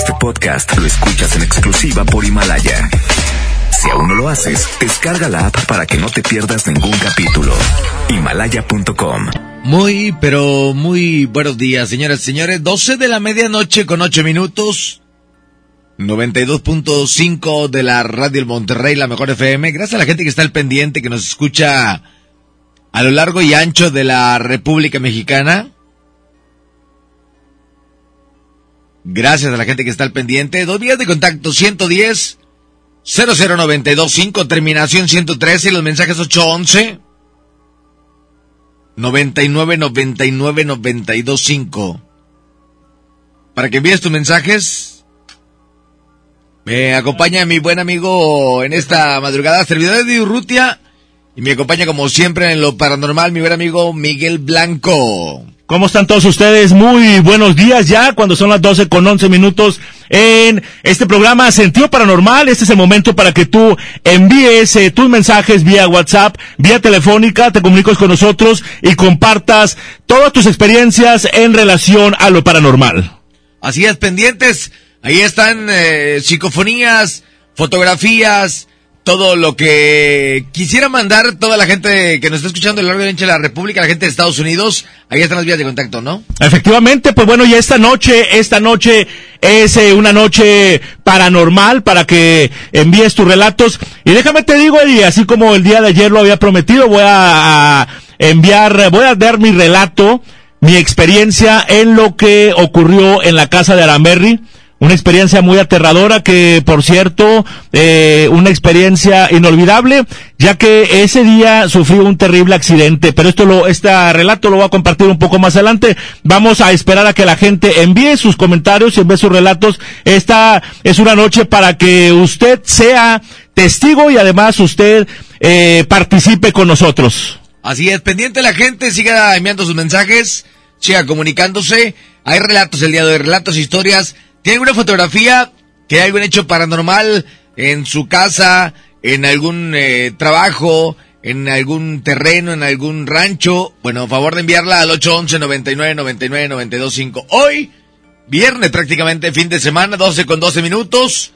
Este podcast lo escuchas en exclusiva por Himalaya. Si aún no lo haces, descarga la app para que no te pierdas ningún capítulo. Himalaya.com. Muy, pero muy buenos días, señoras y señores. 12 de la medianoche con 8 minutos. 92.5 de la Radio El Monterrey, la mejor FM. Gracias a la gente que está al pendiente, que nos escucha a lo largo y ancho de la República Mexicana. Gracias a la gente que está al pendiente. Dos vías de contacto, 110 00925, terminación 113 y los mensajes 811 99 99 925. Para que envíes tus mensajes, me acompaña mi buen amigo en esta madrugada, servidor de Urrutia, y me acompaña como siempre en lo paranormal mi buen amigo Miguel Blanco. ¿Cómo están todos ustedes? Muy buenos días ya, cuando son las 12 con 11 minutos en este programa Sentido Paranormal. Este es el momento para que tú envíes eh, tus mensajes vía WhatsApp, vía telefónica, te comuniques con nosotros y compartas todas tus experiencias en relación a lo paranormal. Así es, pendientes. Ahí están eh, psicofonías, fotografías, todo lo que quisiera mandar toda la gente que nos está escuchando a lo largo de la República, la gente de Estados Unidos, ahí están las vías de contacto, ¿no? Efectivamente, pues bueno, ya esta noche, esta noche es eh, una noche paranormal para que envíes tus relatos. Y déjame te digo, y así como el día de ayer lo había prometido, voy a, enviar, voy a dar mi relato, mi experiencia en lo que ocurrió en la casa de Aramberry una experiencia muy aterradora que, por cierto, eh, una experiencia inolvidable, ya que ese día sufrió un terrible accidente. Pero esto lo, este relato lo voy a compartir un poco más adelante. Vamos a esperar a que la gente envíe sus comentarios y envíe sus relatos. Esta es una noche para que usted sea testigo y además usted eh, participe con nosotros. Así es, pendiente la gente, siga enviando sus mensajes, siga comunicándose. Hay relatos el día de hoy, relatos, historias ¿Tiene alguna fotografía que hay algún hecho paranormal en su casa, en algún eh, trabajo, en algún terreno, en algún rancho? Bueno, favor de enviarla al 811 99 99 925. Hoy, viernes prácticamente, fin de semana, 12 con 12 minutos,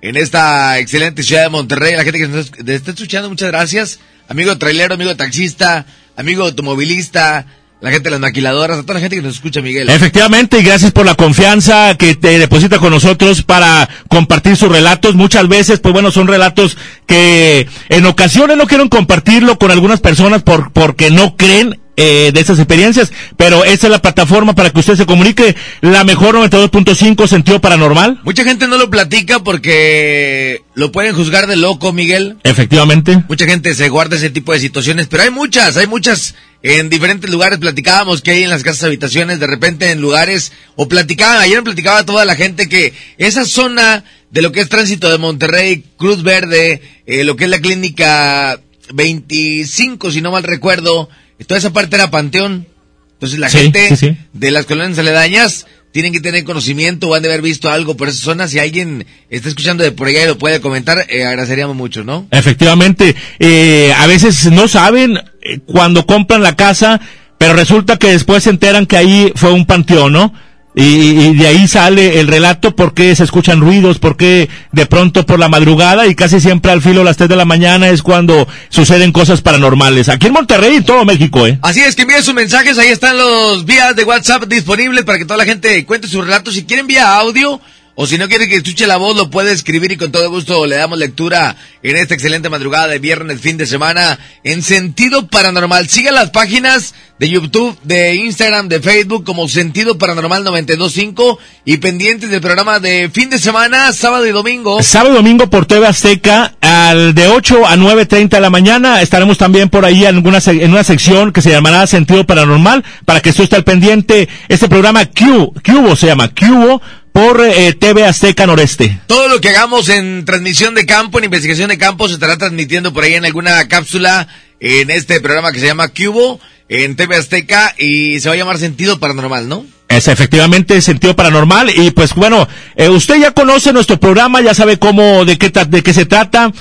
en esta excelente ciudad de Monterrey. La gente que nos está escuchando, muchas gracias. Amigo trailero, amigo taxista, amigo automovilista, la gente de las maquiladoras, a toda la gente que nos escucha, Miguel. Efectivamente, y gracias por la confianza que te deposita con nosotros para compartir sus relatos. Muchas veces, pues bueno, son relatos que en ocasiones no quieren compartirlo con algunas personas por, porque no creen eh, de esas experiencias, pero esa es la plataforma para que usted se comunique. La mejor 92.5 sentido paranormal. Mucha gente no lo platica porque lo pueden juzgar de loco, Miguel. Efectivamente. Mucha gente se guarda ese tipo de situaciones, pero hay muchas, hay muchas en diferentes lugares platicábamos que hay en las casas habitaciones, de repente en lugares, o platicaban, ayer platicaba toda la gente que esa zona de lo que es tránsito de Monterrey, Cruz Verde, eh, lo que es la clínica 25, si no mal recuerdo, toda esa parte era Panteón. Entonces la gente de las colonias aledañas tienen que tener conocimiento o han de haber visto algo por esa zona. Si alguien está escuchando de por allá y lo puede comentar, eh, agradeceríamos mucho, ¿no? Efectivamente, eh, a veces no saben eh, cuando compran la casa, pero resulta que después se enteran que ahí fue un panteón, ¿no? Y, de ahí sale el relato por qué se escuchan ruidos, por qué de pronto por la madrugada y casi siempre al filo a las 3 de la mañana es cuando suceden cosas paranormales. Aquí en Monterrey y todo México, ¿eh? Así es que envíen sus mensajes, ahí están los vías de WhatsApp disponibles para que toda la gente cuente sus relatos. Si quieren vía audio, o si no quiere que escuche la voz, lo puede escribir y con todo gusto le damos lectura en esta excelente madrugada de viernes, fin de semana, en sentido paranormal. Siga las páginas de YouTube, de Instagram, de Facebook como Sentido Paranormal 925 y pendientes del programa de fin de semana, sábado y domingo. Sábado y domingo por TV Azteca, al de 8 a 9.30 de la mañana. Estaremos también por ahí en una, en una sección que se llamará Sentido Paranormal, para que usted esté al pendiente. Este programa Q, Cubo se llama, Cubo por eh, TV Azteca Noreste. Todo lo que hagamos en transmisión de campo, en investigación de campo, se estará transmitiendo por ahí en alguna cápsula en este programa que se llama Cubo, en TV Azteca, y se va a llamar Sentido Paranormal, ¿no? Es efectivamente sentido paranormal y pues bueno, eh, usted ya conoce nuestro programa, ya sabe cómo, de qué, de qué se trata.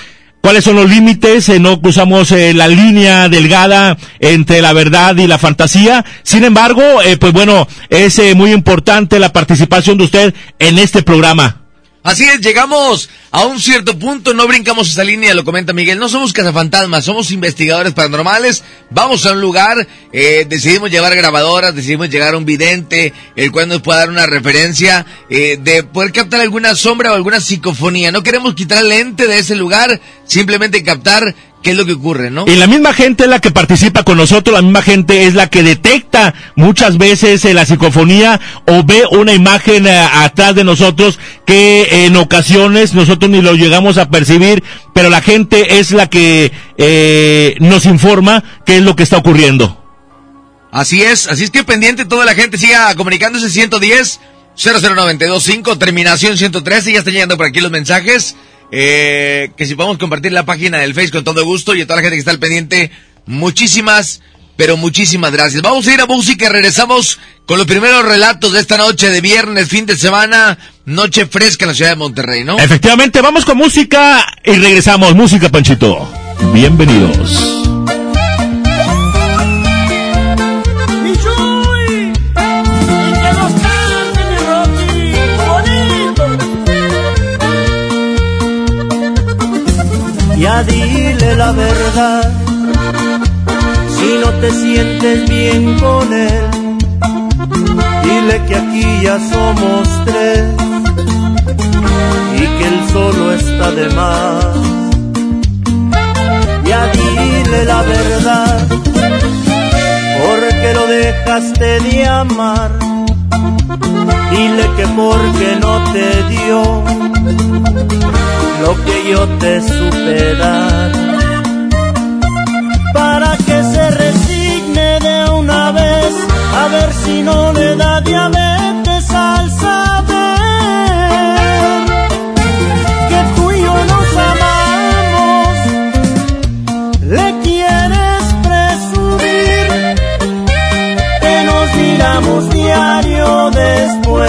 Cuáles son los límites, eh, no cruzamos eh, la línea delgada entre la verdad y la fantasía. Sin embargo, eh, pues bueno, es muy importante la participación de usted en este programa. Así es, llegamos a un cierto punto, no brincamos esa línea, lo comenta Miguel, no somos cazafantasmas, somos investigadores paranormales, vamos a un lugar, eh, decidimos llevar grabadoras, decidimos llegar a un vidente, el cual nos pueda dar una referencia eh, de poder captar alguna sombra o alguna psicofonía. No queremos quitar el lente de ese lugar, simplemente captar qué es lo que ocurre, ¿no? Y la misma gente es la que participa con nosotros, la misma gente es la que detecta muchas veces eh, la psicofonía o ve una imagen eh, atrás de nosotros que en ocasiones nosotros ni lo llegamos a percibir, pero la gente es la que eh, nos informa qué es lo que está ocurriendo. Así es, así es que pendiente toda la gente siga comunicándose 110 00925 terminación 113, ya están llegando por aquí los mensajes. Eh, que si podemos compartir la página del Face con todo gusto y a toda la gente que está al pendiente, muchísimas, pero muchísimas gracias. Vamos a ir a música regresamos con los primeros relatos de esta noche de viernes, fin de semana, noche fresca en la ciudad de Monterrey, ¿no? Efectivamente, vamos con música y regresamos. Música, Panchito. Bienvenidos. Dile la verdad, si no te sientes bien con él, dile que aquí ya somos tres y que él solo está de más. Ya dile la verdad, porque lo dejaste de amar, dile que porque no te dio lo que yo te supe dar. Para que se resigne de una vez, a ver si no le da diabetes al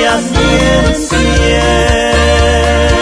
él no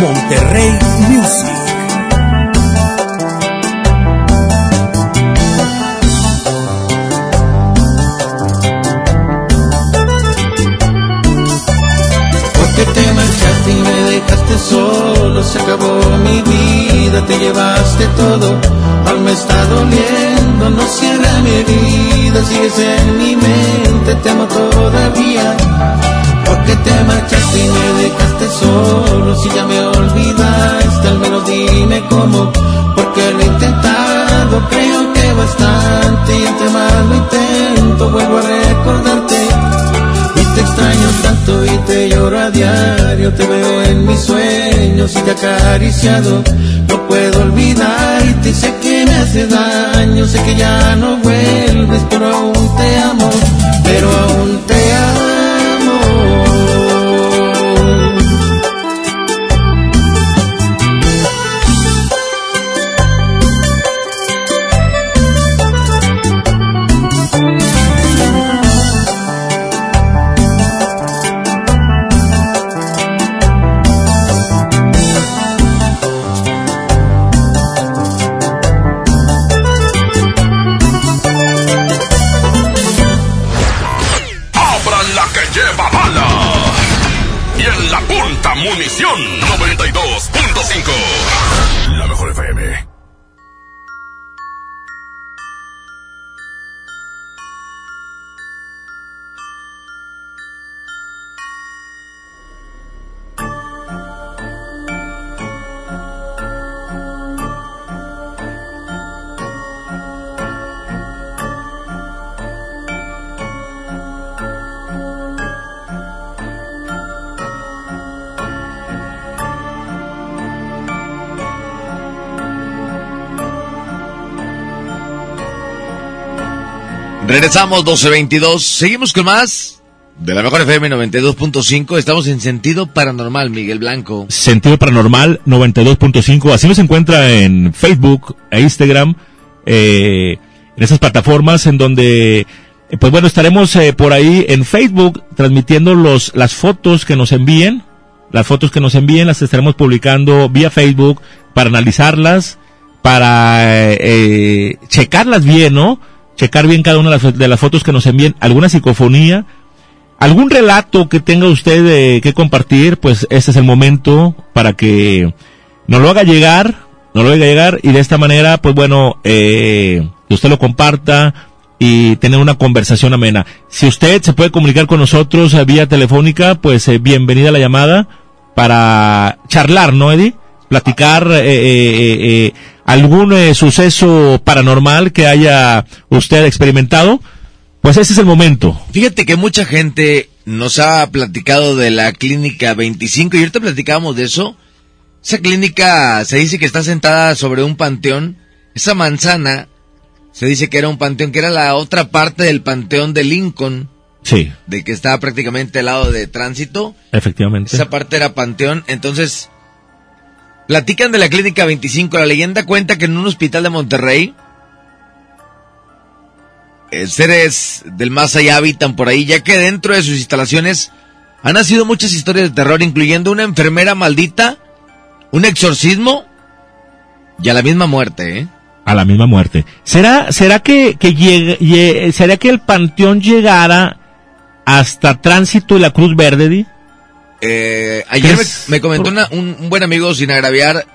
Monterrey Music. Porque te marchaste y me dejaste solo, se acabó mi vida, te llevaste todo, aún me está doliendo, no cierra mi herida, sigues en mi mente, te amo todavía. Porque te marchaste y me dejaste solo, si ya me olvidaste, al menos dime cómo, porque lo he intentado, creo que bastante, y entre más lo intento, vuelvo a recordarte. Y te extraño tanto y te lloro a diario, te veo en mis sueños y te acariciado. No puedo olvidarte, y sé que me hace daño, sé que ya no vuelves, Regresamos 12.22. Seguimos con más de la mejor FM 92.5. Estamos en sentido paranormal, Miguel Blanco. Sentido Paranormal 92.5. Así nos encuentra en Facebook e Instagram, eh, en esas plataformas en donde, eh, pues bueno, estaremos eh, por ahí en Facebook transmitiendo los, las fotos que nos envíen. Las fotos que nos envíen las estaremos publicando vía Facebook para analizarlas, para eh, checarlas bien, ¿no? Checar bien cada una de las, de las fotos que nos envíen. Alguna psicofonía, algún relato que tenga usted que compartir, pues este es el momento para que nos lo haga llegar, nos lo haga llegar y de esta manera, pues bueno, eh, usted lo comparta y tener una conversación amena. Si usted se puede comunicar con nosotros eh, vía telefónica, pues eh, bienvenida a la llamada para charlar, ¿no, Eddie? Platicar eh, eh, algún eh, suceso paranormal que haya usted experimentado. Pues ese es el momento. Fíjate que mucha gente nos ha platicado de la clínica 25 y ahorita platicábamos de eso. Esa clínica se dice que está sentada sobre un panteón. Esa manzana se dice que era un panteón, que era la otra parte del panteón de Lincoln, Sí, de que estaba prácticamente al lado de tránsito. efectivamente. Esa parte era panteón. Entonces, platican de la clínica 25. La leyenda cuenta que en un hospital de Monterrey, eh, seres del más allá habitan por ahí, ya que dentro de sus instalaciones han nacido muchas historias de terror, incluyendo una enfermera maldita, un exorcismo y a la misma muerte, ¿eh? a la misma muerte. ¿Será, será que, que llegue- lle- será que el panteón llegara hasta Tránsito y la Cruz Verde, Di? Eh, ayer me, comentó una- un, un buen amigo, sin agraviar,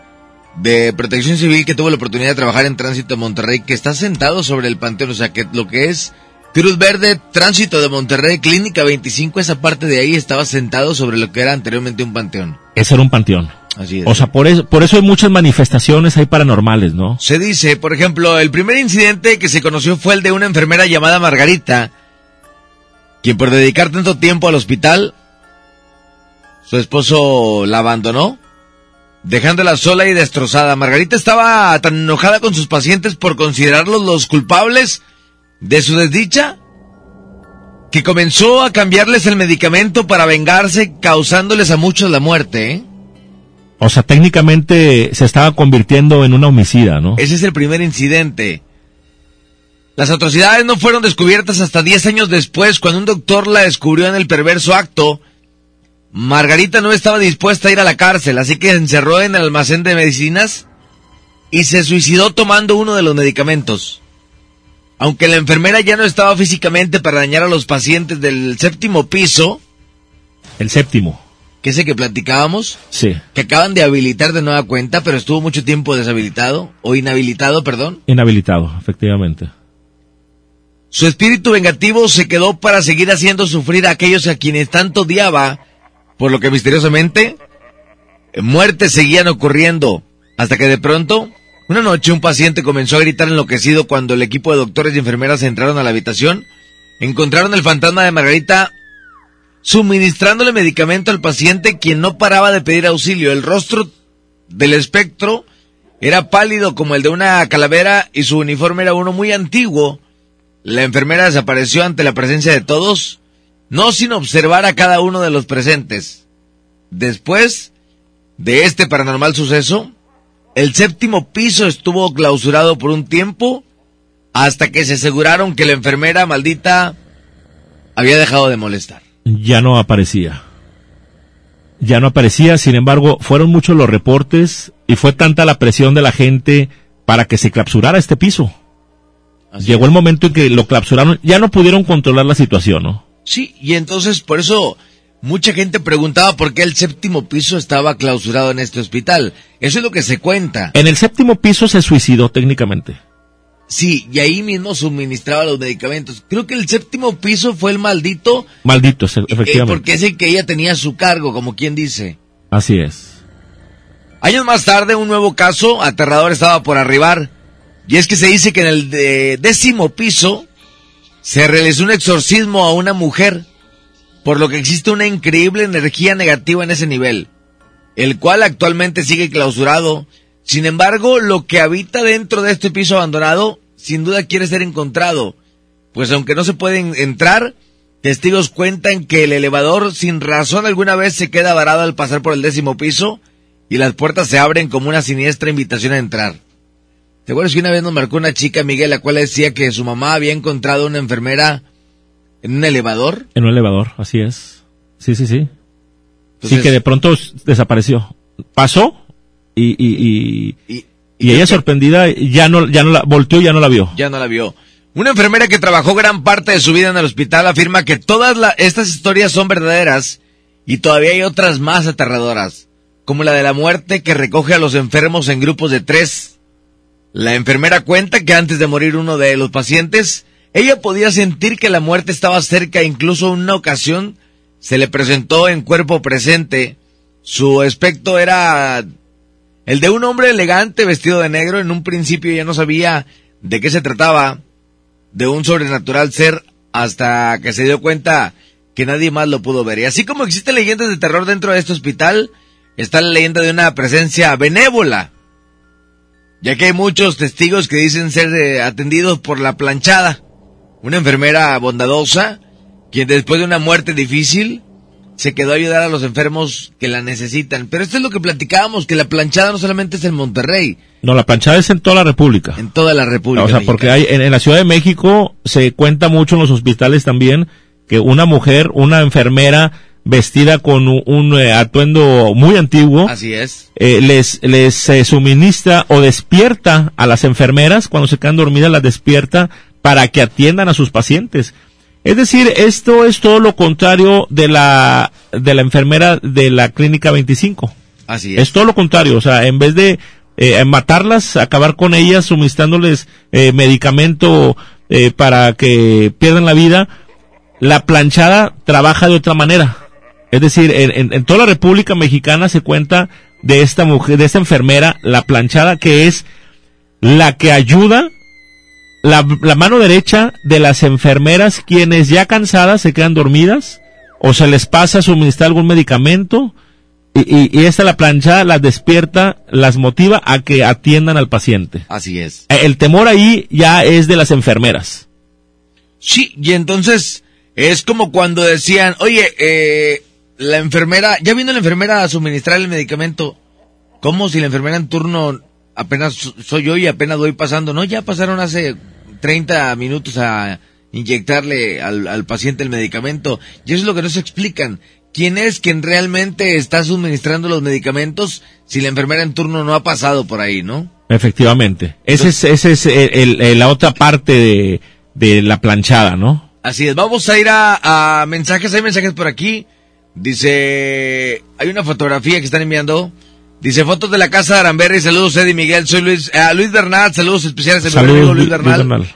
de protección civil que tuvo la oportunidad de trabajar en tránsito de Monterrey, que está sentado sobre el panteón, o sea que lo que es Cruz Verde, tránsito de Monterrey, Clínica 25, esa parte de ahí estaba sentado sobre lo que era anteriormente un panteón. Ese era un panteón. Así es. O sea, por eso, por eso hay muchas manifestaciones ahí paranormales, ¿no? Se dice, por ejemplo, el primer incidente que se conoció fue el de una enfermera llamada Margarita, quien por dedicar tanto tiempo al hospital, su esposo la abandonó, dejándola sola y destrozada. Margarita estaba tan enojada con sus pacientes por considerarlos los culpables de su desdicha que comenzó a cambiarles el medicamento para vengarse, causándoles a muchos la muerte. ¿eh? O sea, técnicamente se estaba convirtiendo en una homicida, ¿no? Ese es el primer incidente. Las atrocidades no fueron descubiertas hasta 10 años después, cuando un doctor la descubrió en el perverso acto. Margarita no estaba dispuesta a ir a la cárcel, así que se encerró en el almacén de medicinas y se suicidó tomando uno de los medicamentos. Aunque la enfermera ya no estaba físicamente para dañar a los pacientes del séptimo piso, El séptimo. que es el que platicábamos, Sí. que acaban de habilitar de nueva cuenta, pero estuvo mucho tiempo deshabilitado, o inhabilitado, perdón. Inhabilitado, efectivamente. Su espíritu vengativo se quedó para seguir haciendo sufrir a aquellos a quienes tanto odiaba, por lo que misteriosamente muertes seguían ocurriendo, hasta que de pronto, una noche un paciente comenzó a gritar enloquecido cuando el equipo de doctores y enfermeras entraron a la habitación, encontraron el fantasma de Margarita suministrándole medicamento al paciente quien no paraba de pedir auxilio. El rostro del espectro era pálido como el de una calavera y su uniforme era uno muy antiguo. La enfermera desapareció ante la presencia de todos, no sin observar a cada uno de los presentes. Después de este paranormal suceso, el séptimo piso estuvo clausurado por un tiempo hasta que se aseguraron que la enfermera maldita había dejado de molestar. Ya no aparecía. Ya no aparecía, sin embargo, fueron muchos los reportes y fue tanta la presión de la gente para que se clausurara este piso. Así Llegó es. el momento en que lo clausuraron, ya no pudieron controlar la situación, ¿no? Sí, y entonces por eso mucha gente preguntaba por qué el séptimo piso estaba clausurado en este hospital. Eso es lo que se cuenta. En el séptimo piso se suicidó técnicamente. Sí, y ahí mismo suministraba los medicamentos. Creo que el séptimo piso fue el maldito, Maldito, eh, efectivamente. porque es el que ella tenía a su cargo, como quien dice. Así es. Años más tarde, un nuevo caso aterrador estaba por arribar. Y es que se dice que en el de- décimo piso se realizó un exorcismo a una mujer, por lo que existe una increíble energía negativa en ese nivel, el cual actualmente sigue clausurado. Sin embargo, lo que habita dentro de este piso abandonado, sin duda quiere ser encontrado, pues aunque no se pueden entrar, testigos cuentan que el elevador sin razón alguna vez se queda varado al pasar por el décimo piso y las puertas se abren como una siniestra invitación a entrar. ¿Te acuerdas que una vez nos marcó una chica, Miguel, la cual decía que su mamá había encontrado una enfermera en un elevador? En un elevador, así es. Sí, sí, sí. Entonces- sí, que de pronto desapareció. Pasó y, y, y, Y, y ella sorprendida ya no, ya no la volteó y ya no la vio. ya no la vio. Una enfermera que trabajó gran parte de su vida en el hospital afirma que todas la- estas historias son verdaderas y todavía hay otras más aterradoras, como la de la muerte que recoge a los enfermos en grupos de tres. La enfermera cuenta que antes de morir uno de los pacientes, ella podía sentir que la muerte estaba cerca, incluso una ocasión se le presentó en cuerpo presente. Su aspecto era el de un hombre elegante vestido de negro. En un principio ya no sabía de qué se trataba, de un sobrenatural ser, hasta que se dio cuenta que nadie más lo pudo ver. Y así como existen leyendas de terror dentro de este hospital, está la leyenda de una presencia benévola, ya que hay muchos testigos que dicen ser eh, atendidos por la planchada, una enfermera bondadosa, quien después de una muerte difícil, se quedó a ayudar a los enfermos que la necesitan. Pero esto es lo que platicábamos, que la planchada no solamente es en Monterrey, No, la planchada es en toda la República. en toda la República. O sea, porque hay, en, en la Ciudad de México se cuenta mucho en los hospitales también que una mujer, una enfermera vestida con un, un, eh, atuendo muy antiguo, Así es. eh, les, les eh, suministra o despierta a las enfermeras, cuando se quedan dormidas las despierta para que atiendan a sus pacientes. Es decir, esto es todo lo contrario de la, de la enfermera de la clínica 25. Así es. Es todo lo contrario, o sea, en vez de eh, matarlas, acabar con ellas, suministrándoles eh, medicamento eh, para que pierdan la vida, la planchada trabaja de otra manera. Es decir, en, en- en toda la República Mexicana se cuenta de esta mujer, de esta enfermera, la planchada, que es la que ayuda la, la mano derecha de las enfermeras quienes ya cansadas se quedan dormidas o se les pasa a suministrar algún medicamento y, y, y esta la plancha las despierta, las motiva a que atiendan al paciente. Así es. Eh, El temor ahí ya es de las enfermeras. Sí, y entonces es como cuando decían, oye, eh, la enfermera, ya vino la enfermera a suministrar el medicamento, como si la enfermera en turno apenas so- soy yo y apenas voy pasando, no, ya pasaron hace 30 minutos a inyectarle al, al paciente el medicamento, y eso es lo que no se explican. ¿Quién es quien realmente está suministrando los medicamentos si la enfermera en turno no ha pasado por ahí, no? Efectivamente. Ese es, ese es el- el- el- la otra parte de, de la planchada, ¿no? Así es, vamos a ir a, a mensajes, hay mensajes por aquí. Dice, hay una fotografía que están enviando. Dice, fotos de la casa de Aramberri, saludos Eddie Miguel, soy Luis, a Luis Bernal, saludos especiales a mi amigo Luis Luis Bernal. Bernal.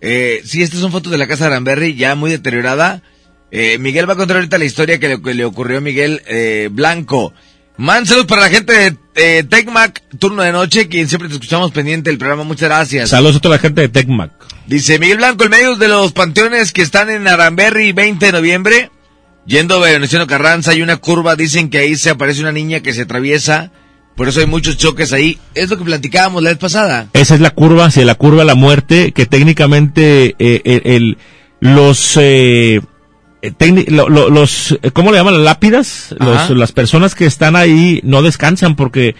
Eh, sí, estas son fotos de la casa de Aramberri, ya muy deteriorada. Eh, Miguel va a contar ahorita la historia que le, que le ocurrió a Miguel eh, Blanco. Man, saludos para la gente de eh, Tecmac, turno de noche, quien siempre te escuchamos pendiente del programa, muchas gracias. Saludos a toda la gente de Tecmac. Dice Miguel Blanco, en medio de los panteones que están en Aramberri 20 de noviembre, yendo a Venustiano Carranza, hay una curva, dicen que ahí se aparece una niña que se atraviesa, por eso hay muchos choques ahí. Es lo que platicábamos la vez pasada. Esa es la curva, hacia la curva de la muerte, que técnicamente eh, el, el- los eh, eh, técni- lo- lo- los eh, ¿cómo le llaman? Las lápidas, los- las personas que están ahí no descansan porque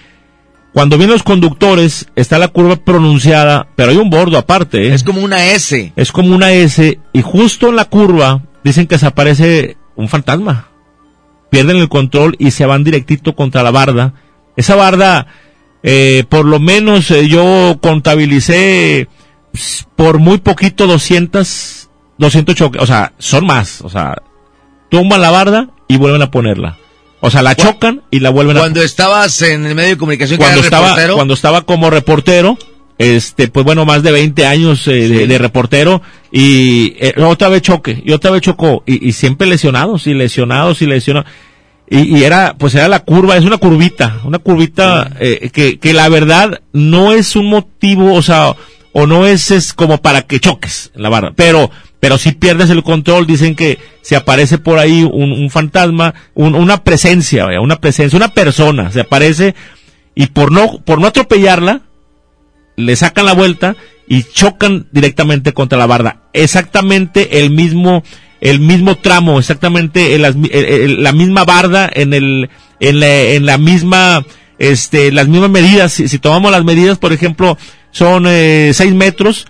cuando vienen los conductores está la curva pronunciada, pero hay un bordo aparte, ¿eh? Es como una S. es como una S y justo en la curva dicen que se aparece un fantasma. Pierden el control y se van directito contra la barda. Esa barda, eh, por lo menos eh, yo contabilicé ps, por muy poquito 200, 200 choques, o sea, son más, o sea, tumban la barda y vuelven a ponerla. O sea, la chocan y la vuelven a Cuando estabas en el medio de comunicación, que cuando estaba reportero, cuando estaba como reportero este pues bueno más de 20 años eh, de, Sí. de reportero y eh, otra vez choque y otra vez chocó y, y siempre lesionados y lesionados y lesionados y, y era pues era la curva es una curvita una curvita eh, que que la verdad no es un motivo o sea o no es, es como para que choques la barra pero pero si pierdes el control dicen que se aparece por ahí un, un fantasma un- una presencia una presencia una persona se aparece y por no por no atropellarla le sacan la vuelta y chocan directamente contra la barda exactamente el mismo el mismo tramo exactamente el- el- la misma barda en el en la, en la misma este las mismas medidas si, si tomamos las medidas por ejemplo son eh, seis metros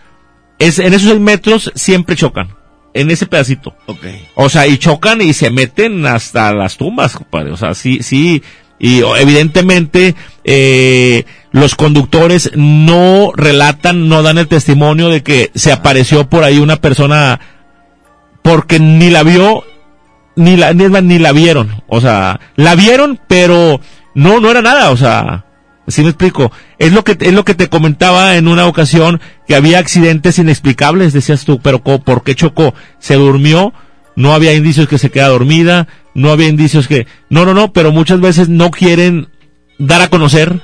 es en esos seis metros siempre chocan en ese pedacito Ok. o sea, y chocan y se meten hasta las tumbas, compadre. O sea, sí, sí. Y evidentemente, eh, los conductores no relatan, no dan el testimonio de que se apareció por ahí una persona porque ni la vio, ni la, ni, ni la vieron. O sea, la vieron, pero no, no era nada. O sea, ¿sí me explico? Es lo que, es lo que te comentaba en una ocasión que había accidentes inexplicables, decías tú, pero ¿por qué chocó? Se durmió, no había indicios que se queda dormida, no había indicios que, no, no, no, pero muchas veces no quieren dar a conocer.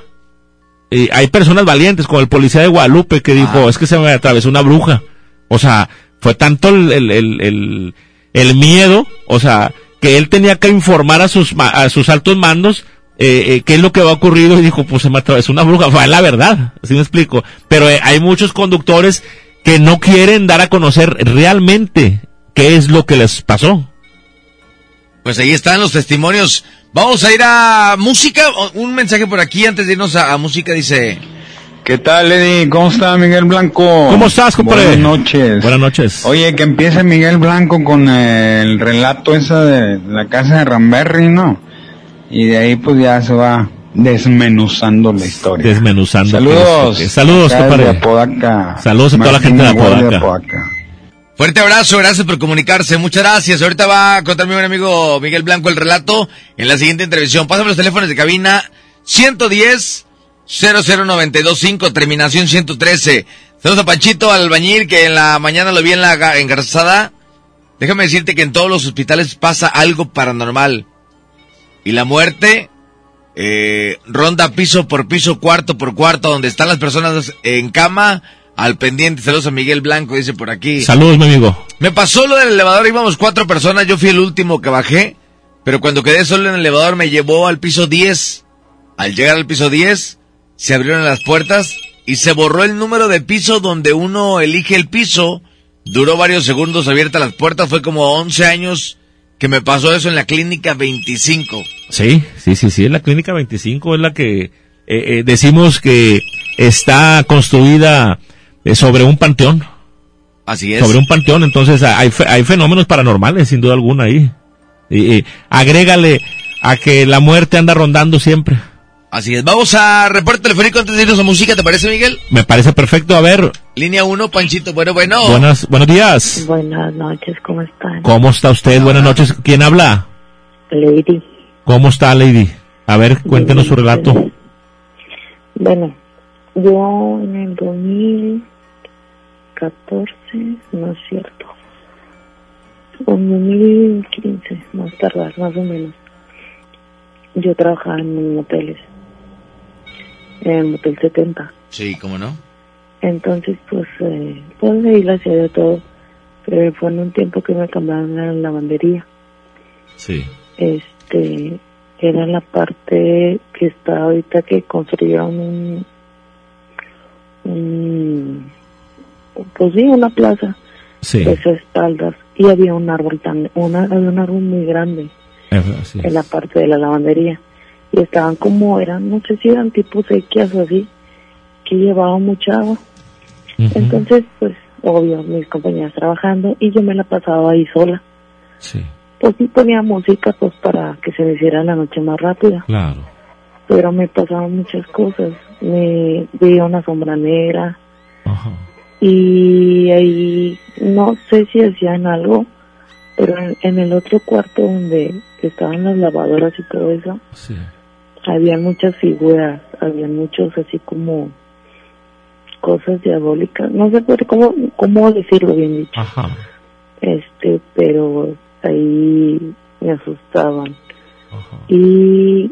Y hay personas valientes, como el policía de Guadalupe que dijo, Ah. es que se me atravesó una bruja. O sea, fue tanto el, el, el, el- el miedo, o sea, que él tenía que informar a sus, a sus altos mandos eh, eh, qué es lo que había ocurrido y dijo, pues se me atravesó una bruja, fue la verdad, así me explico. Pero eh, hay muchos conductores que no quieren dar a conocer realmente qué es lo que les pasó. Pues ahí están los testimonios. Vamos a ir a música. Un mensaje por aquí antes de irnos a, a música dice... ¿Qué tal, Eddie? ¿Cómo está Miguel Blanco? ¿Cómo estás, compadre? Buenas noches. Buenas noches. Oye, que empiece Miguel Blanco con el relato esa de la casa de Ramberry, ¿no? Y de ahí pues ya se va desmenuzando la historia. Desmenuzando. Saludos. Eh, Saludos, compadre. Apodaca. Saludos a toda la gente de Martín Igual Apodaca. Fuerte abrazo, gracias por comunicarse, muchas gracias. Ahorita va a contar mi buen amigo Miguel Blanco el relato en la siguiente intervención. Pásame los teléfonos de cabina 110 00925, terminación 113. Saludos a Panchito Albañil, que en la mañana lo vi en la ga- engarzada. Déjame decirte que en todos los hospitales pasa algo paranormal. Y la muerte eh, ronda piso por piso, cuarto por cuarto, donde están las personas en cama, al pendiente. Saludos a Miguel Blanco, dice por aquí. Saludos, mi amigo. Me pasó lo del elevador, íbamos cuatro personas, yo fui el último que bajé, pero cuando quedé solo en el elevador me llevó al piso 10. Al llegar al piso 10, se abrieron las puertas y se borró el número de piso donde uno elige el piso. Duró varios segundos abiertas las puertas, fue como 11 años que me pasó eso en la clínica 25. Sí, sí, sí, sí, en la clínica 25 es la que eh, eh, decimos que está construida sobre un panteón. Así es. Sobre un panteón, entonces hay, fe- hay fenómenos paranormales, sin duda alguna ahí. Y, y agrégale a que la muerte anda rondando siempre. Así es. Vamos a reporte telefónico antes de irnos a música, ¿te parece, Miguel? Me parece perfecto. A ver, Línea 1, Panchito. Bueno, bueno. buenas, buenos días. Buenas noches, ¿cómo están? ¿Cómo está usted? Buenas noches. ¿Quién habla? Lady. ¿Cómo está, Lady? A ver, cuéntenos su relato. Bueno, yo en el 2014, no es cierto, en 2015, más tardar, más o menos, yo trabajaba en moteles, en el Motel 70. Sí, ¿cómo no? Entonces, pues, eh, pues ahí la hacía de todo, pero fue en un tiempo que me cambiaron a la lavandería. Sí. este era la parte que está ahorita que construyeron un, un pues sí una plaza Sí. de espaldas. Y había un árbol tan una había un árbol muy grande Eh, en la parte de la lavandería. Y estaban como eran no sé si eran tipo sequías o así que llevaban mucha agua. Entonces pues obvio mis compañeras trabajando y yo me la pasaba ahí sola. Sí, pues sí ponía música pues para que se me hiciera la noche más rápida. Claro. pero me pasaban muchas cosas. Me veía una sombra negra. Ajá. Y ahí no sé si hacían algo pero en, en el otro cuarto donde estaban las lavadoras y todo eso Sí. había muchas figuras había muchos así como cosas diabólicas no sé por cómo cómo decirlo bien dicho Ajá. este pero ahí me asustaban Ajá. y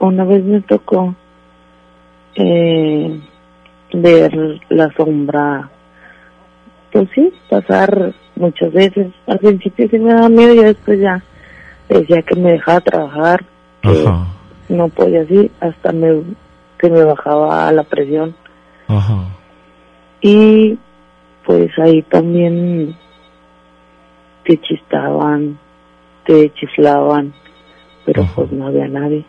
una vez me tocó eh, ver la sombra pues sí pasar muchas veces al principio sí me daba miedo y después ya decía que me dejaba trabajar que Ajá. no podía así hasta me que me bajaba la presión Ajá. y pues ahí también te chistaban, te chiflaban, pero Ajá. pues no había nadie.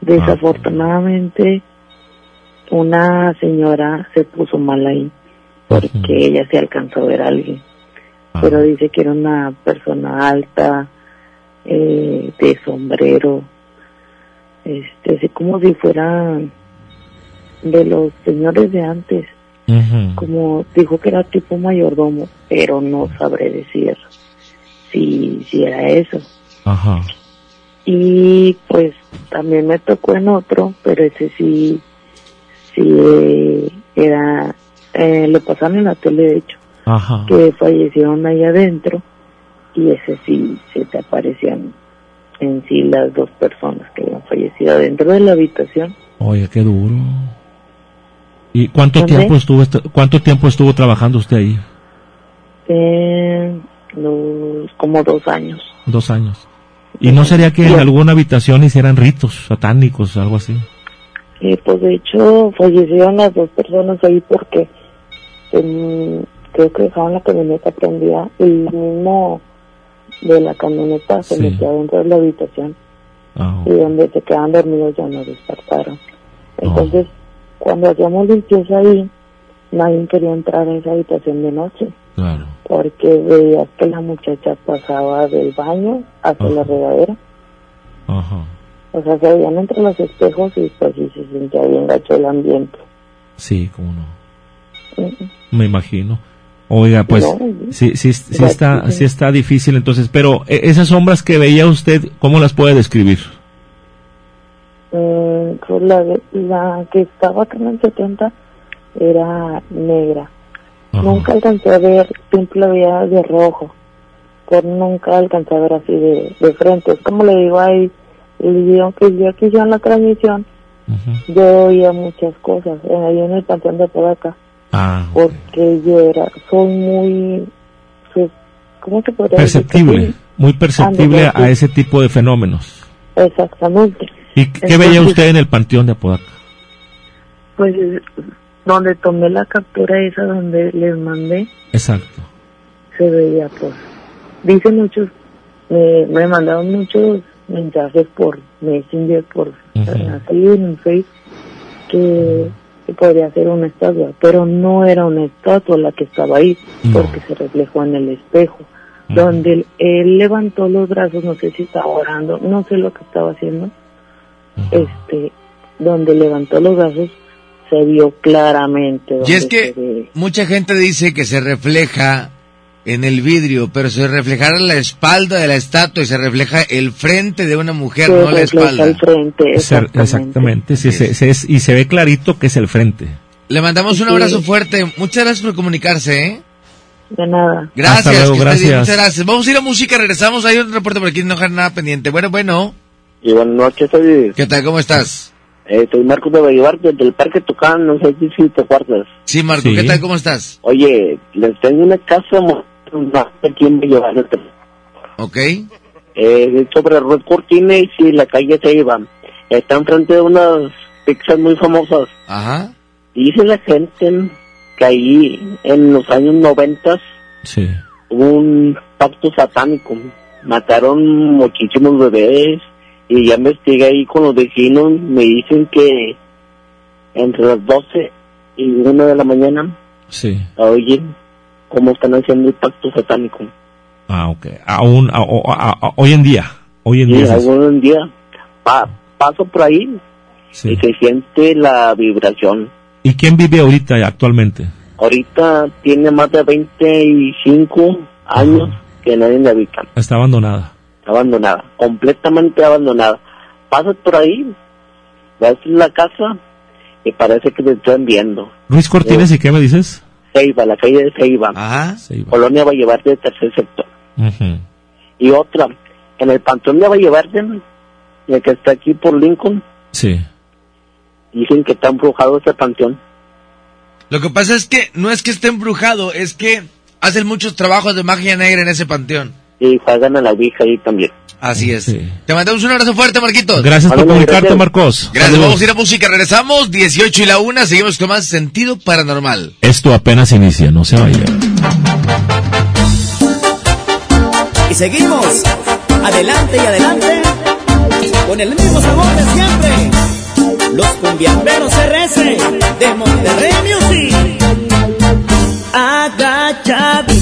Desafortunadamente, una señora se puso mal ahí, porque ella se alcanzó a ver a alguien, Ah. pero dice que era una persona alta, eh, de sombrero, este, así como si fuera de los señores de antes como dijo que era tipo mayordomo, pero no sabré decir si, si era eso. Ajá. Y pues también me tocó en otro, pero ese sí, sí eh, era, eh, lo pasaron en la tele de hecho, Ajá. que fallecieron ahí adentro y ese sí se te aparecían en sí las dos personas que habían fallecido dentro de la habitación. Oye, qué duro. ¿Y cuánto ¿Dónde? tiempo estuvo est- cuánto tiempo estuvo trabajando usted ahí? Eh, los, como dos años. Dos años. ¿Y no sería que en alguna habitación hicieran ritos satánicos, algo así? Eh, pues de hecho fallecieron las dos personas ahí porque em, creo que dejaban la camioneta prendida y el mismo de la camioneta se Sí. metió dentro de la habitación Ah, y donde se quedaban dormidos ya no despertaron. Entonces, cuando hacíamos limpieza ahí, nadie quería entrar a esa habitación de noche claro. porque veías que la muchacha pasaba del baño hacia Ajá. la regadera. Ajá. O sea, se veían entre los espejos y pues sí se sentía bien gacho el ambiente. Sí, cómo no. Me imagino. Oiga, pues No, sí, sí, sí está, difícil. sí está difícil entonces, pero eh, esas sombras que veía usted, ¿cómo las puede describir? Mm, pues la, que estaba acá en el 70 era negra. Ajá. Nunca alcancé a ver, siempre la veía de rojo. Pero nunca alcancé a ver así de, de frente. Es como le digo ahí, el día que yo que hicieron la transmisión, yo oía muchas cosas. Ahí en el panteón de Podaca, Ah, porque yo era, soy muy, soy- ¿cómo se podría decir? perceptible, muy perceptible a sí. ese tipo de fenómenos. Exactamente. ¿Y qué veía usted en el panteón de Apodaca? Pues donde tomé la captura esa donde les mandé, Exacto. se veía pues, dicen muchos, me, me mandaron muchos mensajes por Messenger, por Ujú. así en Facebook, que, que podría ser una estatua, pero no era una estatua la que estaba ahí, No. porque se reflejó en el espejo. Donde él, él levantó los brazos, no sé si estaba orando, no sé lo que estaba haciendo, este, donde levantó los brazos, se vio claramente. Y es que mucha gente dice que se refleja en el vidrio, pero se reflejará la espalda de la estatua y se refleja el frente de una mujer, se no la refleja espalda. el frente, exactamente. Exactamente, sí, se- se es- y se ve clarito que es el frente. Le mandamos un Sí. abrazo fuerte. Muchas gracias por comunicarse, ¿eh? De nada. Gracias, luego, que esté bien, gracias. muchas gracias. Vamos a ir a música, regresamos. Hay un reporte por aquí, no dejar nada pendiente. Bueno, bueno. Y buenas noches, soy, ¿Qué tal? ¿Cómo estás? eh, soy Marcos de Bolívar desde el Parque Tucán, no sé si te acuerdas. Sí, Marco, Sí. ¿qué tal? ¿Cómo estás? Oye, les tengo una casa mo- aquí en Bolívar, ¿Ok? eh, sobre Red Cortines y la calle Ceiba. Está enfrente de unas pizzas muy famosas. Ajá. Dice la gente que ahí en los años noventas Sí. hubo un pacto satánico. Mataron muchísimos bebés y ya investigué ahí con los vecinos. Me dicen que entre las 12 y 1 de la mañana Sí. oyen cómo están haciendo el pacto satánico. Ah, ok. Aún, a- a- a- a- hoy en día. Hoy en Y día. algún día pa- paso por ahí Sí. y se siente la vibración. ¿Y quién vive ahorita actualmente? Ahorita tiene más de 25 años que nadie la habita. Está abandonada. abandonada, completamente abandonada. Pasas por ahí, ves la casa y parece que te están viendo. Luis Cortines, ¿y qué me dices? Ceiba, la calle de Ceiba, Ajá. Va. Colonia Vallevarte de tercer sector. Y otra, en el Pantón de Vallevarte, el que está aquí por Lincoln, Sí. dicen que está embrujado ese panteón. Lo que pasa es que no es que esté embrujado, es que hacen muchos trabajos de magia negra en ese panteón. Y juegan a la Ouija ahí también. Así es. Sí. Te mandamos un abrazo fuerte, Marquitos. Gracias por comunicarte, gracias. Marcos. Gracias, Saludos. vamos a ir a música, regresamos, 18 y la 1, seguimos con más sentido paranormal. Esto apenas inicia, no se vaya. Y seguimos adelante y adelante con el mismo sabor de siempre. Los cumbiamberos RS de Monterrey Music.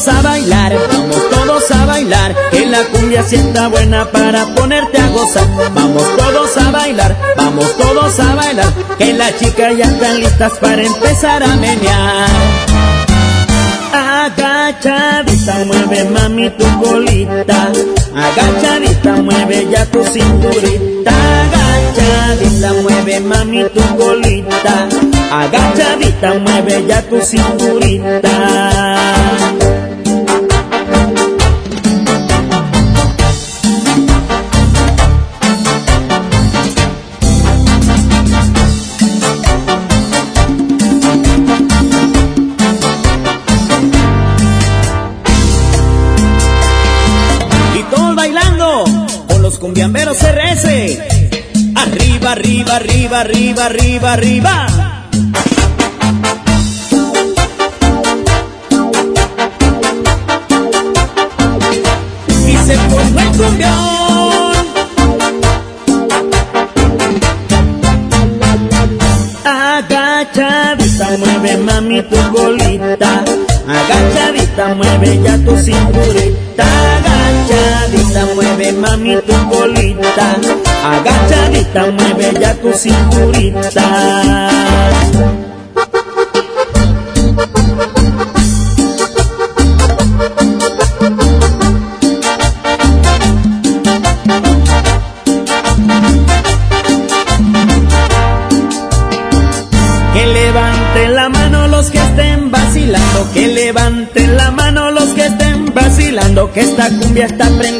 Todos a bailar, vamos todos a bailar, que la cumbia sienta buena para ponerte a gozar. Vamos todos a bailar, vamos todos a bailar, que las chicas ya están listas para empezar a menear. Agachadita mueve mami tu colita, agachadita mueve ya tu cinturita, agachadita mueve mami tu colita, agachadita mueve ya tu cinturita. Arriba, arriba, arriba. Y se formó el cumbión. Agachadita mueve mami tu colita, agachadita mueve ya tu cinturita, agachadita mueve mami tu colita, agachadita, mueve ya tu cinturita. Que levanten la mano los que estén vacilando, que levanten la mano los que estén vacilando, que esta cumbia está prendida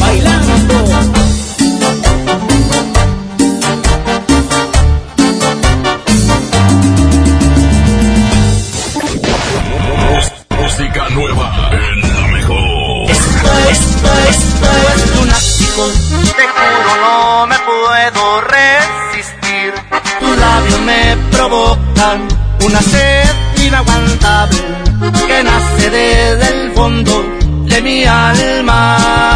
bailando. Música nueva en la mejor. Esto, esto, esto es lunático. Te juro no me puedo resistir. Tus labios me provocan una sed inaguantable que nace desde el fondo de mi alma.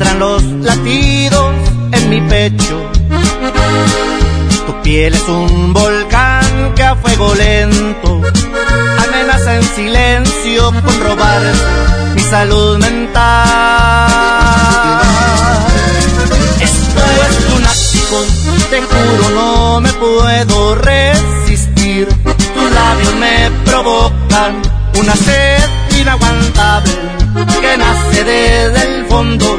se encuentran los latidos en mi pecho. Tu piel es un volcán que a fuego lento amenaza en silencio con robar mi salud mental. Esto es lunático, te juro no me puedo resistir. Tus labios me provocan una sed inaguantable que nace desde el fondo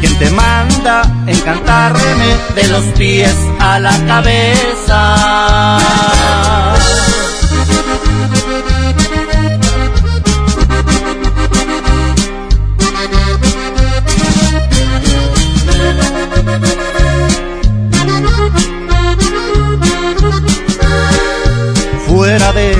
Quien te manda encantarme de los pies a la cabeza. fuera de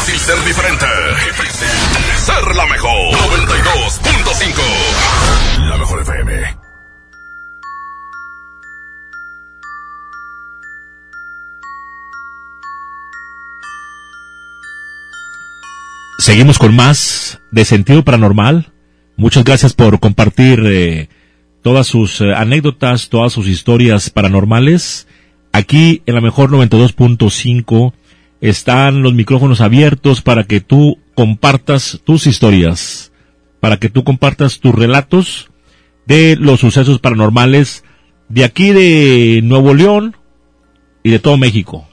Fácil ser diferente. Ser la mejor. 92.5. La mejor FM. Seguimos con más de sentido paranormal. Muchas gracias por compartir eh, todas sus eh, anécdotas, todas sus historias paranormales. Aquí en la mejor 92.5 están los micrófonos abiertos para que tú compartas tus historias, para que tú compartas tus relatos de los sucesos paranormales de aquí de Nuevo León y de todo México.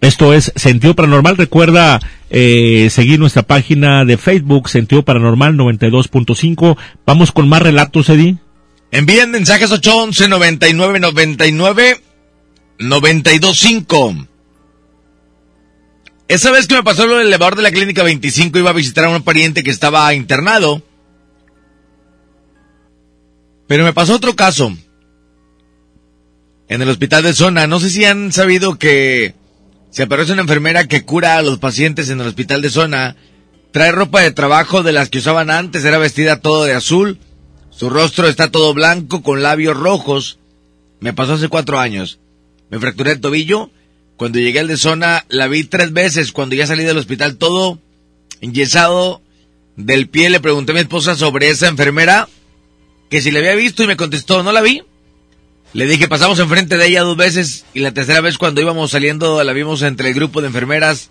Esto es Sentido Paranormal. Recuerda eh, seguir nuestra página de Facebook, Sentido Paranormal 92.5. Vamos con más relatos, Eddie. Envíen mensajes 811 99 99 925. Esa vez que me pasó lo del elevador de la clínica 25, iba a visitar a un pariente que estaba internado. Pero me pasó otro caso. En el hospital de zona. No sé si han sabido que se aparece una enfermera que cura a los pacientes en el hospital de zona. Trae ropa de trabajo de las que usaban antes. Era vestida todo de azul. Su rostro está todo blanco con labios rojos. Me pasó hace cuatro años. Me fracturé el tobillo. Cuando llegué al de zona la vi tres veces. Cuando ya salí del hospital todo enyesado del pie le pregunté a mi esposa sobre esa enfermera que si la había visto y me contestó, no la vi. Le dije, pasamos enfrente de ella dos veces y la tercera vez cuando íbamos saliendo la vimos entre el grupo de enfermeras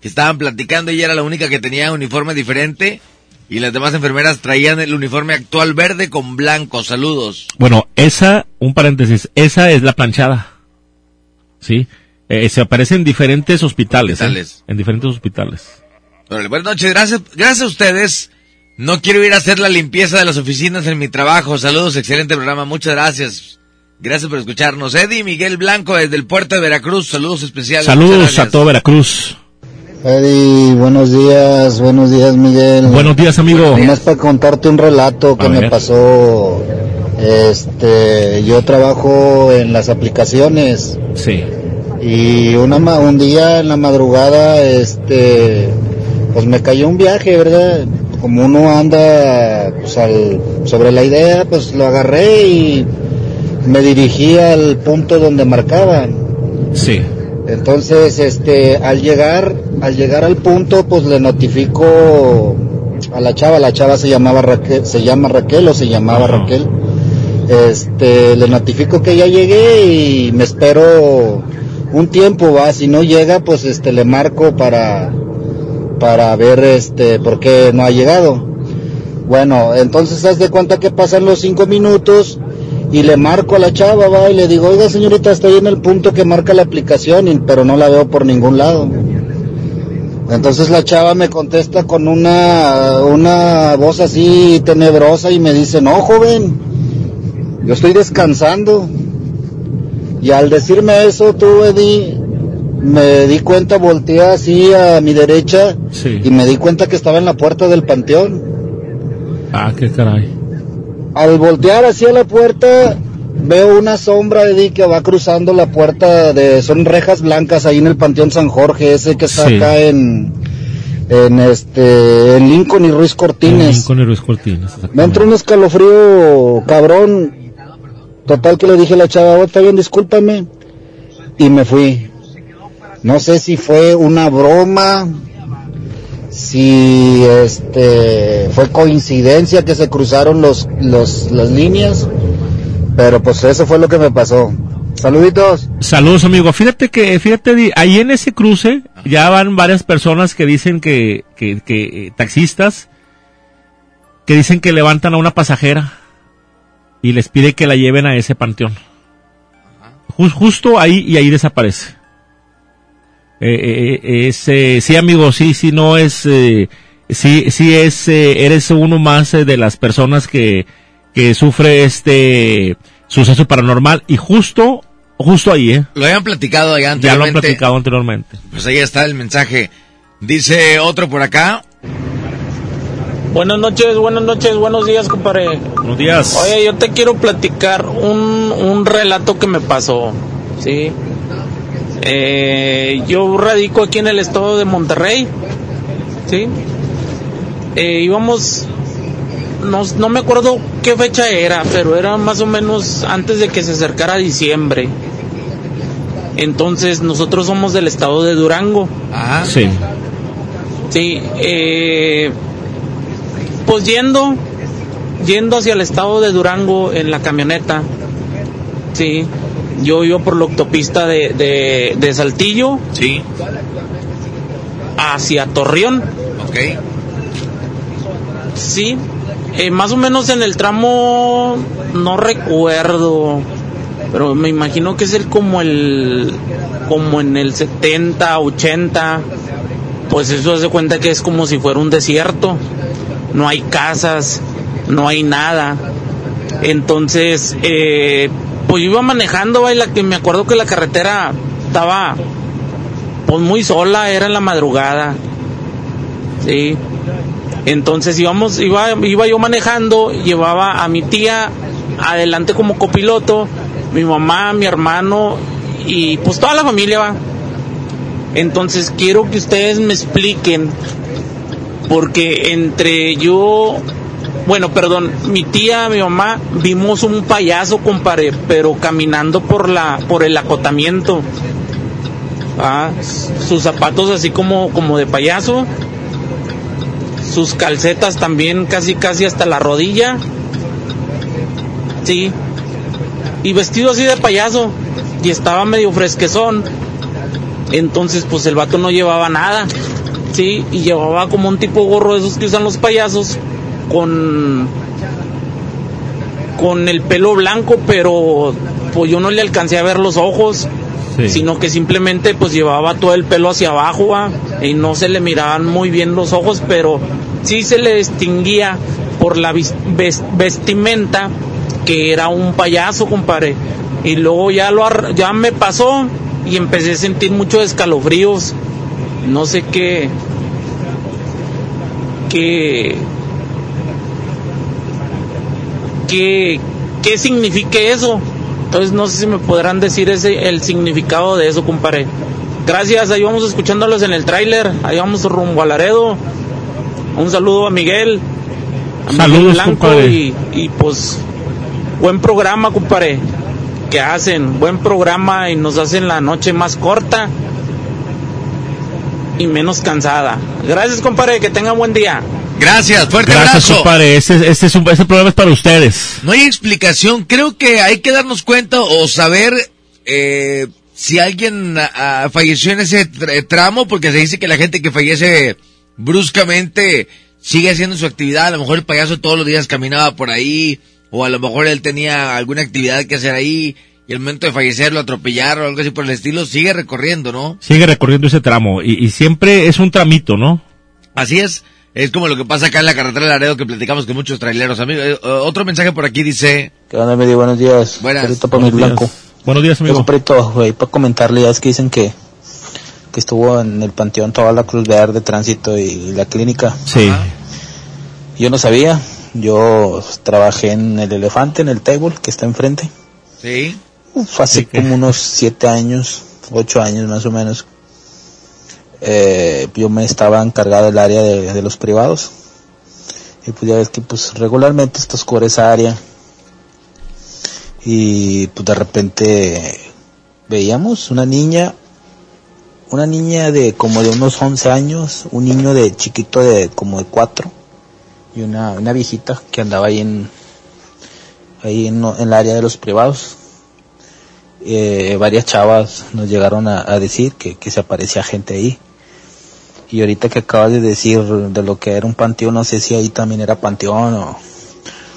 que estaban platicando. Ella era la única que tenía uniforme diferente y las demás enfermeras traían el uniforme actual verde con blanco. Saludos. Bueno, esa, un paréntesis, esa es la planchada. ¿Sí? Eh, se aparece en diferentes hospitales. ¿eh? Hospitales. En diferentes hospitales. Órale, buenas noches, gracias, gracias a ustedes. No quiero ir a hacer la limpieza de las oficinas en mi trabajo. Saludos, excelente programa, muchas gracias. Gracias por escucharnos. Eddie Miguel Blanco desde el puerto de Veracruz, saludos especiales. Saludos a todo Veracruz. Eddie, buenos días, buenos días Miguel. Buenos días, amigo. Nomás para contarte un relato que me pasó. Este, yo trabajo en las aplicaciones Sí. Y una ma- un día en la madrugada, este, pues me cayó un viaje, ¿verdad? Como uno anda pues, al- sobre la idea, pues lo agarré y me dirigí al punto donde marcaban. Sí. Entonces, este, al llegar, al llegar al punto, pues le notifico a la chava, la chava se llamaba Raquel, se llama Raquel o se llamaba. Raquel. Este, le notifico que ya llegué y me espero un tiempo, va, si no llega, pues este le marco para para ver este por qué no ha llegado. Bueno, entonces haz de cuenta que pasan los cinco minutos y le marco a la chava, va, y le digo, oiga señorita, estoy en el punto que marca la aplicación, y- pero no la veo por ningún lado. Entonces la chava me contesta con una, una voz así tenebrosa y me dice, no joven, yo estoy descansando. Y al decirme eso, tú, Eddie, me di cuenta, volteé así a mi derecha Sí. y me di cuenta que estaba en la puerta del panteón. Ah, qué caray. Al voltear hacia la puerta, veo una sombra de que va cruzando la puerta de, son rejas blancas ahí en el Panteón San Jorge, ese que está Sí. acá en, en este, en Lincoln y Ruiz Cortines. Con el Ruiz Cortines. Me entró un escalofrío cabrón. Total que le dije a la chava, "Oh, está bien, discúlpame. Y me fui. No sé si fue una broma, si este fue coincidencia que se cruzaron los, los las líneas, pero pues eso fue lo que me pasó. Saluditos. Saludos, amigo. Fíjate que, fíjate, ahí en ese cruce ya van varias personas que dicen que, que, que eh, taxistas, que dicen que levantan a una pasajera y les pide que la lleven a ese panteón. Ju- justo ahí y ahí desaparece. Eh, eh, eh, es, eh, sí, amigo, sí, sí, no es, eh, sí, sí es, eh, eres uno más de las personas que, que sufre este suceso paranormal y justo, justo ahí, eh. Lo habían platicado allá Ya lo han anteriormente. platicado anteriormente. Pues ahí está el mensaje. Dice otro por acá. Buenas noches, buenas noches, buenos días, compadre. Buenos días. Oye, yo te quiero platicar un, un relato que me pasó, ¿sí? Eh, yo radico aquí en el estado de Monterrey, ¿sí? Eh, íbamos, no, no me acuerdo qué fecha era, pero era más o menos antes de que se acercara diciembre. Entonces, nosotros somos del estado de Durango. Ah. Sí. Sí, eh, pues yendo, yendo hacia el estado de Durango en la camioneta, sí, yo iba por la autopista de, de, de Saltillo Sí. hacia Torreón, Ok. sí, eh, más o menos en el tramo no recuerdo, pero me imagino que es el como el como en el 70, 80, pues eso hace cuenta que es como si fuera un desierto. No hay casas, no hay nada. Entonces, eh, pues yo iba manejando, y que me acuerdo que la carretera estaba pues muy sola, era en la madrugada. Sí. Entonces íbamos, iba, iba yo manejando, llevaba a mi tía adelante como copiloto, mi mamá, mi hermano y pues toda la familia va. Entonces quiero que ustedes me expliquen, porque entre yo, bueno, perdón, mi tía, mi mamá, vimos un payaso, compadre, pero caminando por la, por el acotamiento. Ah, sus zapatos así como, como de payaso sus calcetas también casi casi hasta la rodilla. Sí. Y vestido así de payaso. Y estaba medio fresquezón. Entonces pues el vato no llevaba nada. Sí. Y llevaba como un tipo gorro de esos que usan los payasos. Con... Con el pelo blanco, pero pues yo no le alcancé a ver los ojos. sino que simplemente pues llevaba todo el pelo hacia abajo y no se le miraban muy bien los ojos, pero sí se le distinguía por la vestimenta que era un payaso, compadre. Y luego ya, lo, ya me pasó y empecé a sentir muchos escalofríos. No sé qué. qué. qué, qué signifique eso. Entonces no sé si me podrán decir ese, el significado de eso, compadre. Gracias, ahí vamos escuchándolos en el tráiler, ahí vamos rumbo a Laredo. Un saludo a Miguel. A Saludos, Blanco y, y, pues buen programa, compadre. Que hacen buen programa y nos hacen la noche más corta y menos cansada. Gracias, compadre, que tengan buen día. Gracias, fuerte Gracias, abrazo. compadre. Este, este, es un, este programa es para ustedes. No hay explicación. Creo que hay que darnos cuenta o saber eh, si alguien ah, falleció en ese tr- tramo, porque se dice que la gente que fallece bruscamente sigue haciendo su actividad. A lo mejor el payaso todos los días caminaba por ahí, o a lo mejor él tenía alguna actividad que hacer ahí, y al momento de fallecer lo atropellaron o algo así por el estilo, sigue recorriendo, ¿no? Sigue recorriendo ese tramo y, y siempre es un tramito, ¿no? Así es. Es como lo que pasa acá en la carretera de Laredo que platicamos con muchos traileros. Amigo, eh, otro mensaje por aquí dice... ¿Qué onda, medio? Buenos días. Buenas. Perito para mi Buenos días. blanco. Buenos días, amigo. Perito, güey, para comentarle, ya es que dicen que, que estuvo en el panteón toda la Cruz Verde, Tránsito y la clínica. Sí. Yo no sabía. Yo trabajé en el Elefante, en el table que está enfrente. Sí. Uf, hace como unos siete años, ocho años más o menos. Eh, yo me estaba encargado del área de, de los privados. Y pues ya ves que pues regularmente esto oscura esa área. Y pues de repente veíamos una niña, una niña de como de unos 11 años, un niño de chiquito de como de 4 y una, una viejita que andaba ahí en, ahí en, en el área de los privados eh, varias chavas nos llegaron a, a decir que, que se aparecía gente ahí. Y ahorita que acabas de decir de lo que era un panteón, no sé si ahí también era panteón o,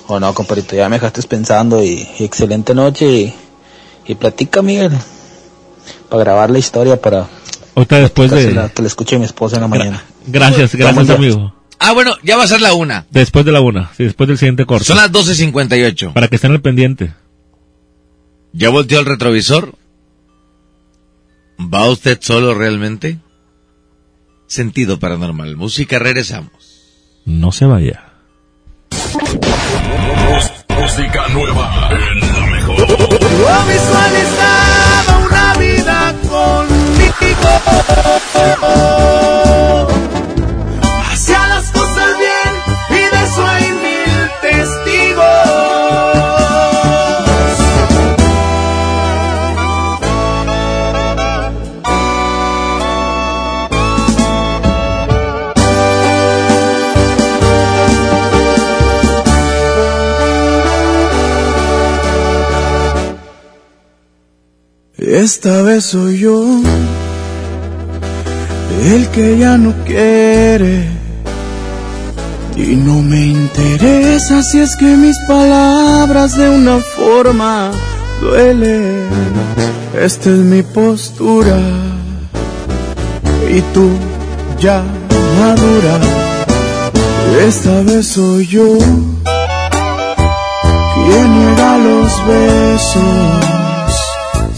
o no, compadrito. Ya me dejaste pensando y, y excelente noche y, y platica, Miguel, para grabar la historia para Ahorita después de... que la escuche mi esposa en la mañana. Gracias, gracias, amigo. Ah, bueno, ya va a ser la una. Después de la una, sí, después del siguiente corte. Son las 12.58. Para que estén al pendiente. ¿Ya volteó el retrovisor? ¿Va usted solo realmente? Sentido paranormal. Música, regresamos. No se vaya. Música nueva en la mejor. Yo visualizaba una vida conmigo. Esta vez soy yo el que ya no quiere Y no me interesa si es que mis palabras de una forma duelen. Esta es mi postura y tú ya madura. Esta vez soy yo quien niega los besos.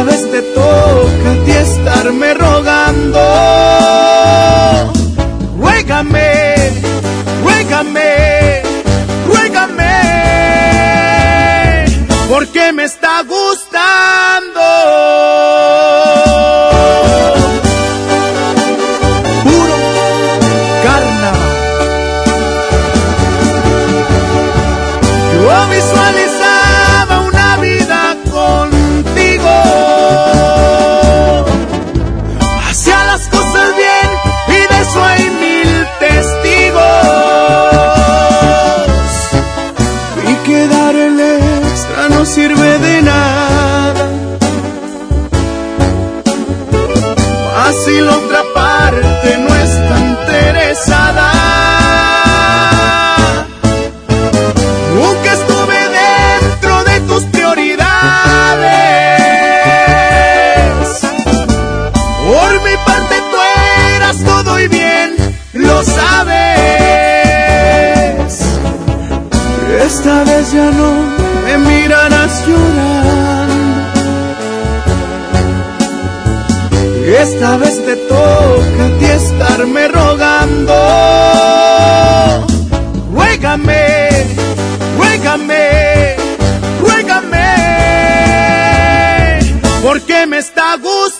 Esta vez te toca a ti estarme rogando. Ruégame, ruégame, ruégame, porque me está gustando. Esta vez te toca a ti estarme rogando. Ruégame, ruégame, ruégame, porque me está gustando.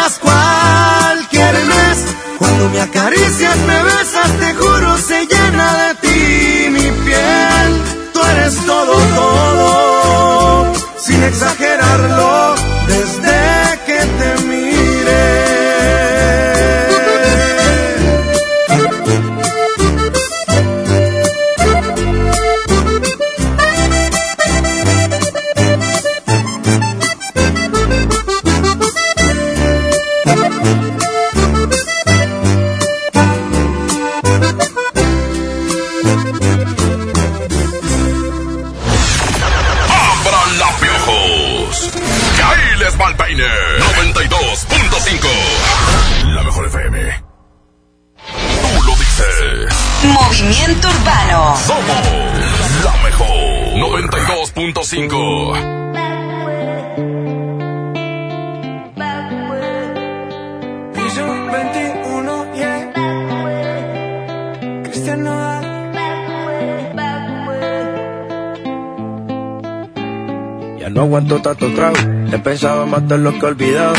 Primaveras cualquier mes. Cuando me acaricias, me besas, trago, he pensado matar lo que he olvidado.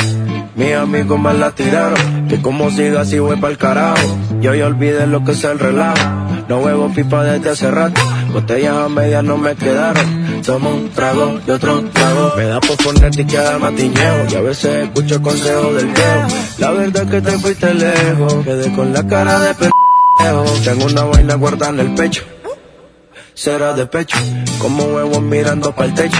Mis amigos me la tiraron, que como siga así voy pa'l carajo. Yo ya olvidé lo que es el relajo, no huevo pipa desde hace rato. Botellas a medias no me quedaron, somos un trago y otro trago. Me da por quedar matiñeo, y a veces escucho consejos del viejo. La verdad que te fuiste lejos, quedé con la cara de pendejo. Tengo una vaina guardada en el pecho, será de pecho, como huevos mirando para el techo.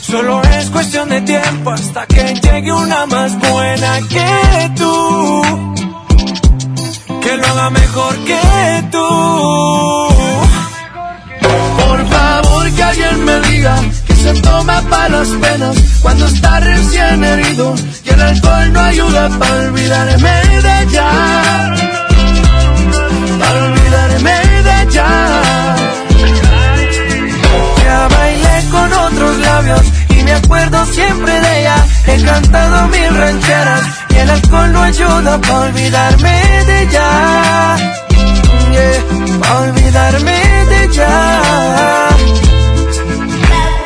Solo es cuestión de tiempo hasta que llegue una más buena que tú. Que lo haga mejor que tú. Por favor que alguien me diga que se toma para las penas cuando está recién herido y el alcohol no ayuda para olvidarme de ella. Para olvidarme de ella. Ya bailé con otros labios me acuerdo siempre de ella. He cantado mil rancheras y el alcohol no ayuda para olvidarme de ella. Yeah, para olvidarme de ella.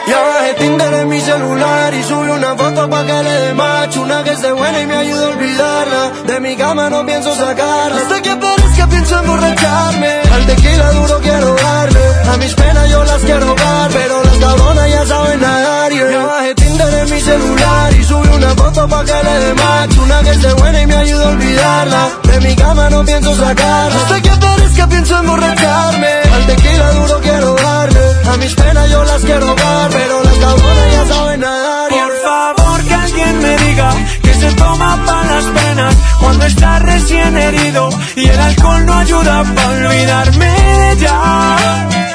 Ya bajé Tinder en mi celular y subí una foto pa' que le dé macho Una que esté buena y me ayude a olvidarla De mi cama no pienso sacarla Hasta que pienso emborracharme Al tequila duro quiero darle A mis penas yo las quiero dar Pero las cabronas ya saben nadar yeah. Ya bajé Tinder en mi celular y subí una foto pa' que le dé macho Una que esté buena y me ayude a olvidarla De mi cama no pienso sacarla Hasta que aparezca pienso emborracharme mis penas yo las quiero ahogar, pero las cabronas ya saben nadar. Por favor que alguien me diga que se toma para las penas cuando está recién herido y el alcohol no ayuda para olvidarme de ella.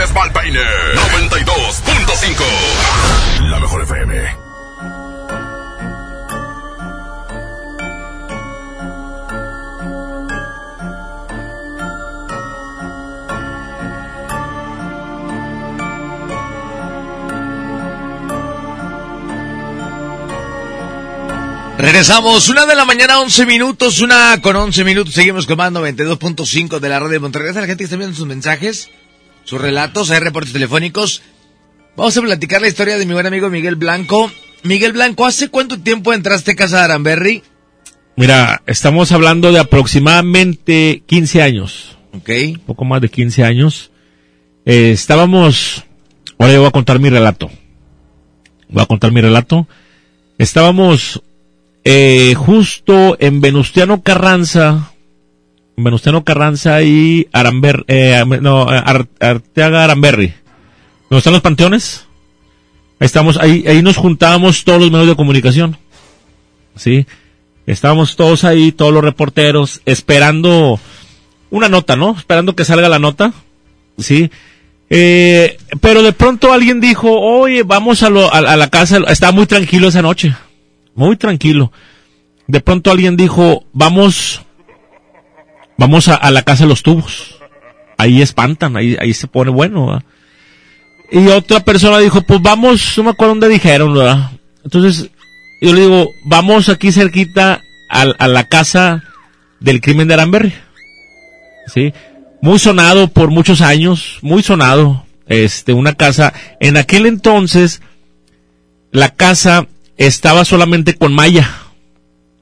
¡Que ahí les va el peine! 92.5 La mejor FM. Regresamos, una de la mañana, 11 minutos, una con 11 minutos, seguimos comando 92.5 de la radio de Monterrey. Gracias a la gente que está viendo sus mensajes, sus relatos, hay reportes telefónicos. Vamos a platicar la historia de mi buen amigo Miguel Blanco. Miguel Blanco, ¿hace cuánto tiempo entraste a casa de Aramberry? Mira, estamos hablando de aproximadamente 15 años. Ok. Un poco más de 15 años. Eh, estábamos, ahora yo voy a contar mi relato. Voy a contar mi relato. Estábamos eh, justo en Venustiano Carranza, Venustiano Carranza y Aramber, eh, no, Ar- Arteaga Aramberri. ¿Dónde están los panteones? Ahí estamos, ahí, ahí nos juntábamos todos los medios de comunicación. ¿Sí? Estábamos todos ahí, todos los reporteros, esperando una nota, ¿no? Esperando que salga la nota. ¿Sí? Eh, pero de pronto alguien dijo, oye, vamos a, a la casa, estaba muy tranquilo esa noche, muy tranquilo. De pronto alguien dijo, vamos, vamos a, la casa de los tubos. Ahí espantan, ahí, ahí se pone bueno. Y otra persona dijo, pues vamos, no me acuerdo dónde dijeron, ¿verdad? Entonces, yo le digo, vamos aquí cerquita a, a la casa del crimen de Aramberry. ¿Sí? Muy sonado por muchos años, muy sonado. Este, una casa, en aquel entonces, la casa estaba solamente con malla.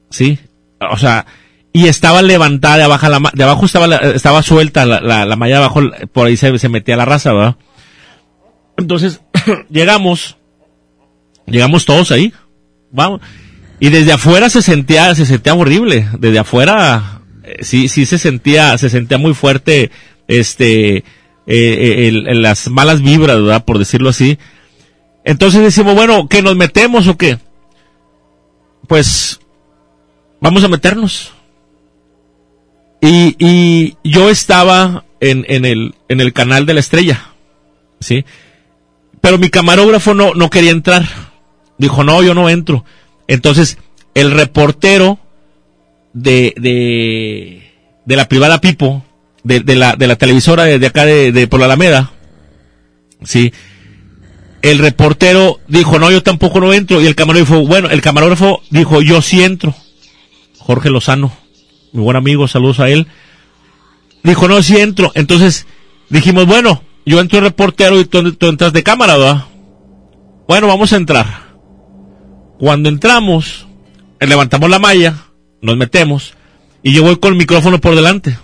¿Sí? O sea, y estaba levantada de abajo, la, de abajo estaba, estaba suelta la, la, la malla de abajo, por ahí se, se metía la raza, ¿verdad? Entonces, llegamos, llegamos todos ahí, vamos, y desde afuera se sentía, se sentía horrible, desde afuera, eh, sí, sí se sentía, se sentía muy fuerte, este, eh, eh, las malas vibras, ¿verdad? Por decirlo así. Entonces decimos, bueno, ¿que nos metemos o qué? Pues, vamos a meternos. Y, y yo estaba en, en el, en el canal de la estrella, ¿sí? Pero mi camarógrafo no, no quería entrar. Dijo, no, yo no entro. Entonces, el reportero de, de, la privada Pipo, de, de la, de la televisora de, de acá de, de por la Alameda, sí, el reportero dijo, no, yo tampoco no entro. Y el camarógrafo, bueno, el camarógrafo dijo, yo sí entro. Jorge Lozano, mi buen amigo, saludos a él. Dijo, no, sí entro. Entonces, dijimos, bueno, yo entro reportero y tú, entras de cámara, ¿verdad? Bueno, vamos a entrar. Cuando entramos, eh, levantamos la malla, nos metemos, y yo voy con el micrófono por delante.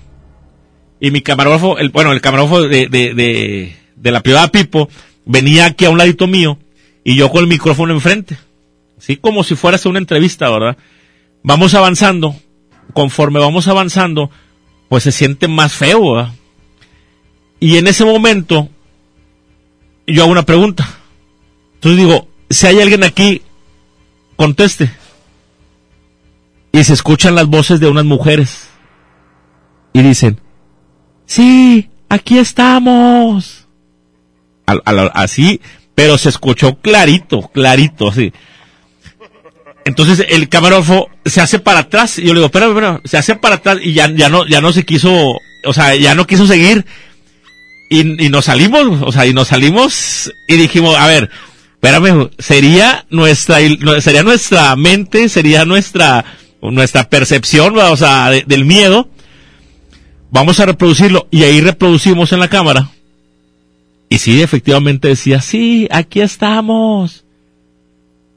Y mi camarógrafo, el, bueno, el camarógrafo de, de, de, de la privada Pipo, venía aquí a un ladito mío, y yo con el micrófono enfrente. Así como si fuera una entrevista, ¿verdad? Vamos avanzando, conforme vamos avanzando, pues se siente más feo. Y en ese momento, yo hago una pregunta. Entonces digo, si hay alguien aquí, conteste. Y se escuchan las voces de unas mujeres. Y dicen, sí, aquí estamos. Así, pero se escuchó clarito, clarito, así. Entonces el camarógrafo se hace para atrás y yo le digo, espérame, espérame, se hace para atrás y ya, no, ya no se quiso, o sea, ya no quiso seguir y, nos salimos, o sea, y nos salimos y dijimos, a ver, espérame, sería nuestra, sería nuestra mente, sería nuestra, nuestra percepción, o sea, de- del miedo. Vamos a reproducirlo y ahí reproducimos en la cámara. Y sí, efectivamente decía, sí, aquí estamos.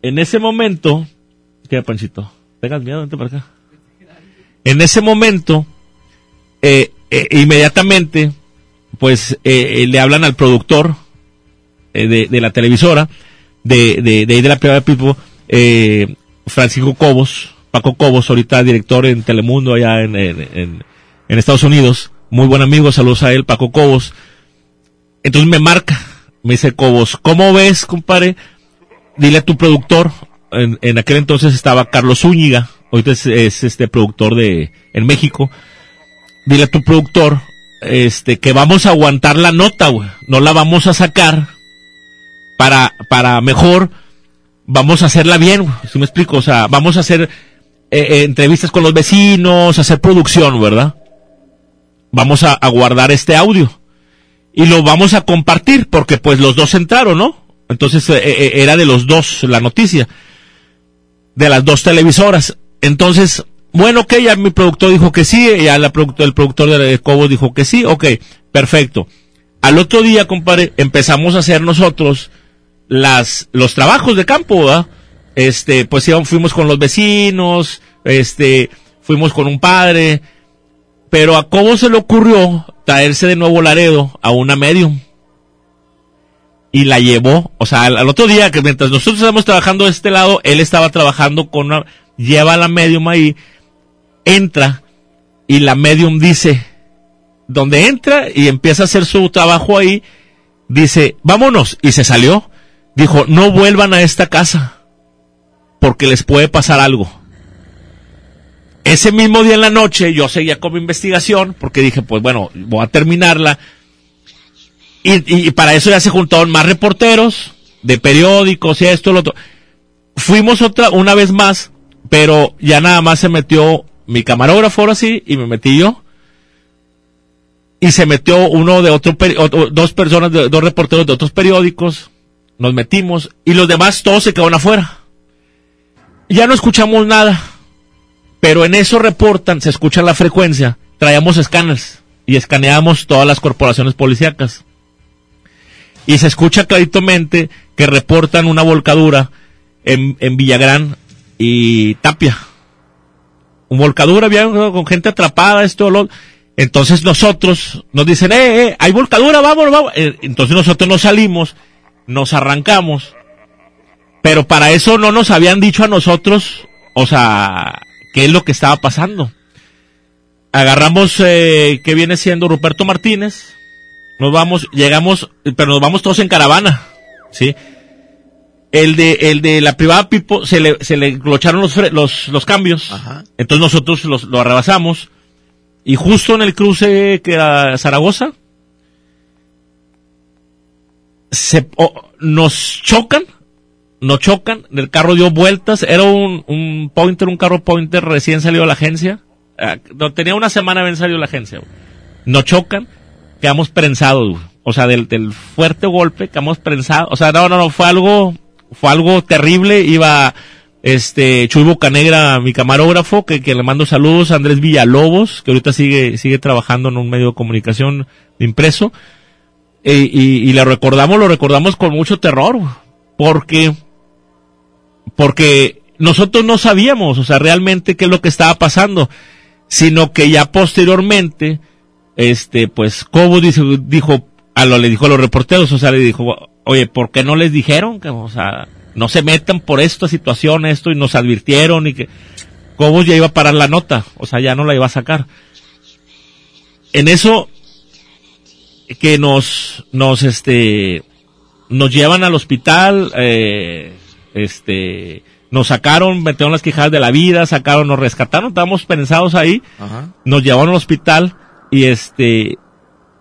En ese momento, ¿qué, Panchito? Tengas miedo, vente para acá. En ese momento, eh, eh, inmediatamente, pues eh, le hablan al productor de, la televisora, de, de, de de la privada Pipo, Francisco Cobos, Paco Cobos, ahorita director en Telemundo allá en Estados Unidos, muy buen amigo, saludos a él, Paco Cobos. Entonces me marca, me dice Cobos, ¿cómo ves, compadre? Dile a tu productor, en, aquel entonces estaba Carlos Zúñiga, ahorita es, es este productor de, en México, dile a tu productor, este, que vamos a aguantar la nota, no la vamos a sacar, para, para mejor, vamos a hacerla bien, güey, ¿sí me explico? O sea, vamos a hacer eh, eh, entrevistas con los vecinos, hacer producción, ¿verdad? Vamos a, guardar este audio y lo vamos a compartir porque pues los dos entraron, ¿no? Entonces eh, era de los dos la noticia, de las dos televisoras. Entonces, bueno, ok, ya mi productor dijo que sí, ya la producto- el productor de Cobos dijo que sí, ok, perfecto. Al otro día, compadre, empezamos a hacer nosotros las, los trabajos de campo, ¿verdad? Este, pues íbamos- fuimos con los vecinos, este, fuimos con un padre, pero a Cobos se le ocurrió traerse de nuevo Laredo a una medium. Y la llevó, o sea, al, otro día, que mientras nosotros estábamos trabajando de este lado, él estaba trabajando con una, lleva a la medium ahí, entra, y la medium dice, donde entra y empieza a hacer su trabajo ahí, dice, vámonos, y se salió. Dijo, no vuelvan a esta casa, porque les puede pasar algo. Ese mismo día en la noche yo seguía con mi investigación, porque dije, pues bueno, voy a terminarla. Y, para eso ya se juntaron más reporteros de periódicos y esto, lo otro. Fuimos otra, una vez más, pero ya nada más se metió mi camarógrafo ahora sí, y me metí yo. Y se metió uno de otro, otro- dos personas, dos reporteros de otros periódicos. Nos metimos y los demás todos se quedaron afuera. Ya no escuchamos nada. Pero en eso reportan, se escucha la frecuencia. Traíamos escáneres y escaneamos todas las corporaciones policíacas. Y se escucha claramente que reportan una volcadura en, en Villagrán y Tapia. Un volcadura, había con gente atrapada, esto, lo. Entonces nosotros nos dicen, eh, eh, hay volcadura, vamos, vamos. Eh, Entonces nosotros nos salimos, nos arrancamos. Pero para eso no nos habían dicho a nosotros, o sea, qué es lo que estaba pasando. Agarramos, eh, que viene siendo Ruperto Martínez, nos vamos, llegamos, pero nos vamos todos en caravana, ¿sí? El de, el de la privada Pipo se le, se le clocharon los, los, los cambios. Entonces nosotros los, lo arrebasamos. Y justo en el cruce que era Zaragoza, se, nos chocan, nos chocan, el carro dio vueltas, era un, un pointer, un carro pointer recién salido de la agencia, Ah, no, tenía una semana bien salido de la agencia, nos chocan, quedamos prensados, o sea, del, fuerte golpe, quedamos prensados, o sea, no, no, no, fue algo, fue algo terrible, iba, este, Chuy Bocanegra, mi camarógrafo, que, que le mando saludos, Andrés Villalobos, que ahorita sigue, sigue trabajando en un medio de comunicación de impreso, e- y, le recordamos, lo recordamos con mucho terror, porque, porque nosotros no sabíamos, o sea, realmente qué es lo que estaba pasando, sino que ya posteriormente, este, pues, Cobo dice, dijo, a lo, le dijo a los reporteros, o sea, le dijo, oye, ¿por qué no les dijeron que, o sea, no se metan por esta situación, esto, y nos advirtieron y que Cobos ya iba a parar la nota, o sea, ya no la iba a sacar. En eso, que nos, nos, este, nos llevan al hospital, eh, este, nos sacaron, metieron las quejadas de la vida, sacaron, nos rescataron, estábamos pensados ahí, Ajá. nos llevaron al hospital y este,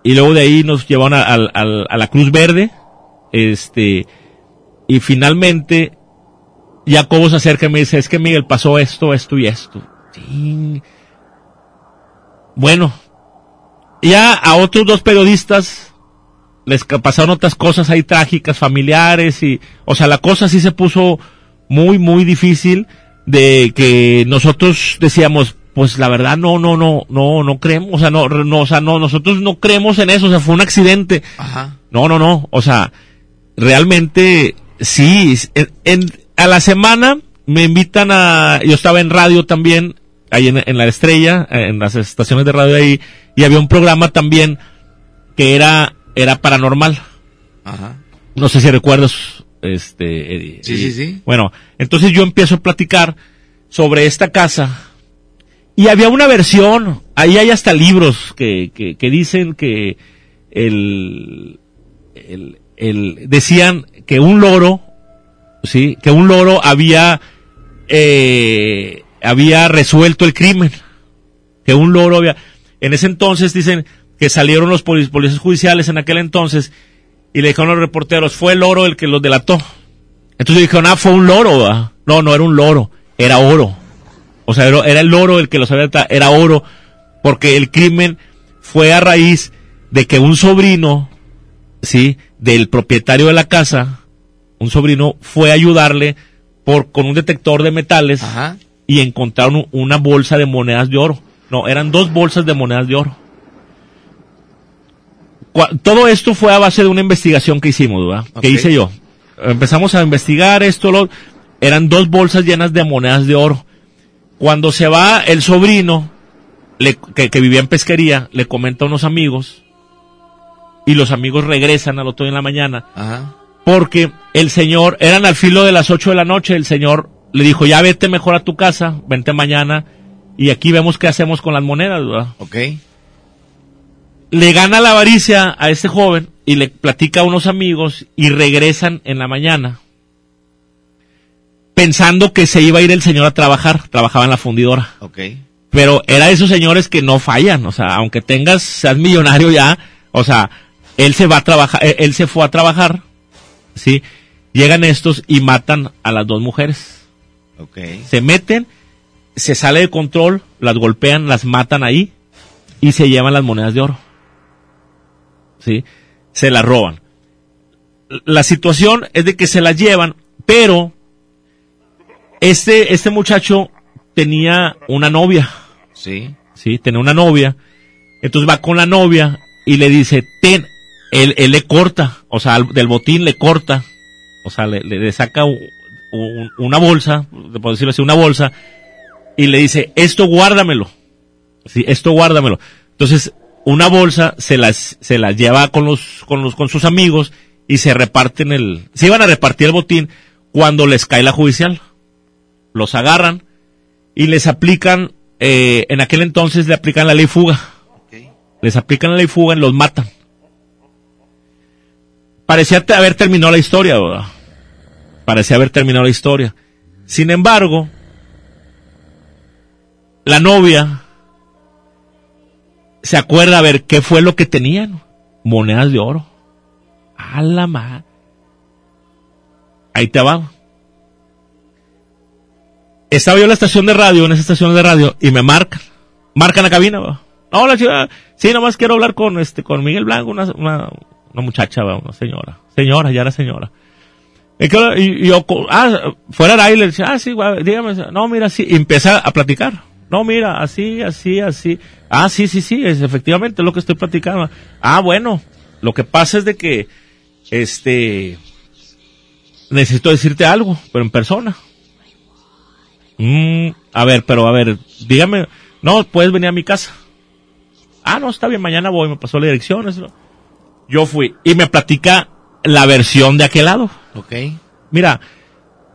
y luego de ahí nos llevaron a, a la Cruz Verde, este, y finalmente, Jacobo se acerca y me dice, es que Miguel pasó esto, esto y esto. Sí. Bueno, ya a otros dos periodistas les pasaron otras cosas ahí trágicas, familiares y, o sea, la cosa sí se puso muy, muy difícil de que nosotros decíamos, pues la verdad no, no, no, no, no creemos, o sea, no, no, o sea, no, nosotros no creemos en eso, o sea, fue un accidente. Ajá. No, no, no, o sea, realmente sí, en, en- a la semana me invitan a, yo estaba en radio también, ahí en, en la estrella, en las estaciones de radio ahí, y había un programa también que era, era paranormal. Ajá. No sé si recuerdas, este, Eddie. Sí, sí, sí. Bueno, entonces yo empiezo a platicar sobre esta casa y había una versión, ahí hay hasta libros que, que, que dicen que el, el, el- decían que un loro, sí, que un loro había, eh, había resuelto el crimen, que un loro había, en ese entonces dicen que salieron los poli- policías judiciales en aquel entonces y le dijeron a los reporteros, fue el loro el que los delató. Entonces dijeron, ah, fue un loro. No, no era un loro, era oro. O sea, era, el loro el que los había era oro, porque el crimen fue a raíz de que un sobrino, sí, del propietario de la casa, un sobrino fue a ayudarle por, con un detector de metales y encontraron un- una bolsa de monedas de oro. No, eran dos bolsas de monedas de oro. Todo esto fue a base de una investigación que hicimos, ¿verdad? Que hice yo. Empezamos a investigar esto, lo, eran dos bolsas llenas de monedas de oro. Cuando se va el sobrino, le- que, que vivía en pesquería, le comenta a unos amigos, y los amigos regresan al otro día en la mañana, Ajá. porque el señor, eran al filo de las 8 de la noche, el señor le dijo, ya vete mejor a tu casa, vente mañana, y aquí vemos qué hacemos con las monedas, ¿verdad? Ok. Le gana la avaricia a este joven y le platica a unos amigos y regresan en la mañana pensando que se iba a ir el señor a trabajar, trabajaba en la fundidora. Ok. Pero era de esos señores que no fallan, o sea, aunque tengas, seas millonario ya, o sea, él se va a trabajar, eh, él se fue a trabajar, ¿sí? Llegan estos y matan a las dos mujeres. Ok. Se meten, se sale de control, las golpean, las matan ahí y se llevan las monedas de oro. ¿Sí? Se las roban. La situación es de que se las llevan, pero este, este muchacho tenía una novia. Sí. Sí, tenía una novia. Entonces va con la novia y le dice, ten, él, él le corta, o sea, del botín le corta, o sea, le, le- le saca u- u- una bolsa, por decirlo así, una bolsa, y le dice, esto guárdamelo. Sí, esto guárdamelo. Entonces, una bolsa se las, se las lleva con los, con los, con sus amigos y se reparten el, se iban a repartir el botín cuando les cae la judicial. Los agarran y les aplican, eh, en aquel entonces le aplican la ley fuga. Les aplican la ley fuga y los matan. Parecía haber terminado la historia, ¿verdad? Parecía haber terminado la historia. Sin embargo, la novia se acuerda a ver qué fue lo que tenían. Monedas de oro. A la ma. Ahí te va. Estaba yo en la estación de radio, en esa estación de radio, y me marcan. Marcan la cabina, va. Hola, chica. Sí, nomás quiero hablar con este, con Miguel Blanco, una, una, una muchacha, va, una señora. Señora, ya era señora. Y, yo, ah, fuera del aire, ah, sí, güey, dígame, no, mira, sí, y empieza a platicar. No, mira, así, así, así. Ah, sí, sí, sí, es efectivamente lo que estoy platicando. Ah, bueno, lo que pasa es de que, este, necesito decirte algo, pero en persona. Mm, a ver, pero a ver, dígame, no, puedes venir a mi casa. Ah, no, está bien, mañana voy, me pasó la dirección. eso. Yo fui y me platica la versión de aquel lado. Ok. Mira,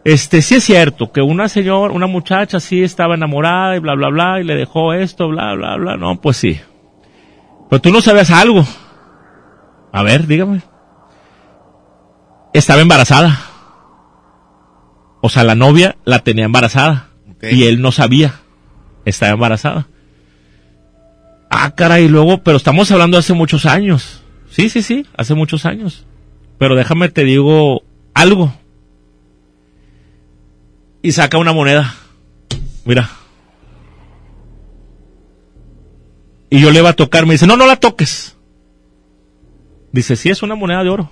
este, sí es cierto que una señora, una muchacha sí estaba enamorada y bla, bla, bla, y le dejó esto, bla, bla, bla. No, pues sí. Pero tú no sabías algo. A ver, dígame. Estaba embarazada. O sea, la novia la tenía embarazada. Y él no sabía. Estaba embarazada. Ah, caray, luego, pero estamos hablando hace muchos años. Sí, sí, sí, hace muchos años. Pero déjame te digo algo. Y saca una moneda. Mira. Y yo le iba a tocar, me dice, no, no la toques. Dice, sí, es una moneda de oro.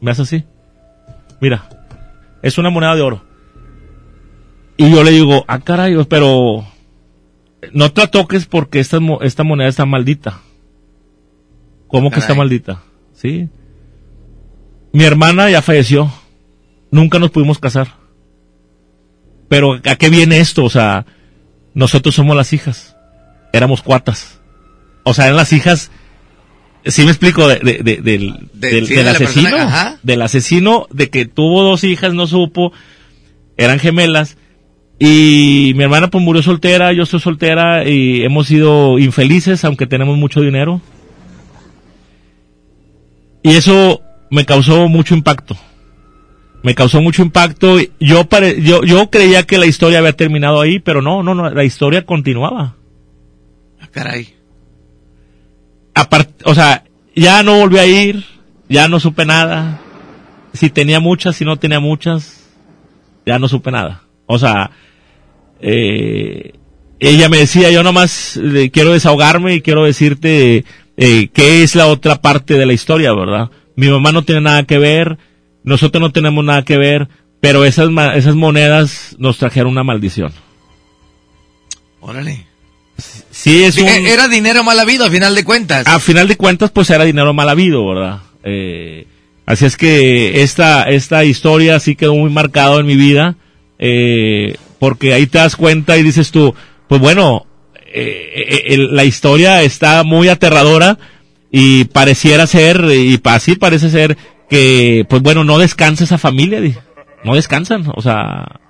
Me hace así. Mira, es una moneda de oro. Y yo le digo, ah, caray, pero no te la toques porque esta, esta moneda está maldita. ¿Cómo que está maldita? Sí. Mi hermana ya falleció. Nunca nos pudimos casar. Pero ¿a qué viene esto? O sea, nosotros somos las hijas. Éramos cuatas. O sea, eran las hijas, sí me explico, de, de- de- del, De- del- sí, asesino. persona. Del asesino, de que tuvo dos hijas, no supo. Eran gemelas. Y mi hermana pues murió soltera, yo soy soltera y hemos sido infelices, aunque tenemos mucho dinero. Y eso me causó mucho impacto. Me causó mucho impacto. Yo, pare- yo, yo creía que la historia había terminado ahí, pero no, no, no, la historia continuaba. Ah, caray. Apart- o sea, ya no volví a ir, ya no supe nada. Si tenía muchas, si no tenía muchas, ya no supe nada. O sea, eh, ella me decía, yo nomás eh, quiero desahogarme y quiero decirte eh, qué es la otra parte de la historia, ¿verdad? Mi mamá no tiene nada que ver, nosotros no tenemos nada que ver, pero esas, monedas nos trajeron una maldición. Órale. Sí, es un... Era dinero mal habido, a final de cuentas. a final de cuentas, pues era dinero mal habido, ¿verdad? Eh, así es que esta, esta historia sí quedó muy marcado en mi vida, eh, porque ahí te das cuenta y dices tú, pues bueno, eh, eh, la historia está muy aterradora y pareciera ser, y así parece ser que, pues bueno, no descansa esa familia, no descansan, o sea,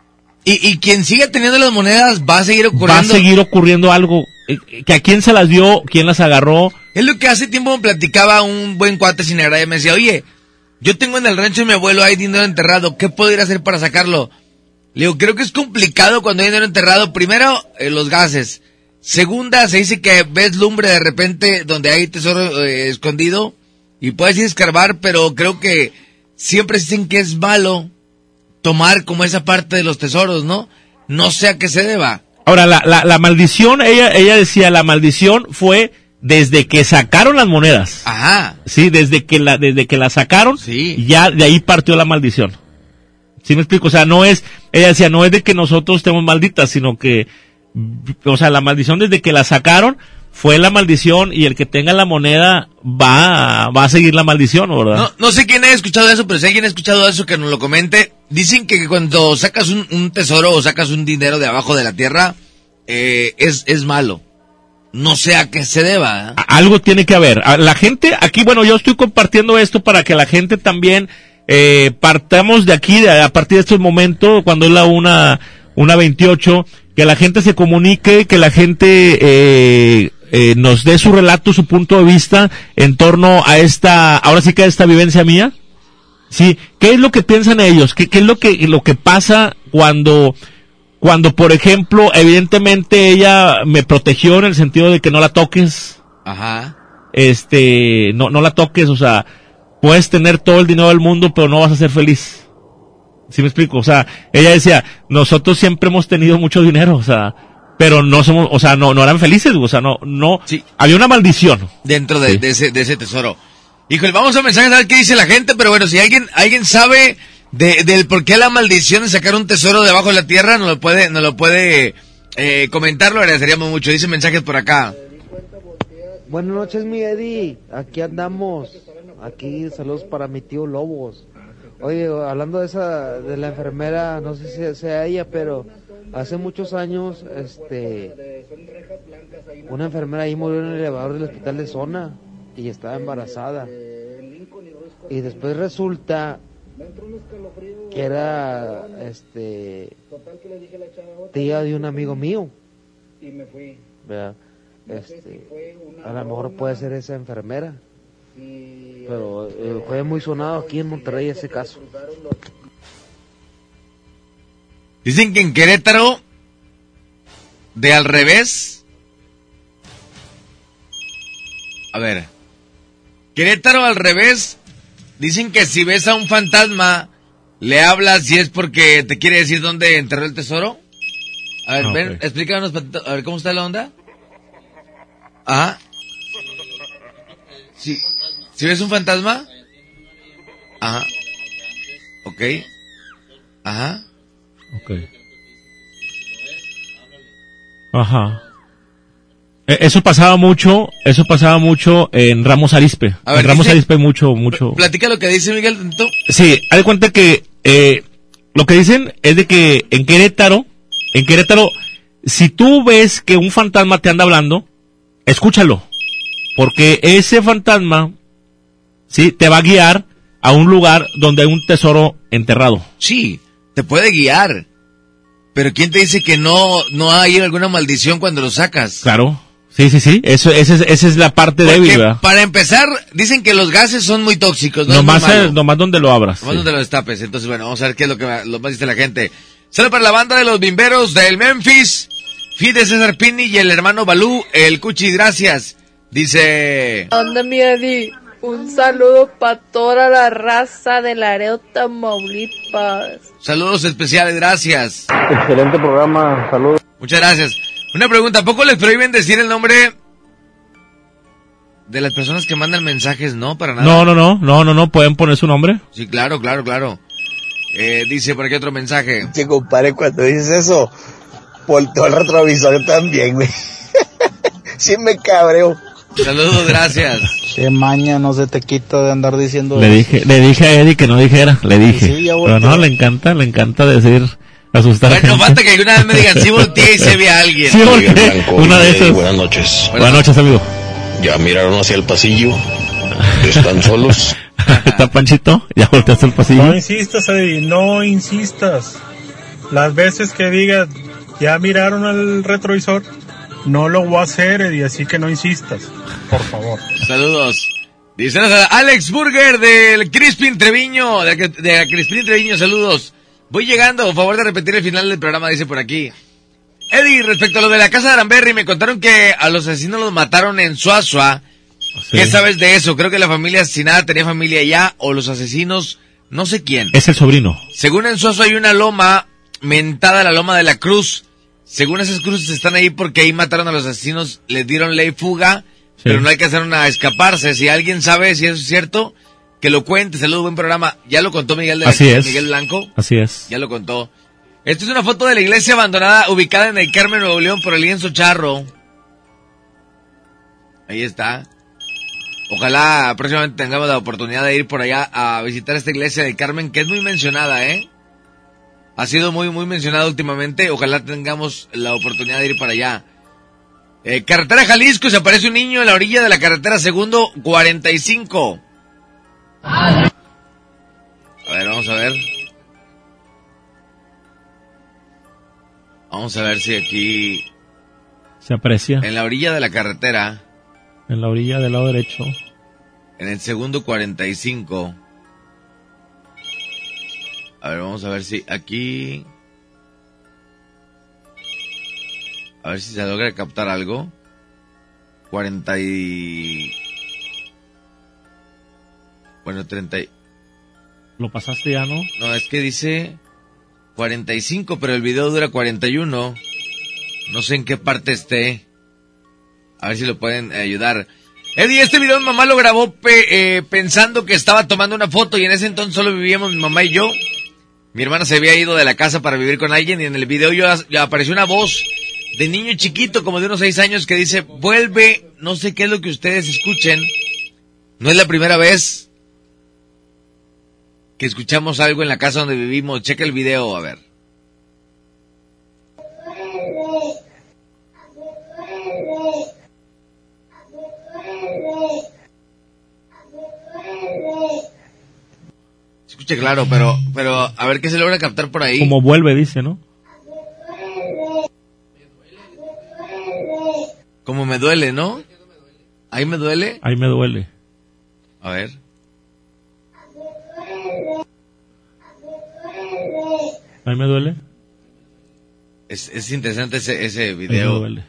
Y, y quien siga teniendo las monedas va a seguir ocurriendo. va a seguir ocurriendo algo, eh, que a quién se las dio, quién las agarró, Es lo que hace tiempo me platicaba un buen cuate sin y me decía, oye, yo tengo en el rancho de mi abuelo hay dinero enterrado, ¿qué puedo ir a hacer para sacarlo? Le digo, creo que es complicado cuando hay dinero enterrado. Primero, eh, los gases. Segunda, se dice que ves lumbre de repente donde hay tesoro eh, escondido y puedes ir a escarbar, pero creo que siempre dicen que es malo tomar como esa parte de los tesoros, ¿no? No sé a qué se deba. Ahora, la, la, la maldición, ella, ella decía, la maldición fue desde que sacaron las monedas. Ajá. Sí, desde que la, desde que la sacaron, ya de ahí partió la maldición. ¿Sí me explico? O sea, no es, ella decía, no es de que nosotros estemos malditas, sino que, o sea, la maldición desde que la sacaron fue la maldición y el que tenga la moneda va, a- va a seguir la maldición, ¿verdad? No, no sé quién ha escuchado eso, pero si alguien ha escuchado eso, que nos lo comente. Dicen que cuando sacas un, un tesoro o sacas un dinero de abajo de la tierra, eh, es, es malo. No sé a qué se deba. ¿eh? algo tiene que haber. La gente, aquí, bueno, yo estoy compartiendo esto para que la gente también eh, partamos de aquí, de- a partir de estos momentos, cuando es la una, una 28, que la gente se comunique, que la gente eh, eh, nos dé su relato, su punto de vista en torno a esta, ahora sí que a esta vivencia mía. Sí, ¿qué es lo que piensan ellos? ¿Qué, qué es lo que, lo que pasa cuando, cuando, por ejemplo, evidentemente ella me protegió en el sentido de que no la toques? Ajá. este, no, no la toques, o sea, puedes tener todo el dinero del mundo, pero no vas a ser feliz. ¿Sí me explico? O sea, ella decía, nosotros siempre hemos tenido mucho dinero, o sea, pero no somos, o sea, no, no eran felices, o sea, no, no, había una maldición. Dentro de, de ese, de ese tesoro. Híjole, vamos a mensajes a ver qué dice la gente, pero bueno, si alguien, alguien sabe de, del por qué la maldición de sacar un tesoro debajo de la tierra, nos lo puede, nos lo puede eh, comentar, lo agradeceríamos mucho. Dice mensajes por acá. Buenas noches, mi Eddie. Aquí andamos. Aquí, saludos para mi tío Lobos. Oye, hablando de esa, de la enfermera, no sé si sea ella, pero hace muchos años, este, una enfermera ahí murió en el elevador del hospital de zona y estaba embarazada. Y después resulta que era, este, tía de un amigo mío. ¿verdad? Este, a lo mejor puede ser esa enfermera. Pero eh, fue muy sonado aquí en Monterrey ese caso. Dicen que en Querétaro, de al revés. A ver. Querétaro al revés. Dicen que si ves a un fantasma, le hablas y es porque te quiere decir dónde enterró el tesoro. A ver, Ah, ven, explícanos, Patito, a ver cómo está la onda. Ajá. Sí. ¿Si ves un fantasma? Ajá. Ok. Ajá. Ok. Ajá. Eh, Eso pasaba mucho, eso pasaba mucho en Ramos Arispe. Ver, en Ramos dice- Arispe mucho, mucho. Platica lo que dice Miguel. tantito. Sí, haz de cuenta que eh, lo que dicen es de que en Querétaro, en Querétaro, si tú ves que un fantasma te anda hablando, escúchalo, porque ese fantasma, sí, te va a guiar a un lugar donde hay un tesoro enterrado. Sí, te puede guiar. Pero ¿quién te dice que no, no hay alguna maldición cuando lo sacas? Claro, sí, sí, sí, eso, esa es, esa es la parte débil, ¿verdad? para empezar, dicen que los gases son muy tóxicos. No nomás, es eh, nomás donde lo abras. Nomás sí. donde lo destapes. Entonces, bueno, vamos a ver qué es lo que más dice la gente. Solo para la banda de los bimberos del Memphis. Fide César Pini y el hermano Balú, el Cuchi, gracias. Dice... Onda mi Eddie, un saludo para toda la raza de Laredo, Tamaulipas. Saludos especiales, gracias. Excelente programa, saludos. Muchas gracias. Una pregunta, ¿a poco les prohíben decir el nombre de las personas que mandan mensajes? No, para nada. No, no, no, no, no, no, pueden poner su nombre. Sí, claro, claro, claro. Eh, dice por aquí otro mensaje. Sí, compadre, cuando dices eso, volteó el retrovisor también, güey. sí me cabreo. Saludos, gracias. Qué maña no se te quita de andar diciendo Le eso. dije, le dije a Eddie que no dijera, le dije. Sí, ya Pero no, le encanta, le encanta decir, asustar a Bueno, gente. falta que alguna vez me digan, sí volteé y se ve a alguien. Sí, volteé. Una de esas. Buenas noches. Buenas noches, amigo. Ya miraron hacia el pasillo. Están solos. ¿Está Panchito? ¿Ya volteaste el pasillo? No insistas, Eddie, no insistas. Las veces que digas, ya miraron al retrovisor, no lo voy a hacer, Eddie, así que no insistas, por favor. Saludos. Dice Alex Burger del Crispin Treviño, de, Crispin Treviño, saludos. Voy llegando, por favor de repetir el final del programa, dice por aquí. Eddie, respecto a lo de la casa de Aramberry, me contaron que a los asesinos los mataron en Suazua. ¿Qué sabes de eso? Creo que la familia asesinada tenía familia allá, o los asesinos, no sé quién. Es el sobrino. Según en Suazo hay una loma mentada la loma de la cruz. Según esas cruces están ahí porque ahí mataron a los asesinos, les dieron ley fuga, pero no alcanzaron a escaparse. Si alguien sabe si eso es cierto, que lo cuente. Saludos, buen programa. Ya lo contó Miguel, de Así es. Miguel Blanco. Así es. Ya lo contó. Esta es una foto de la iglesia abandonada ubicada en el Carmen, Nuevo León, por el lienzo charro. Ahí está. Ojalá próximamente tengamos la oportunidad de ir por allá a visitar esta iglesia del Carmen, que es muy mencionada, ¿eh? Ha sido muy, muy mencionada últimamente. Ojalá tengamos la oportunidad de ir para allá. Eh, carretera Jalisco, se aparece un niño en la orilla de la carretera segundo 45. A ver, vamos a ver. Vamos a ver si aquí, Se aprecia en la orilla de la carretera, en la orilla del lado derecho. en el segundo 45. A ver, vamos a ver si aquí... A ver si se logra captar algo. 40 y... Bueno, 30 y... Lo pasaste ya, ¿no? No, es que dice 45, pero el video dura 41. No sé en qué parte esté. A ver si lo pueden ayudar. Eddie, este video mi mamá lo grabó pe- eh, pensando que estaba tomando una foto y en ese entonces solo vivíamos mi mamá y yo. Mi hermana se había ido de la casa para vivir con alguien y en el video yo apareció una voz de niño chiquito como de unos seis años que dice, vuelve, no sé qué es lo que ustedes escuchen. No es la primera vez que escuchamos algo en la casa donde vivimos. Checa el video, a ver. Se escucha claro, pero, pero a ver qué se logra captar por ahí. Como vuelve, dice, ¿no? Como me duele, ¿no? Ahí me duele. Ahí me duele. A ver. Ahí me duele. Es, es interesante ese, ese video. duele.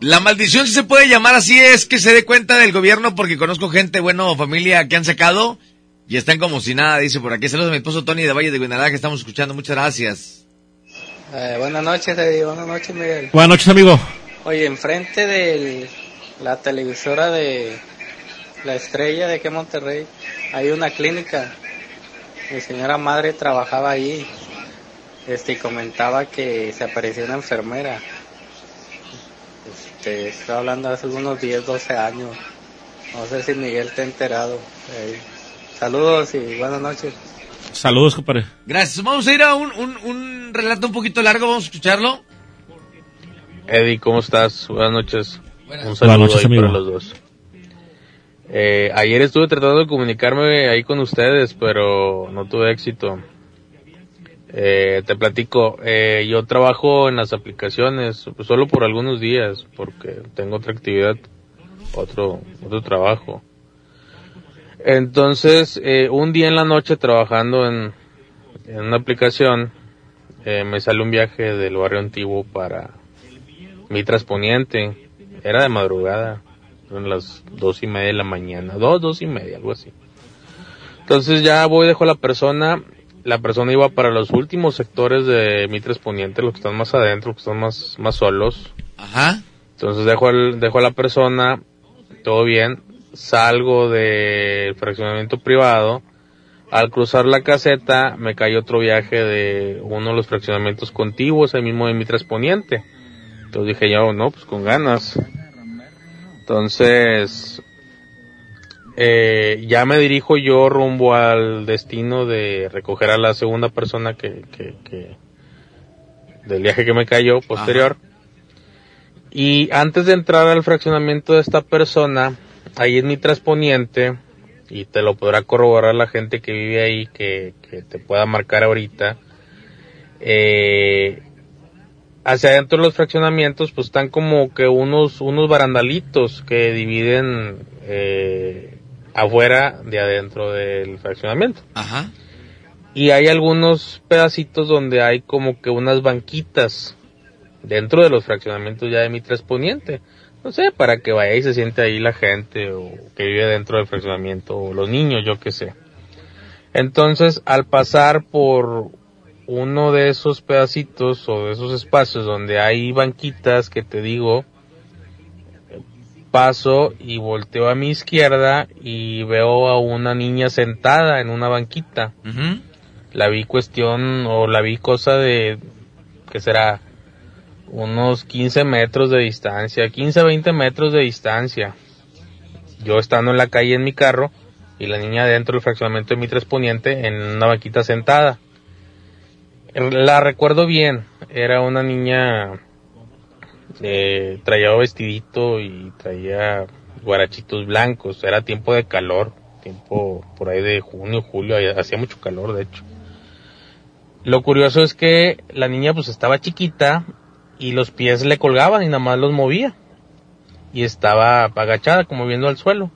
La maldición, si se puede llamar así, es que se dé cuenta del gobierno porque conozco gente, bueno, familia que han sacado y están como si nada, dice por aquí. Saludos a mi esposo Tony de Valle de Guinalá que estamos escuchando. Muchas gracias. Eh, buenas noches, Eddie. Buenas noches, Miguel. Buenas noches, amigo. Oye, enfrente de la televisora de la estrella de aquí en Monterrey, hay una clínica. Mi señora madre trabajaba ahí este, y comentaba que se apareció una enfermera. Este, estaba hablando hace unos 10, 12 años. No sé si Miguel te ha enterado. Eh, saludos y buenas noches. Saludos, compadre. Gracias. Vamos a ir a un, un, un relato un poquito largo, vamos a escucharlo. Eddie, ¿cómo estás? Buenas noches. Buenas. Un saludo Buenas noches, ahí para los dos. Eh, ayer estuve tratando de comunicarme ahí con ustedes, pero no tuve éxito. Eh, te platico, eh, yo trabajo en las aplicaciones solo por algunos días, porque tengo otra actividad, otro, otro trabajo. Entonces, eh, un día en la noche trabajando en, en una aplicación, eh, me sale un viaje del barrio antiguo para mi Poniente. Era de madrugada, eran las dos y media de la mañana, dos, dos y media, algo así. Entonces ya voy, dejo a la persona, la persona iba para los últimos sectores de mi Poniente, los que están más adentro, los que están más, más solos. Ajá. Entonces dejo, al- dejo a la persona, todo bien, salgo del fraccionamiento privado, al cruzar la caseta me cae otro viaje de uno de los fraccionamientos contiguos, ahí mismo de mi Poniente. Entonces dije yo, no, pues con ganas. Entonces, eh, ya me dirijo yo rumbo al destino de recoger a la segunda persona que, que, que del viaje que me cayó posterior. Y antes de entrar al fraccionamiento de esta persona, ahí en mi Poniente, y te lo podrá corroborar la gente que vive ahí, que, que te pueda marcar ahorita, eh, hacia adentro de los fraccionamientos, pues están como que unos, unos barandalitos que dividen eh, afuera de adentro del fraccionamiento. Ajá. Y hay algunos pedacitos donde hay como que unas banquitas dentro de los fraccionamientos ya de mi Poniente. No sé, para que vaya y se siente ahí la gente o que vive dentro del fraccionamiento o los niños, yo qué sé. Entonces, al pasar por uno de esos pedacitos o de esos espacios donde hay banquitas que te digo, paso y volteo a mi izquierda y veo a una niña sentada en una banquita. La vi cuestión o la vi cosa de, que será? Unos 15 metros de distancia, 15 20 metros de distancia. Yo estando en la calle en mi carro y la niña dentro del fraccionamiento de mi Poniente en una banquita sentada. La recuerdo bien, era una niña, eh, traía vestidito y traía guarachitos blancos, era tiempo de calor, tiempo por ahí de junio, julio, hacía mucho calor de hecho. Lo curioso es que la niña pues estaba chiquita y los pies le colgaban y nada más los movía. Y estaba agachada como viendo al suelo.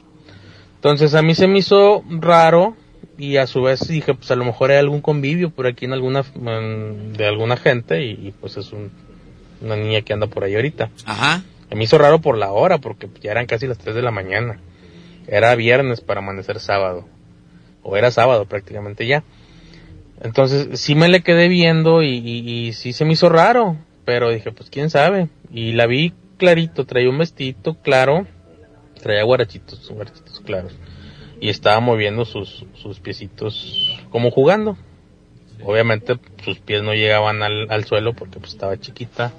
Entonces a mí se me hizo raro y a su vez dije pues a lo mejor hay algún convivio por aquí en alguna en- de alguna gente y, y, pues es un- una niña que anda por ahí ahorita. Ajá. Se me hizo raro por la hora porque ya eran casi las 3 de la mañana. Era viernes para amanecer sábado. O era sábado prácticamente ya. Entonces sí me le quedé viendo y, y, y sí se me hizo raro. Pero dije, pues quién sabe. Y la vi clarito, traía un vestidito claro. Traía guarachitos, guarachitos claros. Y estaba moviendo sus, sus piecitos como jugando. Obviamente sus pies no llegaban al, al suelo porque pues estaba chiquita.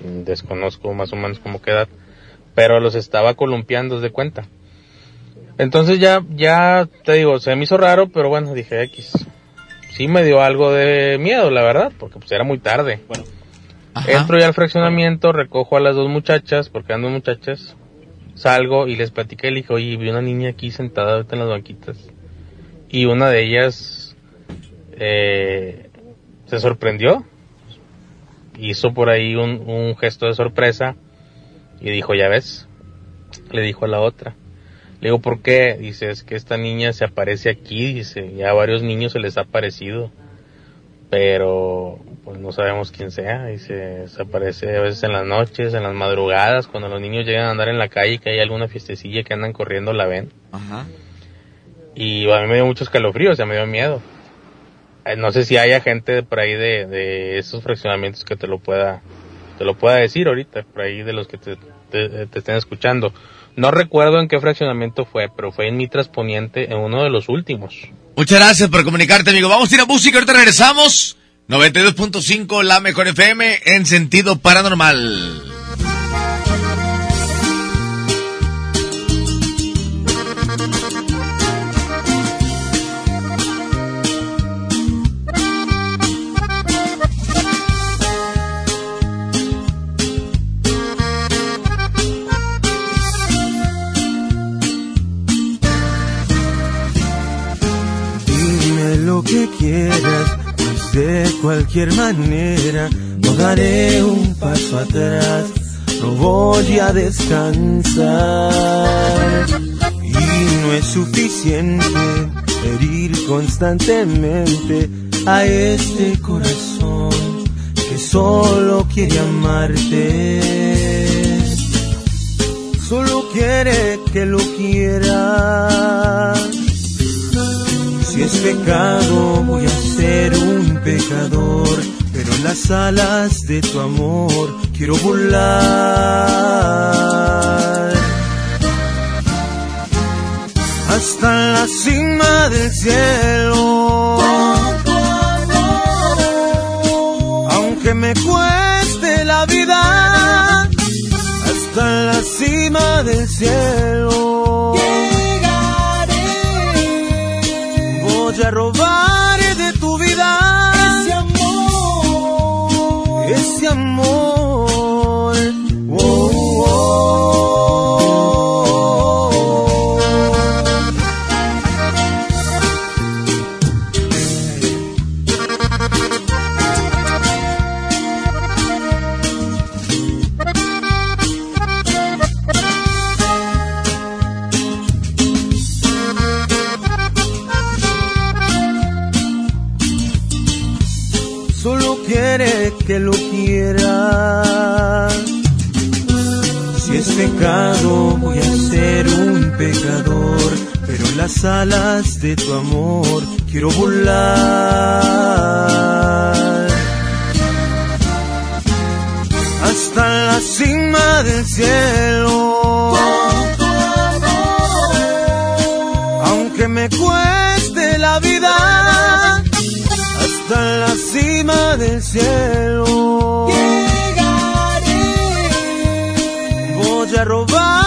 Desconozco más o menos cómo edad. Pero los estaba columpiando, de cuenta. Entonces ya, ya te digo, se me hizo raro, pero bueno, dije X. Sí me dio algo de miedo, la verdad, porque pues era muy tarde. Entro ya al fraccionamiento, recojo a las dos muchachas, porque eran dos muchachas. Salgo y les platiqué y le dije, oye, vi una niña aquí sentada ahorita en las banquitas. Y una de ellas eh, se sorprendió. Hizo por ahí un, un gesto de sorpresa y dijo, ya ves, le dijo a la otra. Le digo, ¿por qué? Dice, es que esta niña se aparece aquí, dice, ya a varios niños se les ha aparecido, pero pues no sabemos quién sea, dice, se aparece a veces en las noches, en las madrugadas, cuando los niños llegan a andar en la calle, que hay alguna fiestecilla que andan corriendo, la ven. Ajá. Y a mí me dio mucho escalofrío, o sea, me dio miedo. Eh, No sé si haya gente por ahí de, de esos fraccionamientos que te lo pueda, te lo pueda decir ahorita, por ahí de los que te te, te estén escuchando. No recuerdo en qué fraccionamiento fue, pero fue en mi Trasponiente, en uno de los últimos. Muchas gracias por comunicarte, amigo. Vamos a ir a música, ahorita regresamos. 92.5, la mejor FM en sentido paranormal. Lo que quieras, pues de cualquier manera no daré un paso atrás, no voy a descansar. Y no es suficiente herir constantemente a este corazón que solo quiere amarte. Solo quiere que lo quiera. Es pecado, voy a ser un pecador, pero en las alas de tu amor quiero volar. Hasta la cima del cielo. Aunque me cueste la vida, hasta la cima del cielo. Voy las alas de tu amor quiero volar. Hasta la cima del cielo. Aunque me cueste la vida, hasta la cima del cielo. Voy a robar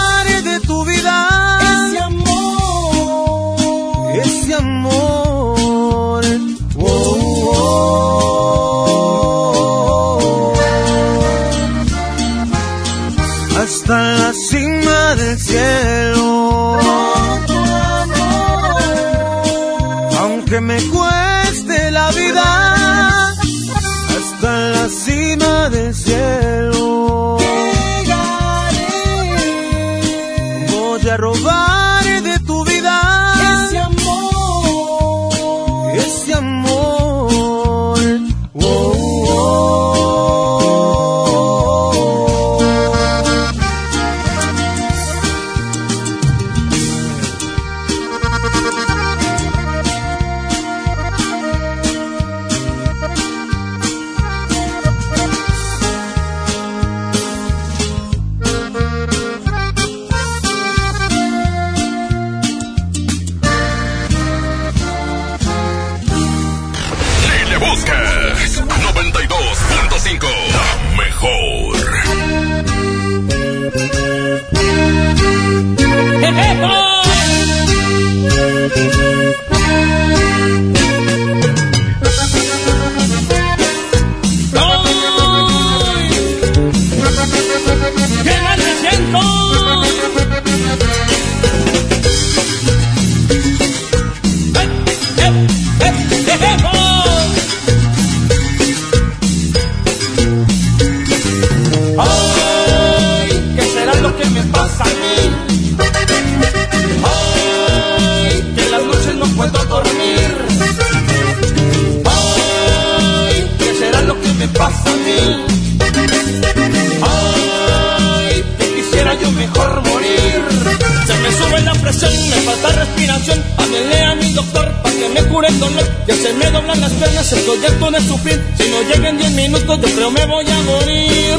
dolor. Ya se me doblan las piernas, estoy harto de sufrir. Si no llegan 10 minutos, yo creo me voy a morir.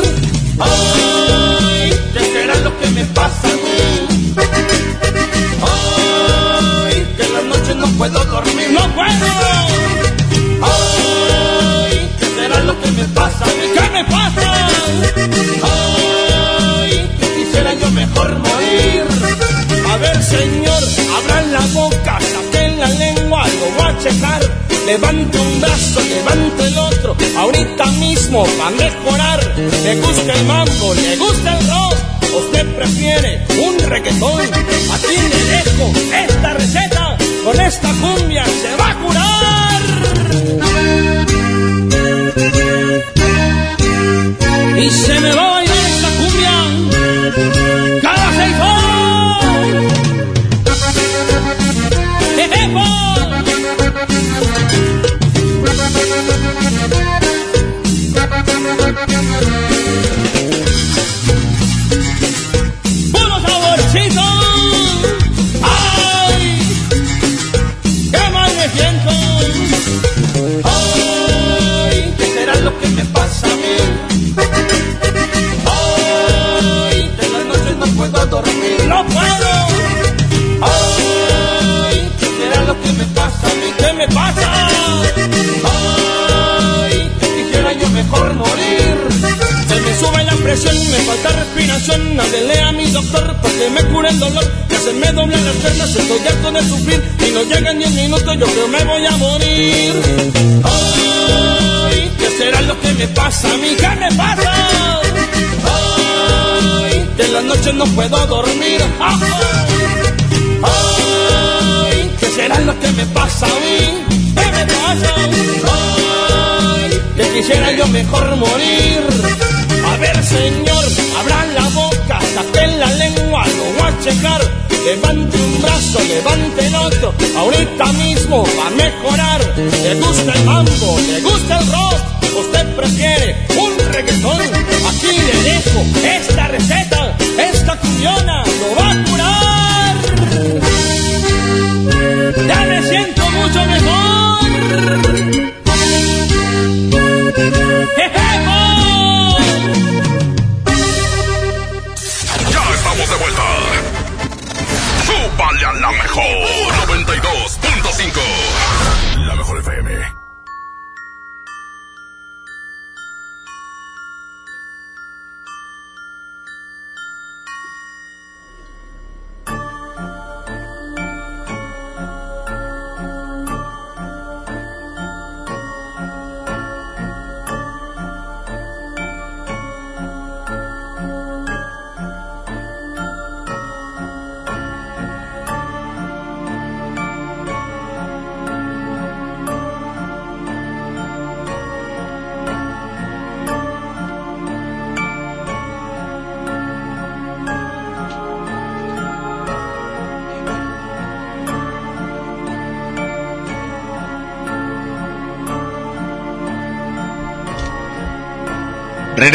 Ay, que será lo que me pasa a mí? Ay, que en las noches no puedo dormir, no puedo. Ay, ¿qué será lo que me pasa a mí? ¿Qué me pasa? Ay, que quisiera yo mejor morir. A ver, señor, Levante un brazo, levante el otro, ahorita mismo va a mejorar. Le gusta el mambo, le gusta el rock, usted prefiere un reggaetón. Aquí le dejo esta receta, con esta cumbia se va a curar. Y se me va Levante un brazo, levante el otro, ahorita mismo va a mejorar. Le gusta el mambo, le gusta el rock, usted prefiere un reggaetón. Aquí le dejo esta receta, esta cuyona lo va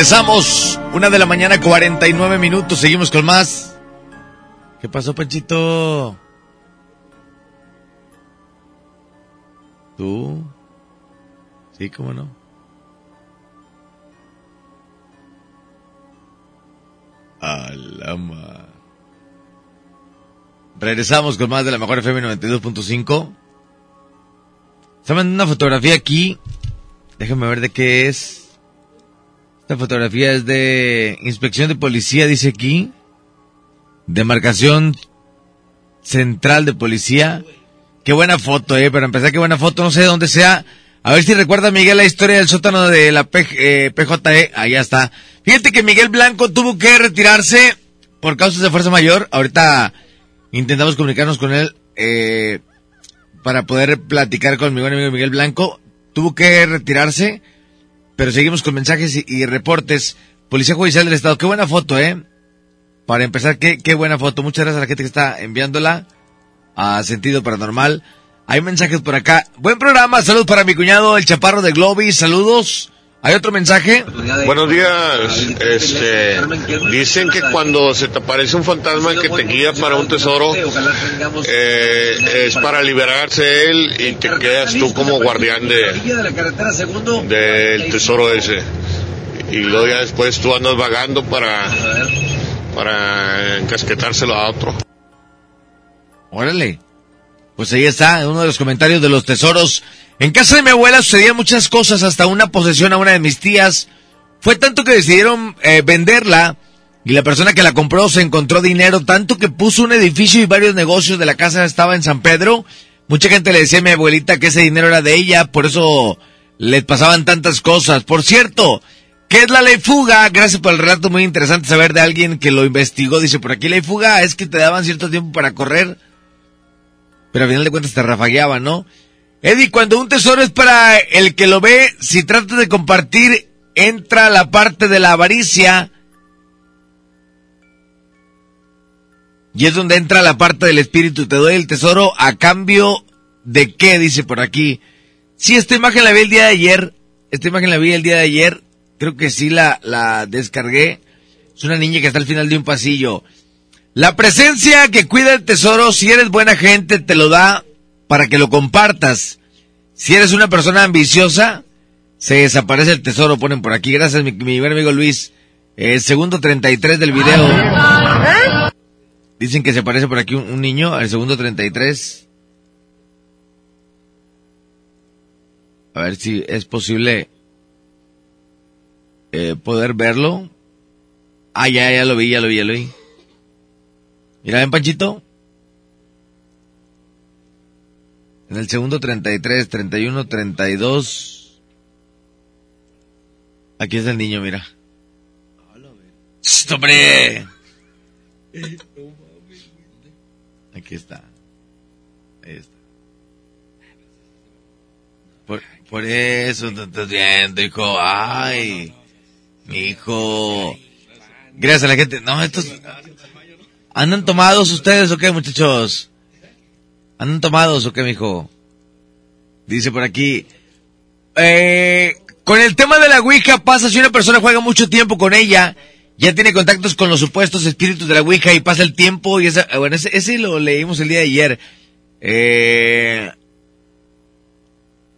Regresamos, una de la mañana, 49 minutos. Seguimos con más. ¿Qué pasó, Panchito? ¿Tú? Sí, cómo no. A la ma- Regresamos con más de la mejor FM 92.5. Está mandando una fotografía aquí. Déjame ver de qué es. Esta fotografía es de inspección de policía, dice aquí. Demarcación central de policía. Qué buena foto, eh. Para empezar, qué buena foto. No sé de dónde sea. A ver si recuerda Miguel la historia del sótano de la P- eh, PJE. Ya está. Fíjate que Miguel Blanco tuvo que retirarse por causas de fuerza mayor. Ahorita intentamos comunicarnos con él eh, para poder platicar con mi buen amigo Miguel Blanco. Tuvo que retirarse, pero seguimos con mensajes y, y reportes. Policía Judicial del Estado, qué buena foto, ¿eh? Para empezar, qué, qué buena foto. Muchas gracias a la gente que está enviándola a Sentido Paranormal. Hay mensajes por acá. Buen programa, saludos para mi cuñado, el chaparro de Globy, saludos. ¿Hay otro mensaje? Buenos días. Este, dicen que cuando se te aparece un fantasma que te guía para un tesoro, eh, es para liberarse él y te quedas tú como guardián de del tesoro ese. Y luego ya después tú andas vagando para para encasquetárselo a otro. Órale. Pues ahí está, uno de los comentarios de los tesoros. En casa de mi abuela sucedían muchas cosas, hasta una posesión a una de mis tías. Fue tanto que decidieron eh, venderla y la persona que la compró se encontró dinero, tanto que puso un edificio y varios negocios de la casa estaba en San Pedro. Mucha gente le decía a mi abuelita que ese dinero era de ella, por eso le pasaban tantas cosas. Por cierto, ¿qué es la ley fuga? Gracias por el relato, muy interesante saber de alguien que lo investigó. Dice, por aquí ley fuga es que te daban cierto tiempo para correr, pero al final de cuentas te rafagueaban, ¿no? Eddie, cuando un tesoro es para el que lo ve, si tratas de compartir, entra la parte de la avaricia. Y es donde entra la parte del espíritu. Te doy el tesoro a cambio de qué, dice por aquí. Sí, esta imagen la vi el día de ayer. Esta imagen la vi el día de ayer. Creo que sí la, la descargué. Es una niña que está al final de un pasillo. La presencia que cuida el tesoro, si eres buena gente, te lo da para que lo compartas. Si eres una persona ambiciosa, se desaparece el tesoro, ponen por aquí. Gracias, mi, mi buen amigo Luis. El segundo 33 del video. Dicen que se aparece por aquí un, niño, el segundo 33. A ver si es posible eh, poder verlo. Ah, ya, ya lo vi, ya lo vi, ya lo vi. Mira, ven, Panchito. En el segundo 33, 31, 32. Aquí está el niño, mira. ¡Shh, ¡Hombre! Aquí está. Ahí está. Por, por eso te estás viendo, hijo. Ay, mi hijo. Gracias a la gente. No, estos... ¿Andan tomados ustedes o qué, muchachos? ¿Andan tomados o qué, mijo? Dice por aquí. Eh, con el tema de la Ouija pasa si una persona juega mucho tiempo con ella, ya tiene contactos con los supuestos espíritus de la Ouija y pasa el tiempo y esa, bueno, ese, ese lo leímos el día de ayer. Eh,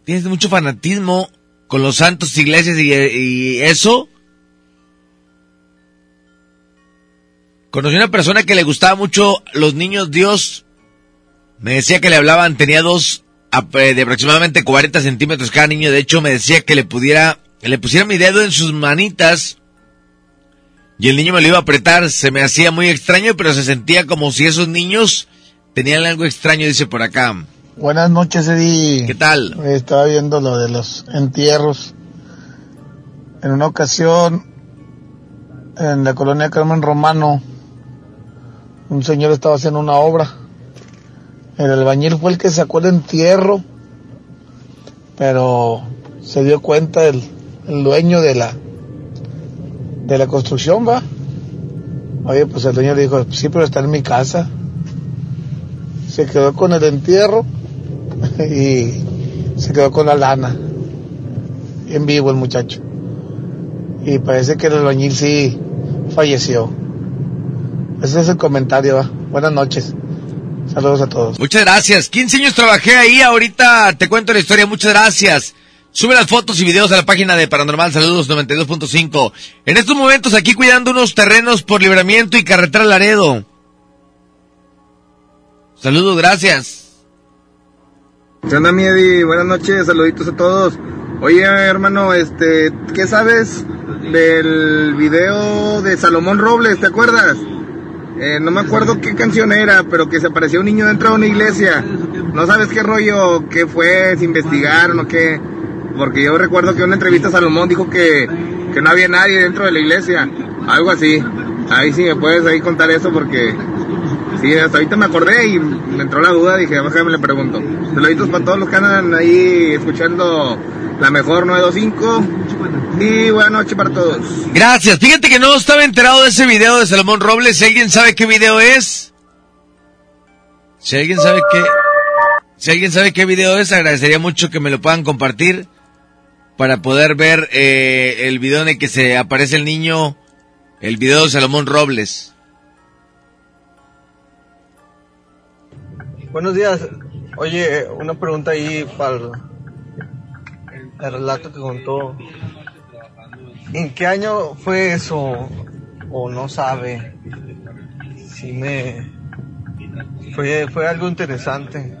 tienes mucho fanatismo con los santos iglesias y, y eso. Conocí una persona que le gustaba mucho los niños Dios. Me decía que le hablaban, tenía dos de aproximadamente 40 centímetros cada niño. De hecho, me decía que le pudiera, que le pusiera mi dedo en sus manitas. Y el niño me lo iba a apretar. Se me hacía muy extraño, pero se sentía como si esos niños tenían algo extraño, dice por acá. Buenas noches, Eddie. ¿Qué tal? Estaba viendo lo de los entierros. En una ocasión, en la colonia Carmen Romano, un señor estaba haciendo una obra. El albañil fue el que sacó el entierro, pero se dio cuenta el, dueño de la de la construcción, va. Oye, pues el dueño le dijo, sí, pero está en mi casa. Se quedó con el entierro y se quedó con la lana. En vivo el muchacho. Y parece que el albañil sí falleció. Ese es el comentario, va. Buenas noches. Saludos a todos. Muchas gracias. 15 años trabajé ahí, ahorita te cuento la historia. Muchas gracias. Sube las fotos y videos a la página de Paranormal Saludos 92.5. En estos momentos aquí cuidando unos terrenos por libramiento y carretera Laredo. Saludos, gracias. ¿Qué onda, mi Eddie? Buenas noches, saluditos a todos. Oye, hermano, este, ¿qué sabes del video de Salomón Robles? ¿Te acuerdas? Eh, no me acuerdo qué canción era, pero que se apareció un niño dentro de una iglesia. ¿No sabes qué rollo, qué fue, si investigaron o qué? Porque yo recuerdo que en una entrevista Salomón dijo que, que no había nadie dentro de la iglesia. Algo así. Ahí sí me puedes ahí contar eso porque... Sí, hasta ahorita me acordé y me entró la duda, dije, déjame le pregunto. Saluditos para todos los que andan ahí escuchando la mejor 925 y buena noche para todos. Gracias. Fíjate que no estaba enterado de ese video de Salomón Robles. Si alguien sabe qué video es, si alguien sabe qué, si alguien sabe qué video es, agradecería mucho que me lo puedan compartir para poder ver eh, el video en el que se aparece el niño, el video de Salomón Robles. Buenos días. Oye, una pregunta ahí para el, el relato que contó. ¿En qué año fue eso? ¿O no sabe? sí me... Fue, fue algo interesante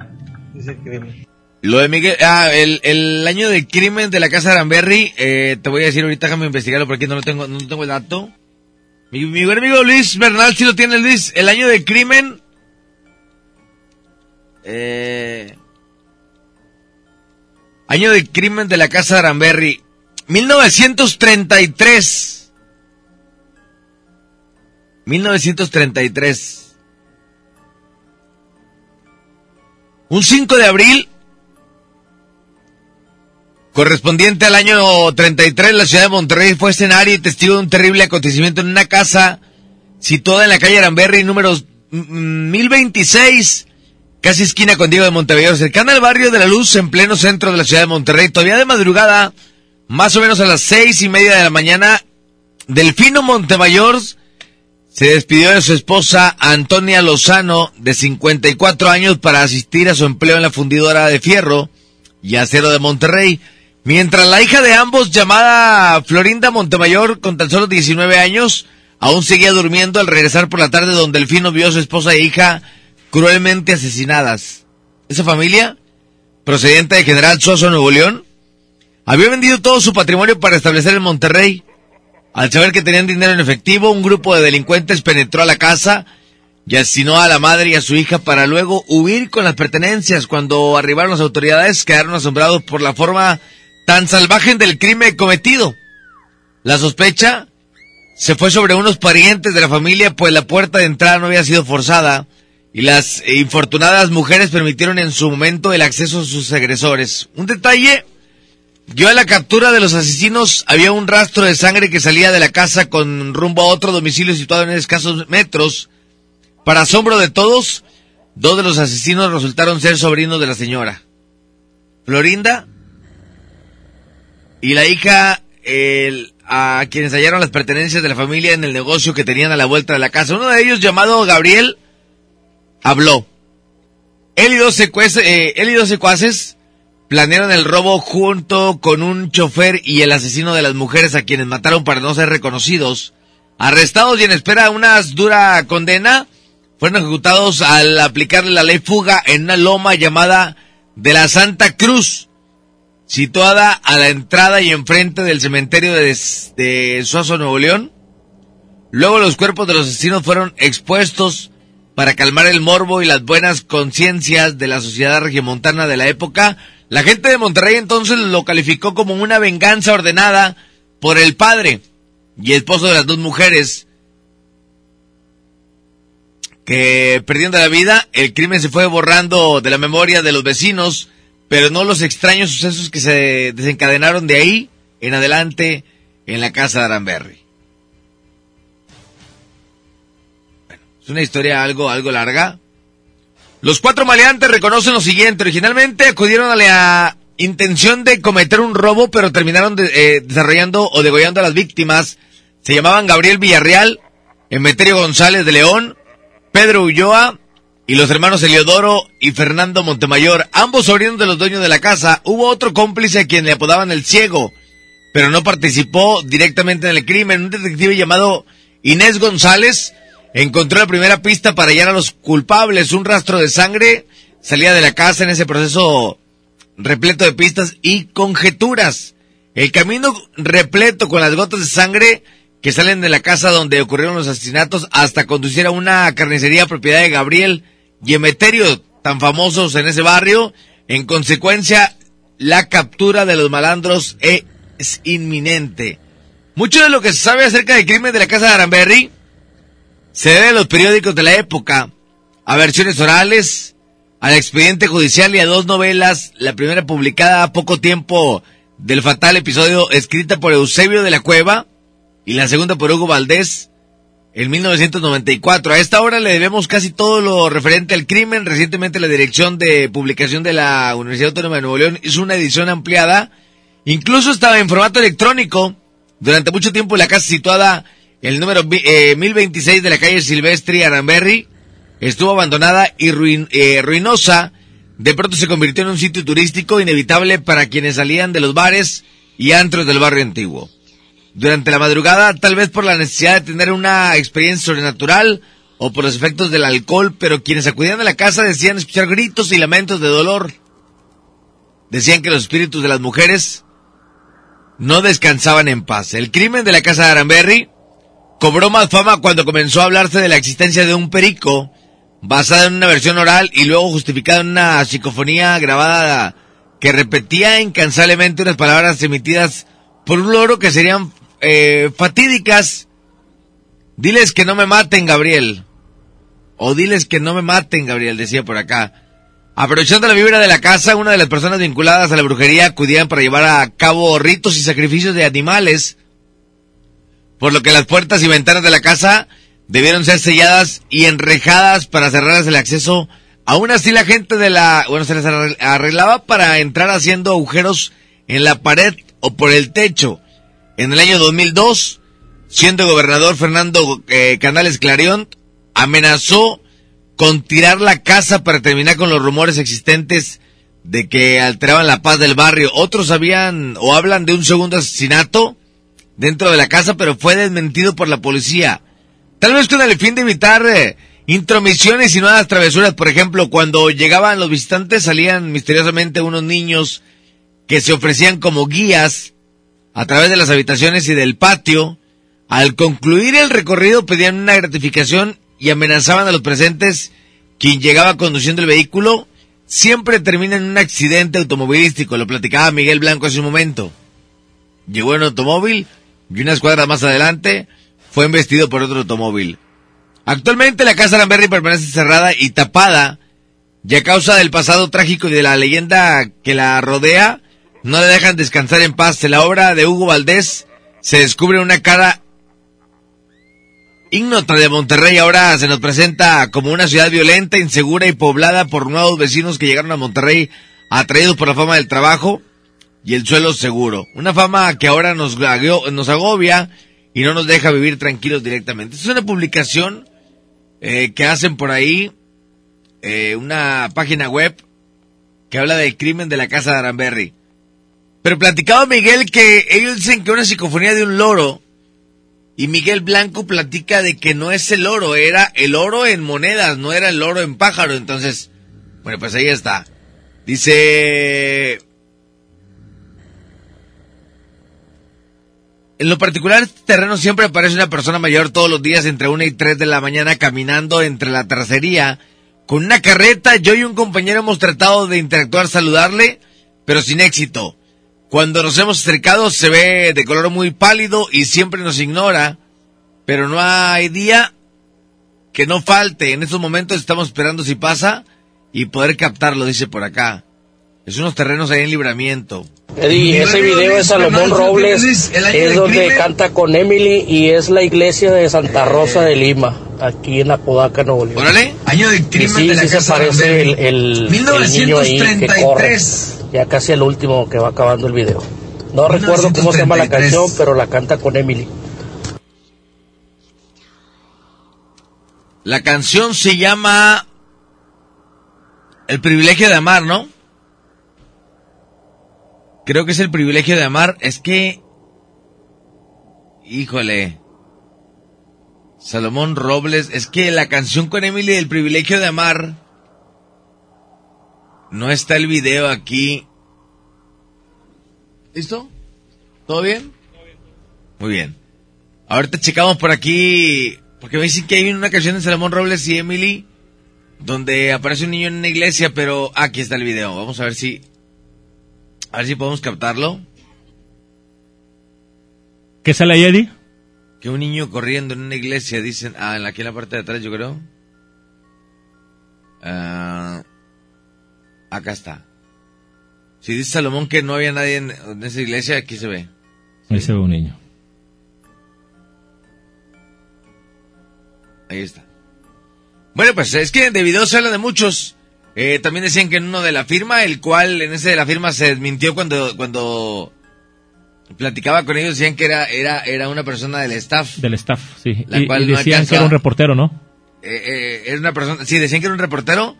crimen. Lo de Miguel, ah, el, el año del crimen de la casa de Aranberry, eh, te voy a decir ahorita, déjame investigarlo porque no lo tengo, no tengo el dato. Mi, mi buen amigo Luis Bernal sí lo tiene Luis, el año del crimen, eh, año del crimen de la casa de Aranberry, 1933. 1933. Un 5 de abril, correspondiente al año 33, la ciudad de Monterrey fue escenario y testigo de un terrible acontecimiento en una casa situada en la calle Aramberry, número 1026, casi esquina con Diego de Montevideo, cercana al barrio de la Luz, en pleno centro de la ciudad de Monterrey. Todavía de madrugada, más o menos a las seis y media de la mañana, Delfino Montemayor se despidió de su esposa Antonia Lozano, de 54 años, para asistir a su empleo en la fundidora de fierro y acero de Monterrey. Mientras la hija de ambos, llamada Florinda Montemayor, con tan solo 19 años, aún seguía durmiendo al regresar por la tarde donde Delfino vio a su esposa e hija cruelmente asesinadas. Esa familia, procedente de General Soso, Nuevo León, había vendido todo su patrimonio para establecer en Monterrey. Al saber que tenían dinero en efectivo, un grupo de delincuentes penetró a la casa y asesinó a la madre y a su hija para luego huir con las pertenencias. Cuando arribaron las autoridades, quedaron asombrados por la forma tan salvaje del crimen cometido. La sospecha se fue sobre unos parientes de la familia, pues la puerta de entrada no había sido forzada y las infortunadas mujeres permitieron en su momento el acceso a sus agresores. Un detalle dio a la captura de los asesinos. Había un rastro de sangre que salía de la casa con rumbo a otro domicilio situado en escasos metros. Para asombro de todos, dos de los asesinos resultaron ser sobrinos de la señora. Florinda y la hija a quienes hallaron las pertenencias de la familia en el negocio que tenían a la vuelta de la casa. Uno de ellos, llamado Gabriel, habló. Él y dos, secuaces, eh, él y dos secuaces planearon el robo junto con un chofer y el asesino de las mujeres a quienes mataron para no ser reconocidos. Arrestados y en espera de una dura condena, fueron ejecutados al aplicarle la ley fuga en una loma llamada de la Santa Cruz, situada a la entrada y enfrente del cementerio de, de Suazo, Nuevo León. Luego los cuerpos de los asesinos fueron expuestos para calmar el morbo y las buenas conciencias de la sociedad regiomontana de la época. La gente de Monterrey entonces lo calificó como una venganza ordenada por el padre y esposo de las dos mujeres que perdiendo la vida, el crimen se fue borrando de la memoria de los vecinos, pero no los extraños sucesos que se desencadenaron de ahí en adelante en la casa de Aranberry. Es una historia algo, algo larga. Los cuatro maleantes reconocen lo siguiente. Originalmente acudieron a la intención de cometer un robo, pero terminaron eh, desarrollando o degollando a las víctimas. Se llamaban Gabriel Villarreal, Emeterio González de León, Pedro Ulloa y los hermanos Eliodoro y Fernando Montemayor, ambos sobrinos de los dueños de la casa. Hubo otro cómplice a quien le apodaban el ciego, pero no participó directamente en el crimen. Un detective llamado Inés González encontró la primera pista para hallar a los culpables. Un rastro de sangre salía de la casa en ese proceso repleto de pistas y conjeturas. El camino repleto con las gotas de sangre que salen de la casa donde ocurrieron los asesinatos hasta conducir a una carnicería propiedad de Gabriel y Emeterio, tan famosos en ese barrio. En consecuencia, la captura de los malandros es inminente. Mucho de lo que se sabe acerca del crimen de la casa de Aranberry se debe a los periódicos de la época, a versiones orales, al expediente judicial y a dos novelas, la primera publicada a poco tiempo del fatal episodio escrita por Eusebio de la Cueva y la segunda por Hugo Valdés en 1994. A esta hora le debemos casi todo lo referente al crimen. Recientemente la Dirección de Publicación de la Universidad Autónoma de Nuevo León hizo una edición ampliada. Incluso estaba en formato electrónico. Durante mucho tiempo la casa situada el número eh, 1026 de la calle Silvestri Aranberry estuvo abandonada y eh, ruinosa. De pronto se convirtió en un sitio turístico inevitable para quienes salían de los bares y antros del barrio antiguo. Durante la madrugada, tal vez por la necesidad de tener una experiencia sobrenatural o por los efectos del alcohol, pero quienes acudían a la casa decían escuchar gritos y lamentos de dolor. Decían que los espíritus de las mujeres no descansaban en paz. El crimen de la casa de Aranberry cobró más fama cuando comenzó a hablarse de la existencia de un perico basada en una versión oral y luego justificada en una psicofonía grabada que repetía incansablemente unas palabras emitidas por un loro que serían eh, fatídicas. Diles que no me maten, Gabriel. O diles que no me maten, Gabriel, decía por acá. Aprovechando la vibra de la casa, una de las personas vinculadas a la brujería acudían para llevar a cabo ritos y sacrificios de animales, por lo que las puertas y ventanas de la casa debieron ser selladas y enrejadas para cerrarles el acceso. Aún así la gente de la, bueno, se les arreglaba para entrar haciendo agujeros en la pared o por el techo. En el año 2002, siendo gobernador Fernando eh, Canales Clarion, amenazó con tirar la casa para terminar con los rumores existentes de que alteraban la paz del barrio. Otros habían o hablan de un segundo asesinato dentro de la casa, pero fue desmentido por la policía. Tal vez con el fin de evitar eh, intromisiones y nuevas travesuras. Por ejemplo, cuando llegaban los visitantes salían misteriosamente unos niños que se ofrecían como guías a través de las habitaciones y del patio. Al concluir el recorrido pedían una gratificación y amenazaban a los presentes. Quien llegaba conduciendo el vehículo siempre termina en un accidente automovilístico. Lo platicaba Miguel Blanco hace un momento. Llegó en automóvil y unas cuadras más adelante fue embestido por otro automóvil. Actualmente la casa Lamberry permanece cerrada y tapada y a causa del pasado trágico y de la leyenda que la rodea, no le dejan descansar en paz. En la obra de Hugo Valdés se descubre una cara ignota de Monterrey. Ahora se nos presenta como una ciudad violenta, insegura y poblada por nuevos vecinos que llegaron a Monterrey atraídos por la fama del trabajo y el suelo seguro. Una fama que ahora nos, agobia y no nos deja vivir tranquilos directamente. Es una publicación eh, que hacen por ahí, eh, una página web que habla del crimen de la casa de Aranberry. Pero platicaba Miguel que ellos dicen que una psicofonía de un loro y Miguel Blanco platica de que no es el oro, era el oro en monedas, no era el oro en pájaro. Entonces, bueno, pues ahí está. Dice... En lo particular, este terreno siempre aparece una persona mayor todos los días entre 1 y 3 de la mañana caminando entre la tercería con una carreta. Yo y un compañero hemos tratado de interactuar, saludarle, pero sin éxito. Cuando nos hemos acercado se ve de color muy pálido y siempre nos ignora, pero no hay día que no falte. En estos momentos estamos esperando si pasa y poder captarlo, dice por acá. Es unos terrenos ahí en libramiento. Eddie, ese video de Salomón Robles es donde canta con Emily y es la iglesia de Santa Rosa de Lima, aquí en Apodaca, Nuevo León. Órale. Año del crimen sí, de la sí se parece el, el, el, niño ahí que corre. Ya casi el último que va acabando el video. No recuerdo cómo se llama la canción, pero la canta con Emily. La canción se llama El privilegio de amar, ¿no? Creo que es el privilegio de amar. Es que... Híjole. Salomón Robles. Es que la canción con Emily El privilegio de amar. No está el video aquí. ¿Listo? ¿Todo bien? Muy bien. Ahorita checamos por aquí. Porque me dicen que hay una canción de Salomón Robles y Emily. Donde aparece un niño en una iglesia, pero aquí está el video. Vamos a ver si a ver si podemos captarlo. ¿Qué sale ahí, Eddie? Que un niño corriendo en una iglesia, dicen. Ah, aquí en la parte de atrás, yo creo. Ah, acá está. Si dice Salomón que no había nadie en, esa iglesia, aquí se ve. Ahí se ve un niño. Ahí está. Bueno, pues es que de videos se habla de muchos. Eh, también decían que en uno de la firma, el cual en ese de la firma se desmintió cuando, cuando platicaba con ellos, decían que era, era, era una persona del staff. Del staff, sí. y, decían que era un reportero, ¿no? Eh, eh, una persona, sí, decían que era un reportero,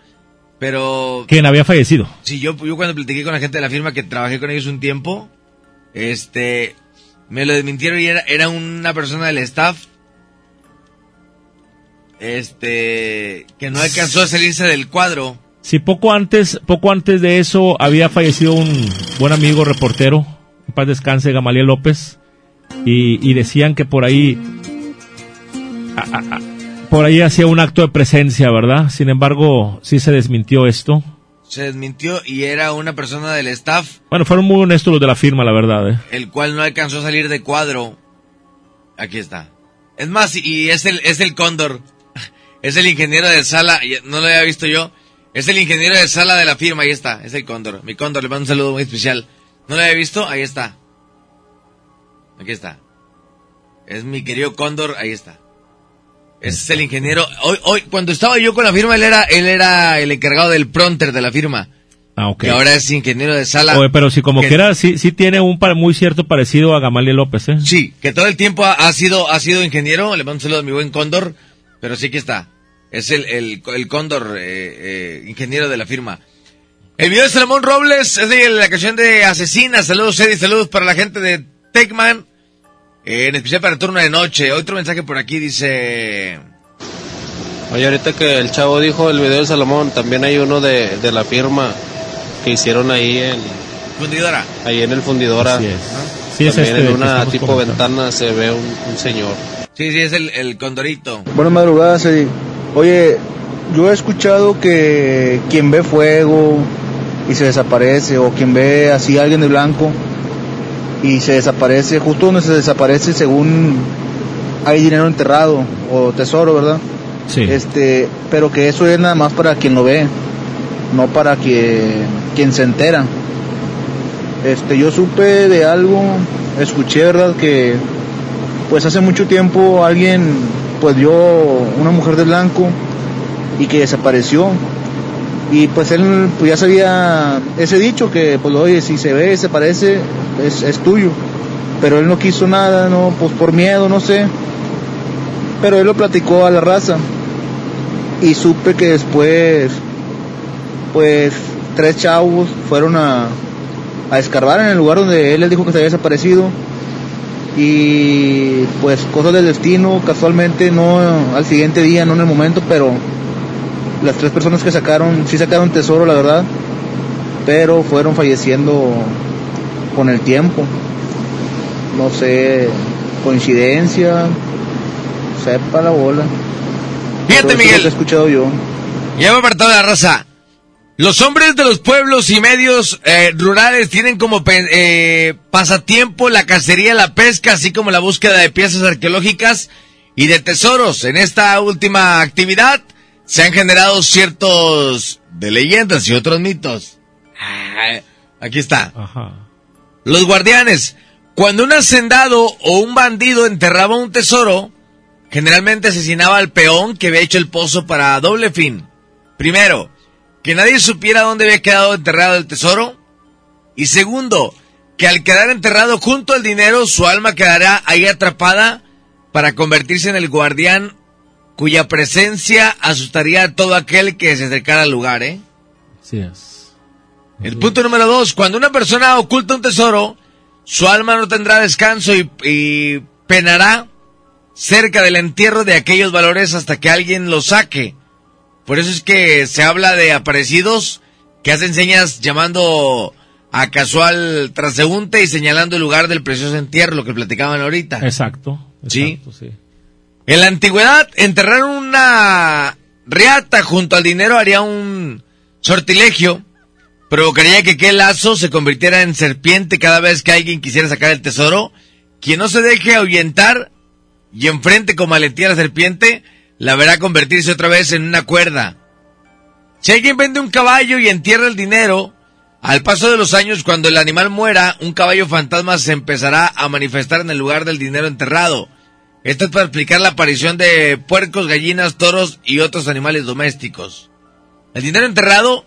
pero... Quien había fallecido. Sí, yo, yo cuando platiqué con la gente de la firma, que trabajé con ellos un tiempo, este, me lo desmintieron y era, era una persona del staff este, que no alcanzó a salirse del cuadro. Sí, poco antes, poco antes de eso había fallecido un buen amigo reportero, en paz descanse, Gamaliel López, y, y decían que por ahí, a- a- a- por ahí hacía un acto de presencia, ¿verdad? Sin embargo, sí se desmintió esto. Se desmintió y era una persona del staff, Bueno, fueron muy honestos los de la firma, la verdad, ¿eh? el cual no alcanzó a salir de cuadro. Aquí está. Es más, y es el, es el cóndor. Es el ingeniero de sala, no lo había visto yo. Es el ingeniero de sala de la firma, ahí está, es el cóndor. Mi cóndor, le mando un saludo muy especial. ¿No lo había visto? Ahí está. Aquí está. Es mi querido cóndor, ahí está. Ese es el ingeniero. Hoy, hoy, cuando estaba yo con la firma, él era, él era el encargado del pronter de la firma. Ah, ok. Y ahora es ingeniero de sala. Oye, pero si como Que- quiera, sí, sí tiene un par- muy cierto parecido a Gamaliel López, ¿eh? Sí, que todo el tiempo ha, ha sido ha sido ingeniero. Le mando un saludo a mi buen Cóndor, pero sí que está. Es el, el, el Cóndor, eh, eh, ingeniero de la firma. El video de Salomón Robles es de la canción de Asesina. Saludos, Eddie. Saludos para la gente de Techman. eh, en especial para turno de noche. Otro mensaje por aquí dice... Oye, ahorita que el chavo dijo el video de Salomón, también hay uno de, de la firma que hicieron ahí en, Fundidora. ahí en el fundidora. Así es. Sí, es también este en que una tipo comentando. ventana se ve un, un señor. Sí, sí, es el, el Condorito. Buenas madrugadas, Eddie. Oye, yo he escuchado que quien ve fuego y se desaparece, o quien ve así a alguien de blanco y se desaparece, justo donde se desaparece según hay dinero enterrado o tesoro, ¿verdad? Sí. Este, pero que eso es nada más para quien lo ve, no para quien, quien se entera. Este, yo supe de algo, escuché, ¿verdad? Que pues hace mucho tiempo alguien pues vio una mujer de blanco y que desapareció. Y pues él pues ya sabía ese dicho que pues oye si se ve se parece es, es tuyo. Pero él no quiso nada no pues por miedo no sé. Pero él lo platicó a la raza. Y supe que después pues tres chavos fueron a, a escarbar en el lugar donde él les dijo que se había desaparecido y pues cosas del destino, casualmente no al siguiente día, no en el momento, pero las tres personas que sacaron, sí sacaron tesoro, la verdad, pero fueron falleciendo con el tiempo. No sé, coincidencia, sepa la bola. Fíjate, es lo Miguel. que he escuchado yo. Ya me apartado de la raza. Los hombres de los pueblos y medios eh, rurales tienen como eh, pasatiempo la cacería, la pesca, así como la búsqueda de piezas arqueológicas y de tesoros. En esta última actividad se han generado ciertos de leyendas y otros mitos. Ah, aquí está. Los guardianes. Cuando un hacendado o un bandido enterraba un tesoro, generalmente asesinaba al peón que había hecho el pozo para doble fin. Primero, que nadie supiera dónde había quedado enterrado el tesoro. Y segundo, que al quedar enterrado junto al dinero, su alma quedará ahí atrapada para convertirse en el guardián cuya presencia asustaría a todo aquel que se acercara al lugar, ¿eh? Así es. El punto número dos, cuando una persona oculta un tesoro, su alma no tendrá descanso y, y penará cerca del entierro de aquellos valores hasta que alguien los saque. Por eso es que se habla de aparecidos que hacen señas llamando a casual transeúnte y señalando el lugar del precioso entierro, lo que platicaban ahorita. Exacto. Sí. exacto, sí. En la antigüedad, enterrar una riata junto al dinero haría un sortilegio. Provocaría que aquel lazo se convirtiera en serpiente cada vez que alguien quisiera sacar el tesoro. Quien no se deje ahuyentar y enfrente con maletía a la serpiente, la verá convertirse otra vez en una cuerda. Si alguien vende un caballo y entierra el dinero, al paso de los años, cuando el animal muera, un caballo fantasma se empezará a manifestar en el lugar del dinero enterrado. Esto es para explicar la aparición de puercos, gallinas, toros y otros animales domésticos. El dinero enterrado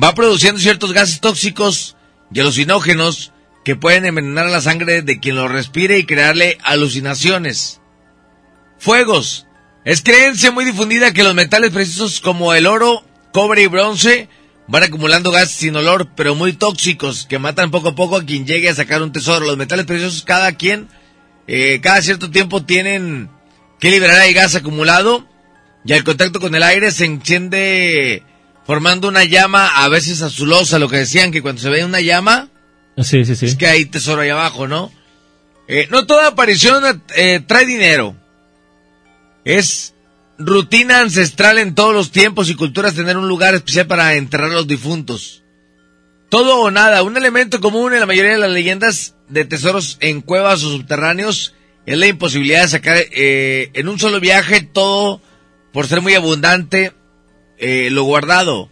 va produciendo ciertos gases tóxicos y alucinógenos que pueden envenenar la sangre de quien lo respire y crearle alucinaciones. Fuegos. Es creencia muy difundida que los metales preciosos como el oro, cobre y bronce van acumulando gases sin olor, pero muy tóxicos, que matan poco a poco a quien llegue a sacar un tesoro. Los metales preciosos, cada quien, eh, cada cierto tiempo tienen que liberar el gas acumulado y al contacto con el aire se enciende formando una llama, a veces azulosa, lo que decían que cuando se ve una llama, Sí, sí, sí. es que hay tesoro ahí abajo, ¿no? Eh, no toda aparición eh, trae dinero. Es rutina ancestral en todos los tiempos y culturas tener un lugar especial para enterrar a los difuntos. Todo o nada, un elemento común en la mayoría de las leyendas de tesoros en cuevas o subterráneos es la imposibilidad de sacar eh, en un solo viaje todo por ser muy abundante eh, lo guardado.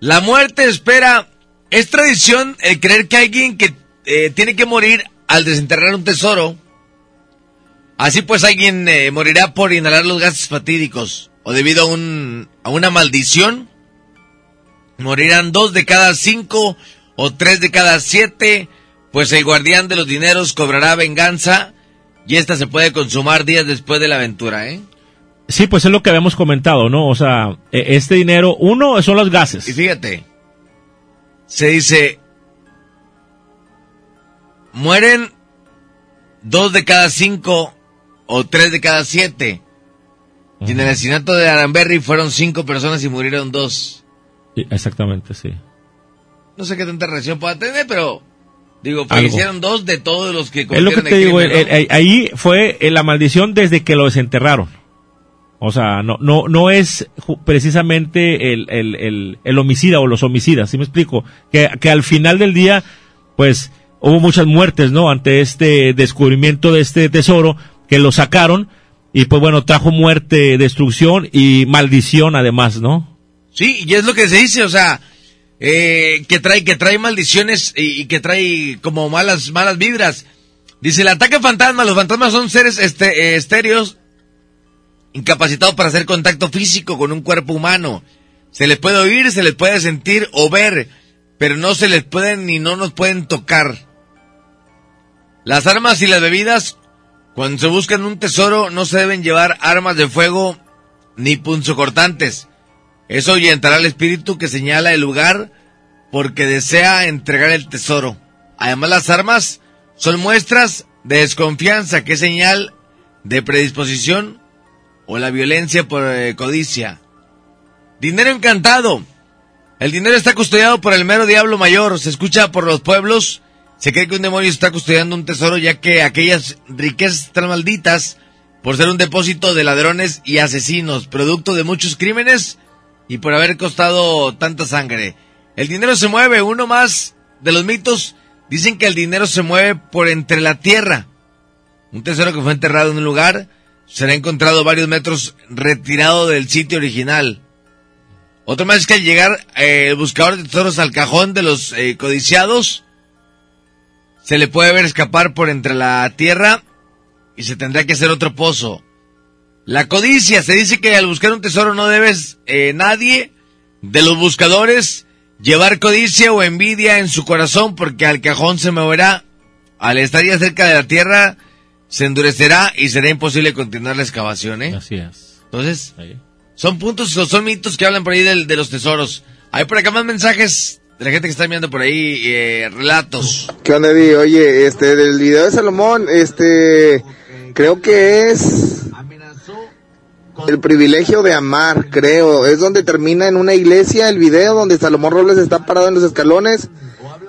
La muerte espera. Es tradición el creer que alguien que eh, tiene que morir al desenterrar un tesoro. Así pues alguien eh, morirá por inhalar los gases fatídicos o debido a, un, a una maldición. Morirán dos de cada cinco o tres de cada siete, pues el guardián de los dineros cobrará venganza y esta se puede consumar días después de la aventura, ¿eh? Sí, pues es lo que habíamos comentado, ¿no? O sea, e- este dinero, uno son los gases. Y fíjate, se dice, mueren dos de cada cinco o tres de cada siete. Y en el asesinato de Aranberry fueron cinco personas y murieron dos. Sí, exactamente, sí. No sé qué tanta relación pueda tener, pero digo, fallecieron dos de todos los que Es lo que cometieron te digo, el- ¿no? el- ahí fue eh, la maldición desde que lo desenterraron. O sea, no, no, no es precisamente el, el, el, el homicida o los homicidas, ¿sí me explico? Que, que al final del día, pues, hubo muchas muertes, ¿no? Ante este descubrimiento de este tesoro, que lo sacaron, y pues bueno, trajo muerte, destrucción y maldición además, ¿no? Sí, y es lo que se dice, o sea, eh, que trae, que trae maldiciones y, que trae como malas, malas vibras. Dice el ataque fantasma, los fantasmas son seres este, eh, estéreos incapacitados para hacer contacto físico con un cuerpo humano. Se les puede oír, se les puede sentir o ver, pero no se les pueden ni no nos pueden tocar. Las armas y las bebidas, cuando se buscan un tesoro, no se deben llevar armas de fuego ni punzocortantes. Eso ahuyentará al espíritu que señala el lugar porque desea entregar el tesoro. Además, las armas son muestras de desconfianza, que es señal de predisposición o la violencia por eh, codicia. Dinero encantado. El dinero está custodiado por el mero diablo mayor. Se escucha por los pueblos. Se cree que un demonio está custodiando un tesoro ya que aquellas riquezas están malditas por ser un depósito de ladrones y asesinos, producto de muchos crímenes y por haber costado tanta sangre. El dinero se mueve, uno más de los mitos dicen que el dinero se mueve por entre la tierra. Un tesoro que fue enterrado en un lugar será encontrado varios metros retirado del sitio original. Otro más es que al llegar eh, el buscador de tesoros al cajón de los eh, codiciados, se le puede ver escapar por entre la tierra y se tendrá que hacer otro pozo. La codicia, se dice que al buscar un tesoro no debes eh, nadie de los buscadores llevar codicia o envidia en su corazón porque al cajón se moverá. Al estar ya cerca de la tierra se endurecerá y será imposible continuar la excavación, ¿eh? Así es. Entonces, son puntos, o son mitos que hablan por ahí del- de, los tesoros. Hay por acá más mensajes la gente que está enviando por ahí eh, relatos. ¿Qué onda, Eddie? Oye, este, del video de Salomón, este, creo que es el privilegio de amar, creo. Es donde termina en una iglesia el video donde Salomón Robles está parado en los escalones,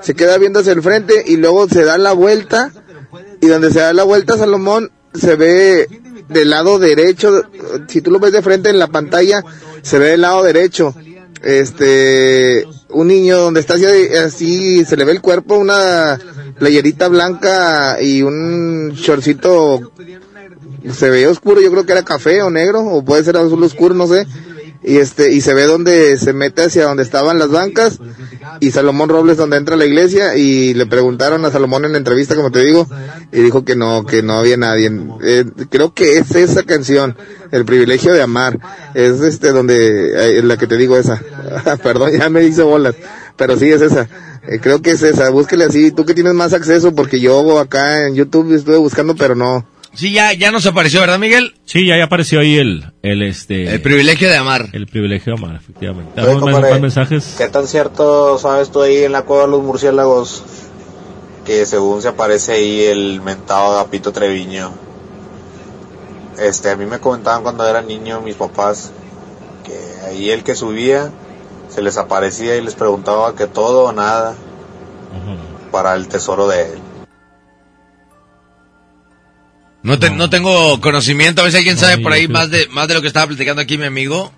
se queda viendo hacia el frente y luego se da la vuelta y donde se da la vuelta Salomón se ve del lado derecho, si tú lo ves de frente en la pantalla, se ve del lado derecho. Este, un niño donde está así, así se le ve el cuerpo, una playerita blanca y un shortcito se veía oscuro, yo creo que era café o negro, o puede ser azul oscuro, no sé. Y este, y se ve donde se mete hacia donde estaban las bancas, y Salomón Robles donde entra a la iglesia, y le preguntaron a Salomón en la entrevista, como te digo, y dijo que no, que no había nadie. Eh, creo que es esa canción, El privilegio de amar, es este donde, eh, la que te digo esa. Perdón, ya me hice bolas, pero sí es esa. Eh, creo que es esa, búsquele así, tú que tienes más acceso, porque yo acá en YouTube estuve buscando, pero no. Sí, ya, ya nos apareció, ¿verdad, Miguel? Sí, ya, ya apareció ahí el, el este. El privilegio de amar. El privilegio de amar, efectivamente. Oye, ¿Tenemos más, compadre, más mensajes? ¿Qué tan cierto sabes tú ahí en la cueva de los murciélagos? Que según se aparece ahí el mentado Agapito Treviño. Este, a mí me comentaban cuando era niño mis papás que ahí el que subía se les aparecía y les preguntaba que todo o nada para el tesoro de él. No, te- no tengo conocimiento, a ver si alguien sabe por ahí más de, más de lo que estaba platicando aquí mi amigo.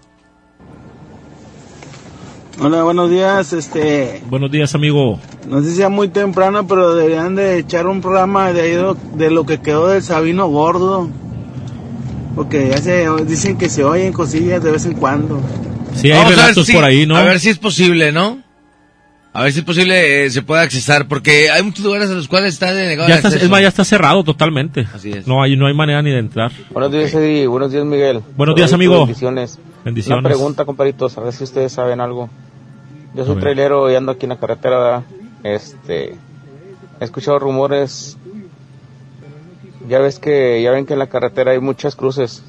Hola, buenos días. Este, Buenos días, amigo. no sé si sea muy temprano, pero deberían de echar un programa de, ahí de- de lo que quedó del Sabino Gordo. Porque ya se dicen que se oyen cosillas de vez en cuando. Sí, hay Vamos a ver relatos si- por ahí, ¿no? A ver si es posible, ¿no? A ver si es posible, eh, se puede accesar, porque hay muchos lugares a los cuales está denegado Ya el está, acceso. es más, ya está cerrado totalmente. Así es. No hay, no hay manera ni de entrar. Buenos días, Eddie. Buenos días, Miguel. Buenos días, amigo. Bendiciones. Bendiciones. Una pregunta, compadritos, a ver si ustedes saben algo. Yo soy trailero y ando aquí en la carretera. ¿verdad? Este, he escuchado rumores. Ya ves que, ya ven que en la carretera hay muchas cruces.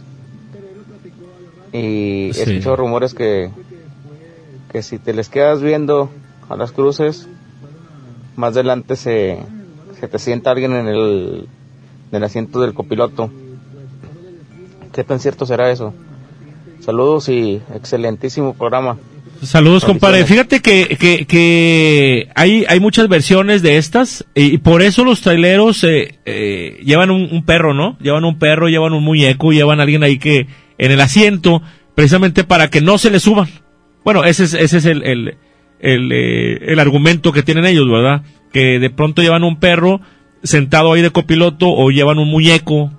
Y he Sí. escuchado rumores que, que si te les quedas viendo a las cruces, más adelante se, se te sienta alguien en el, en el asiento del copiloto. ¿Qué tan cierto será eso? Saludos y excelentísimo programa. Saludos, compadre. Fíjate que, que, que hay, hay muchas versiones de estas y por eso los traileros eh, eh, llevan un, un perro, ¿no? Llevan un perro, llevan un muñeco, llevan a alguien ahí que en el asiento, precisamente para que no se le suban. Bueno, ese es, ese es el, el, el, eh, el argumento que tienen ellos, ¿verdad? Que de pronto llevan un perro sentado ahí de copiloto o llevan un muñeco,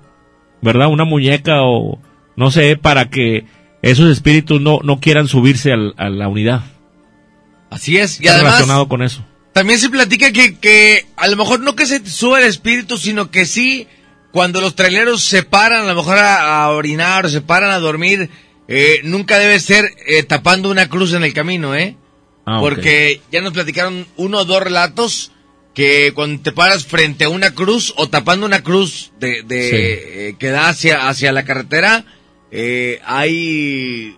¿verdad? Una muñeca o no sé, para que esos espíritus no, no quieran subirse al- a la unidad. Así es, y Está además relacionado con eso. también se platica que, que a lo mejor no que se suba el espíritu, sino que sí, cuando los traileros se paran a lo mejor a, a orinar o se paran a dormir, eh, nunca debe ser eh, tapando una cruz en el camino, ¿eh? Ah. Porque ya nos platicaron uno o dos relatos que cuando te paras frente a una cruz o tapando una cruz de, de, Sí. eh, que da hacia, hacia la carretera, eh, hay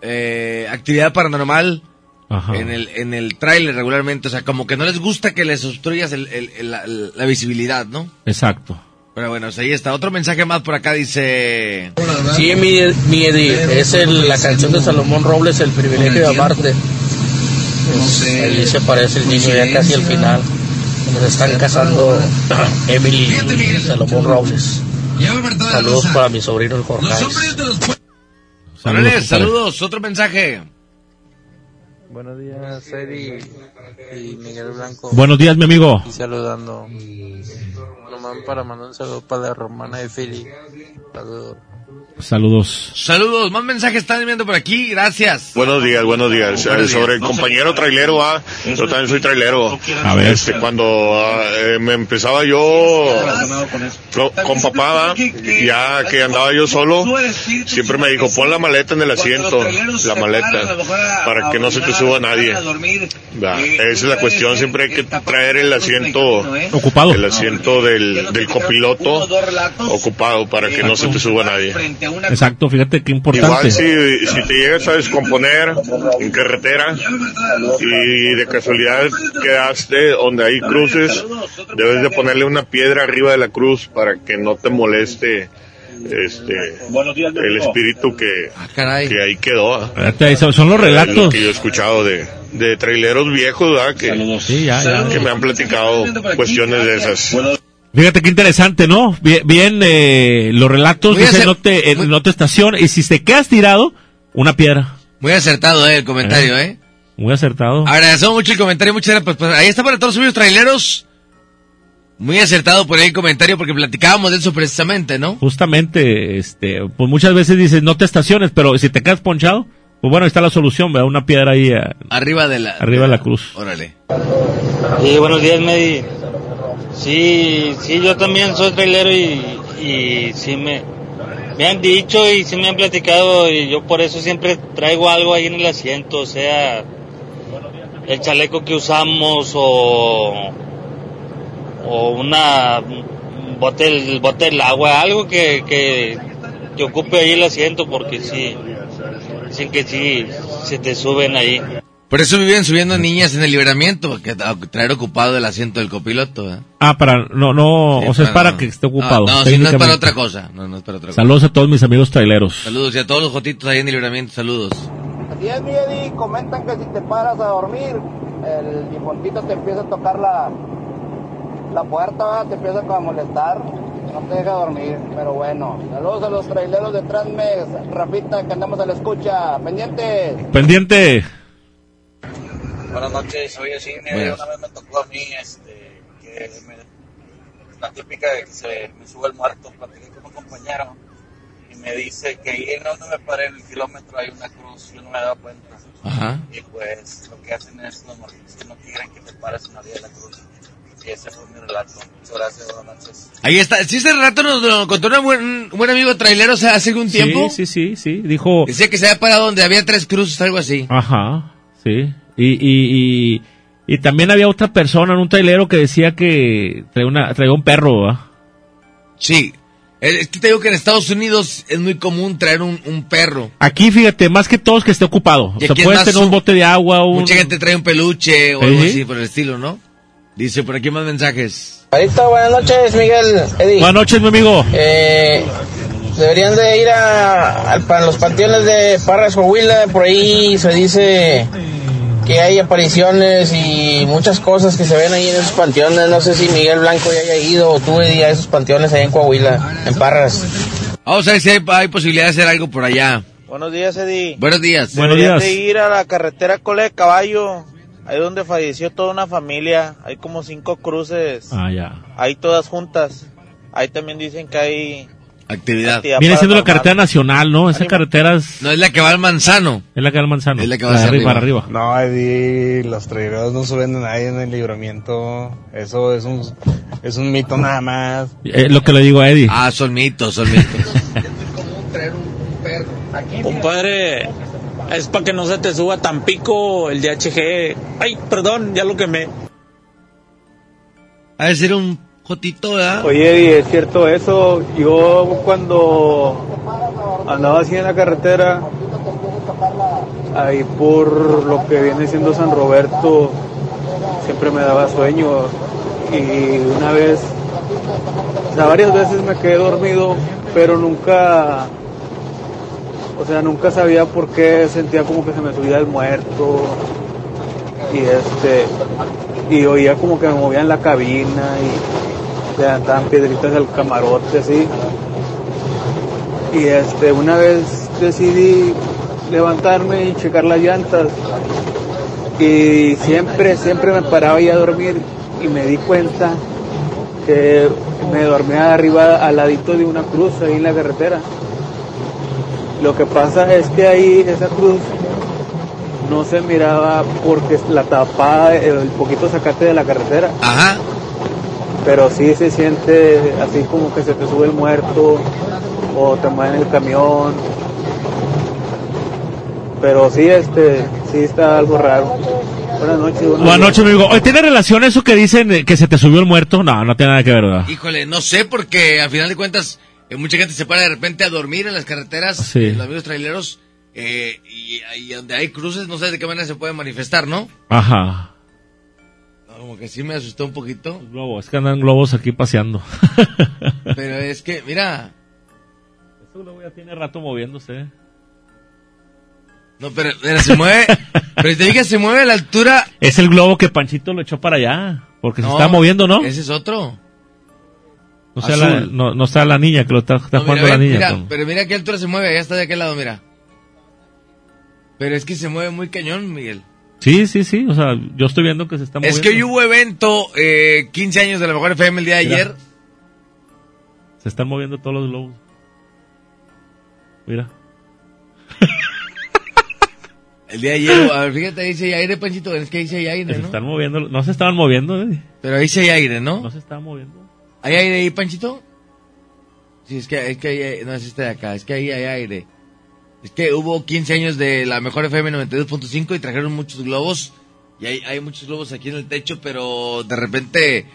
eh, actividad paranormal Ajá. en el, en el tráiler regularmente. O sea, como que no les gusta que les obstruyas el- el- el- la, la visibilidad, ¿no? Exacto. Pero bueno, ahí está. Otro mensaje más por acá dice... Sí, mi, mi Eddie, es el- la canción de Salomón Robles, El privilegio de amarte. Pues, ahí se parece el niño ya casi al final. Nos están casando Emily y Salomón Robles. Saludos para mi sobrino el Jorge. Saludos. Otro mensaje. Buenos días, Eddie y Miguel Blanco. Buenos días, mi amigo. Y saludando. Nomás para mandar un saludo para la romana de Philly. Saludos. Saludos. Saludos. Más mensajes están enviando por aquí. Gracias. Buenos días, buenos días. Eh, Buenos Sobre días. el compañero trailero, ah, yo también soy trailero. A ver. Este, cuando ah, eh, me empezaba yo co- con papá, ah, ya que andaba yo solo, siempre me dijo, pon la maleta en el asiento, la maleta, para que no se te suba nadie. Va, Esa es la cuestión, siempre hay que traer el asiento Ocupado. el asiento del, del copiloto ocupado para que no se te suba nadie. Exacto, fíjate qué Igual importante. si, si te llegas a descomponer en carretera y de casualidad quedaste donde hay cruces, debes de ponerle una piedra arriba de la cruz para que no te moleste este el espíritu que, que ahí quedó. ¿ah? Ahí son, los lo relatos. que yo he escuchado de, de traileros viejos ¿verdad? que, Sí, ya, ya. que me han platicado cuestiones de esas. Fíjate qué interesante, ¿no? Bien, bien eh, los relatos, Muy dice acer- no te, eh, no te estaciona, y si te quedas tirado, una piedra. Muy acertado eh, el comentario, ¿eh? Muy acertado. Agradecemos mucho el comentario. Muchas gracias. Pues, pues, ahí está para todos los amigos traileros. Muy acertado por ahí el comentario porque platicábamos de eso precisamente, ¿no? Justamente, este, pues muchas veces dices no te estaciones, pero si te quedas ponchado, pues bueno, ahí está la solución, ¿verdad? Una piedra ahí eh, Arriba de la... arriba de la cruz. Órale. Sí, buenos días, Medi. Sí, sí, yo también soy trailero y, y sí me, me han dicho y sí me han platicado y yo por eso siempre traigo algo ahí en el asiento, o sea, el chaleco que usamos o, o una un bote, el bote del agua, algo que, que, que ocupe ahí el asiento porque sí, dicen que sí, se te suben ahí. Por eso viven subiendo niñas en el liberamiento, a- traer ocupado el asiento del copiloto, ¿eh? Ah, para, no, no, o sea, es para que esté ocupado. Ah, no, si no es para otra cosa. No, no es para otra cosa. Saludos a todos mis amigos traileros. Saludos y a todos los jotitos ahí en el liberamiento, saludos. Así es, mi Eddie, comentan que si te paras a dormir, el difontito te empieza a tocar la, la puerta, ¿verdad? te empieza como a molestar, no te deja dormir, pero bueno. Saludos a los traileros de Transmex, Rafita, que andamos a la escucha, pendientes. Pendiente. Buenas noches, soy así. Buenas. Una vez me tocó a mí, este, que me, la típica de que se me sube el muerto, platiqué con un compañero y me dice que ahí en donde me paré en el kilómetro hay una cruz, yo no me he dado cuenta. Ajá. Y pues lo que hacen es los morritos que no quieren que te pares en la orilla de la cruz. Y ese fue mi relato. Muchas gracias, buenas noches. Ahí está. Sí, ese rato nos lo contó una buen- un buen amigo trailero o sea, hace algún tiempo. Sí, sí, sí, sí. Dijo. Decía que se había parado donde había tres cruces, algo así. Ajá, sí. Y, y, y, y también había otra persona en un trailero que decía que traía, una, traía un perro, ¿verdad? Sí. Eh, Es que te digo que en Estados Unidos es muy común traer un, un perro. Aquí, fíjate, más que todos que esté ocupado. O sea, puedes tener un bote de agua, un... Mucha gente trae un peluche o Sí. algo así por el estilo, ¿no? Dice por aquí más mensajes. Ahorita, buenas noches, Miguel, Eddie. Buenas noches, mi amigo. Eh, deberían de ir a, al- para los panteones de Parras, Coahuila, por ahí se dice que hay apariciones y muchas cosas que se ven ahí en esos panteones. No sé si Miguel Blanco ya haya ido o tú Eddie, a esos panteones ahí en Coahuila, en Parras. Vamos a ver si hay, hay posibilidad de hacer algo por allá. Buenos días, Eddie. Buenos días. Deberían de ir a la carretera Cola de Caballo, ahí donde falleció toda una familia. Hay como cinco cruces, Ah, ya. ahí todas juntas. Ahí también dicen que hay Actividad. Viene siendo la carretera nacional, ¿no? Esa carretera es... No es la que va al manzano. Es la que va al manzano. Es la que va hacia arriba. arriba. para arriba. No, Eddie, los traileros no suben a nadie en el libramiento. Eso es un, es un mito nada más. Es lo que le digo a Eddie. Ah, son mitos, son mitos. Compadre, es para que no se te suba tan pico el DHG. Ay, perdón, ya lo quemé. Ha de ser un jotito, ¿verdad? Oye, Eddie, es cierto eso. Yo cuando andaba así en la carretera, ahí por lo que viene siendo San Roberto, siempre me daba sueño. Y una vez, o sea, varias veces me quedé dormido, pero nunca, o sea, nunca sabía por qué sentía como que se me subía el muerto. Y este, y oía como que me movían la cabina y levantaban piedritas del camarote así. Y este, una vez decidí levantarme y checar las llantas. Y siempre, siempre me paraba ya a dormir y me di cuenta que me dormía arriba al ladito de una cruz ahí en la carretera. Lo que pasa es que ahí esa cruz no se miraba porque la tapaba el poquito sacate de la carretera. Ajá. Pero sí se siente así como que se te sube el muerto o te mueven el camión. Pero sí, este, sí está algo raro. Buenas noches. Buenas días. noches, mi amigo. ¿Tiene relación eso que dicen eh, que se te subió el muerto? No, no tiene nada que ver, ¿verdad? Híjole, no sé, porque al final de cuentas, eh, mucha gente se para de repente a dormir en las carreteras, Sí. eh, los amigos traileros, eh, y, y donde hay cruces, no sé de qué manera se pueden manifestar, ¿no? Ajá. No, Como que sí me asustó un poquito, Globo, es que andan globos aquí paseando. pero es que, mira, Este globo ya tiene rato moviéndose. no, pero, pero se mueve, pero si te fijas, se mueve a la altura. Es el globo que Panchito lo echó para allá. Porque se está moviendo, ¿no? Ese es otro. No sea, la, azul. no, no está la niña que lo está, está No, jugando mira, la ve, niña. mira, pero mira a qué altura se mueve, ya está de aquel lado, mira. Pero es que se mueve muy cañón, Miguel. Sí, sí, sí. O sea, yo estoy viendo que se está moviendo. Es que hoy hubo evento, eh, 15 años de la mejor FM el día de Mira. ayer. Se están moviendo todos los globos. Mira. El día de ayer, a ver, fíjate, ahí hay aire, Panchito, es que hay aire, Se ¿no? están moviendo. No se estaban moviendo, eh. Pero hay aire, ¿no? No se estaban moviendo. ¿Hay aire ahí, Panchito? Sí, es que, es que hay, no es este de acá, es que ahí hay aire. Es que hubo 15 años de la mejor FM 92.5 y trajeron muchos globos. Y hay, hay muchos globos aquí en el techo, pero de repente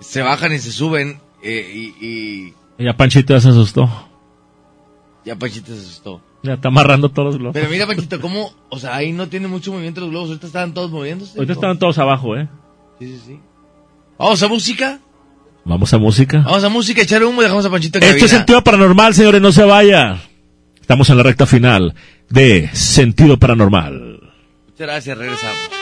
se bajan y se suben. eh, y, y Y ya Panchito ya se asustó. Ya Panchito se asustó. Ya está amarrando todos los globos. Pero mira, Panchito, cómo, o sea, ahí no tiene mucho movimiento los globos. Ahorita estaban todos moviéndose. Ahorita estaban todos abajo, ¿eh? Sí, sí, sí. Vamos a música. Vamos a música. Vamos a música, echar humo y dejamos a Panchito en Esto es. Sentido Paranormal, señores, no se vaya. Estamos en la recta final de Sentido Paranormal. Muchas gracias, regresamos.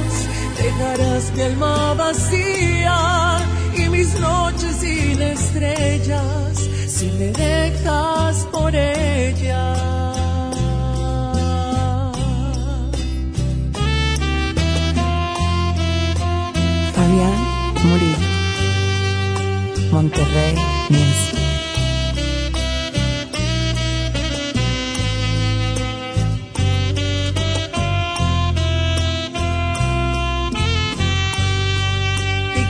Dejarás mi alma vacía y mis noches sin estrellas si me dejas por ella. Fabián Murillo. Monterrey Music.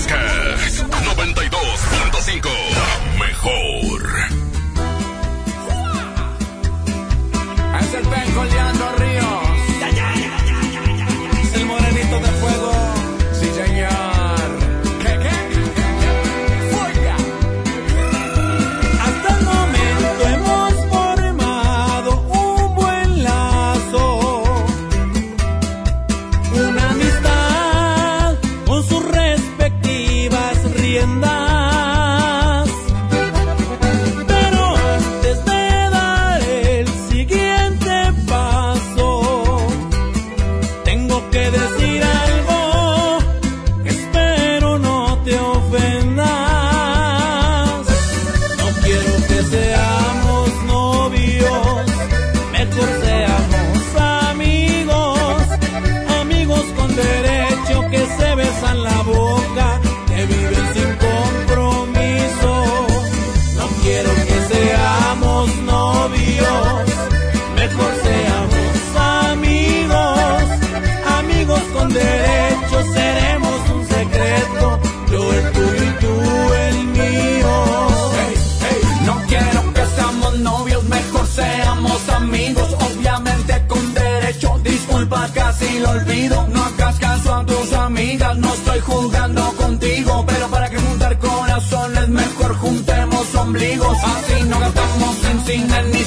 Busques. 92.5. La mejor. Jugando contigo. Pero para que juntar corazones, mejor juntemos ombligos. Así no gastamos en cine, ni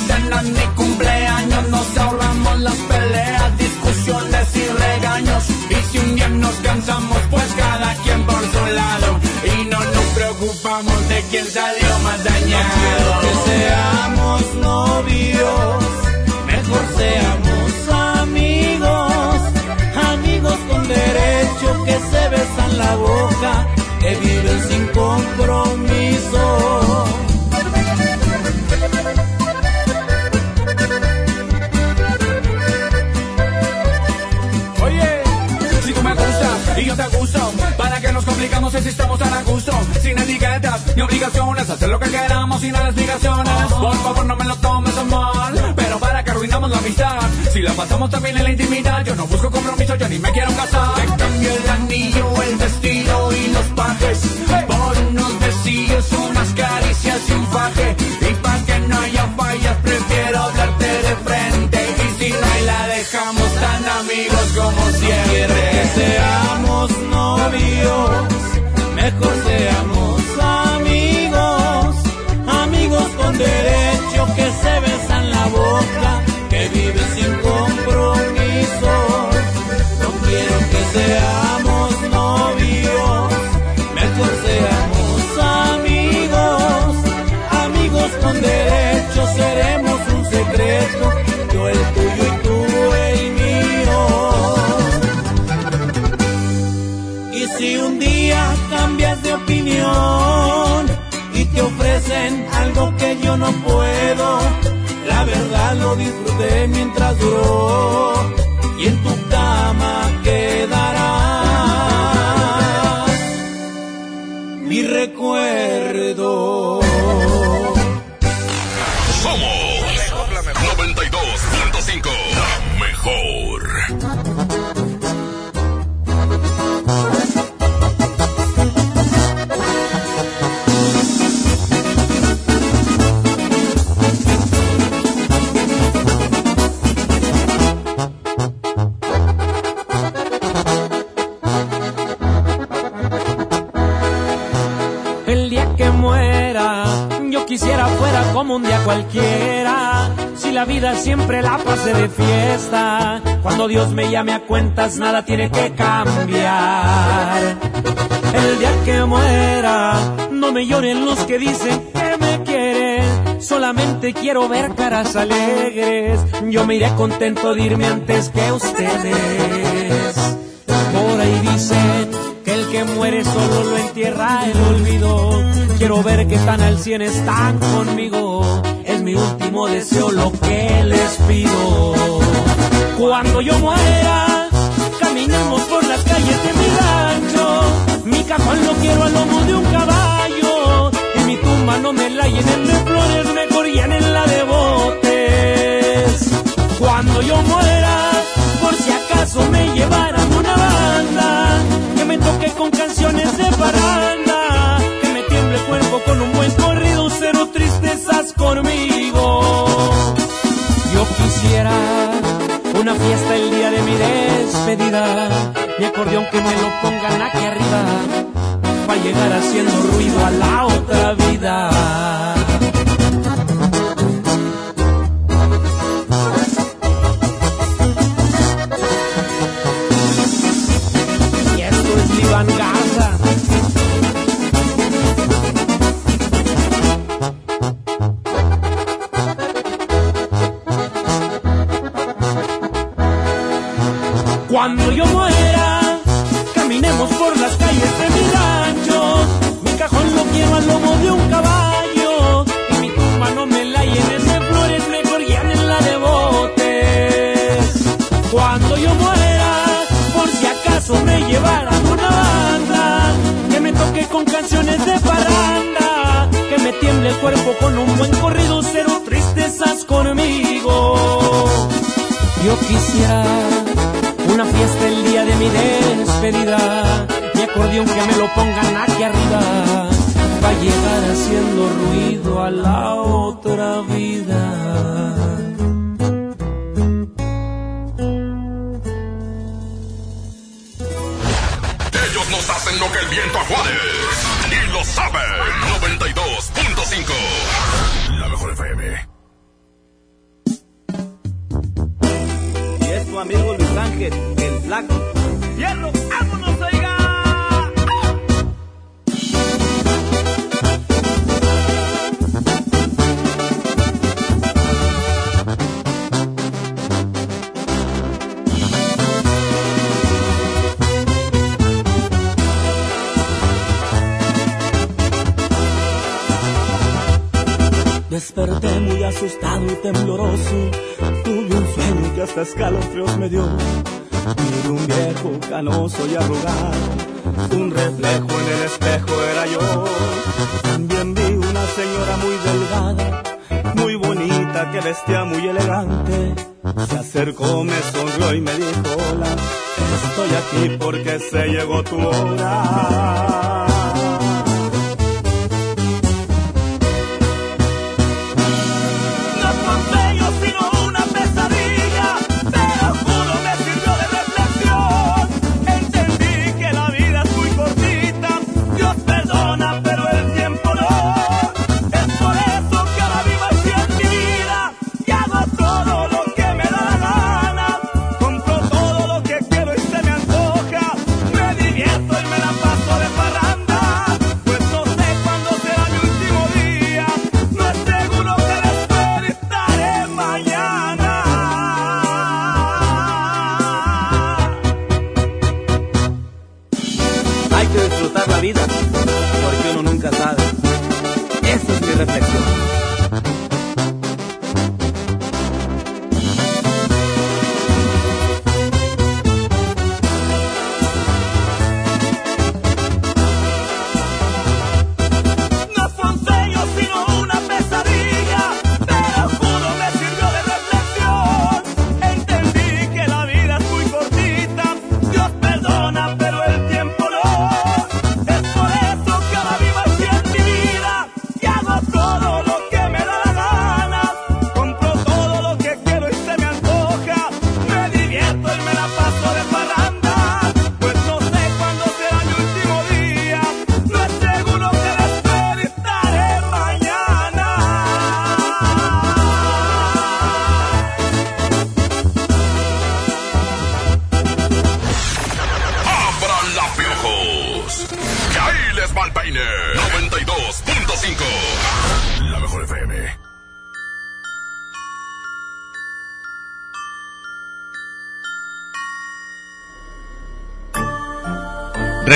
obligaciones, hacer lo que queramos sin las explicaciones. Por favor, no me lo tomes a mal, pero para que arruinamos la amistad, si la pasamos también en la intimidad, yo no busco compromiso, yo ni me quiero casar. Te cambio el anillo, el vestido y los pajes, por unos besillos, unas caricias y un faje, no puedo, la verdad lo disfruté mientras duró. Y en tu cama quedará. Mi recuerdo. A cuentas, nada tiene que cambiar. El día que muera, no me lloren los que dicen que me quieren. Solamente quiero ver caras alegres. Yo me iré contento de irme antes que ustedes. Por ahí dicen que el que muere solo lo entierra el olvido. Quiero ver que tan al cien están conmigo. Es mi último deseo lo que les pido. Cuando yo muera, caminemos por las calles de mi rancho. Mi cajón lo quiero al lomo de un caballo. Y mi tumba no me la llenen de flores, mejor llenenla de botes. Cuando yo muera, por si acaso me llevaran una banda que me toque con canciones de parranda, que me tiemble el cuerpo con un buen corrido, cero tristezas conmigo. Yo quisiera una fiesta el día de mi despedida, mi acordeón que me lo pongan aquí arriba, para llegar haciendo ruido a la otra vida. Reflejo en el espejo era yo. También vi una señora muy delgada, muy bonita, que vestía muy elegante. Se acercó, me sonrió y me dijo: Hola, estoy aquí porque se llegó tu hora.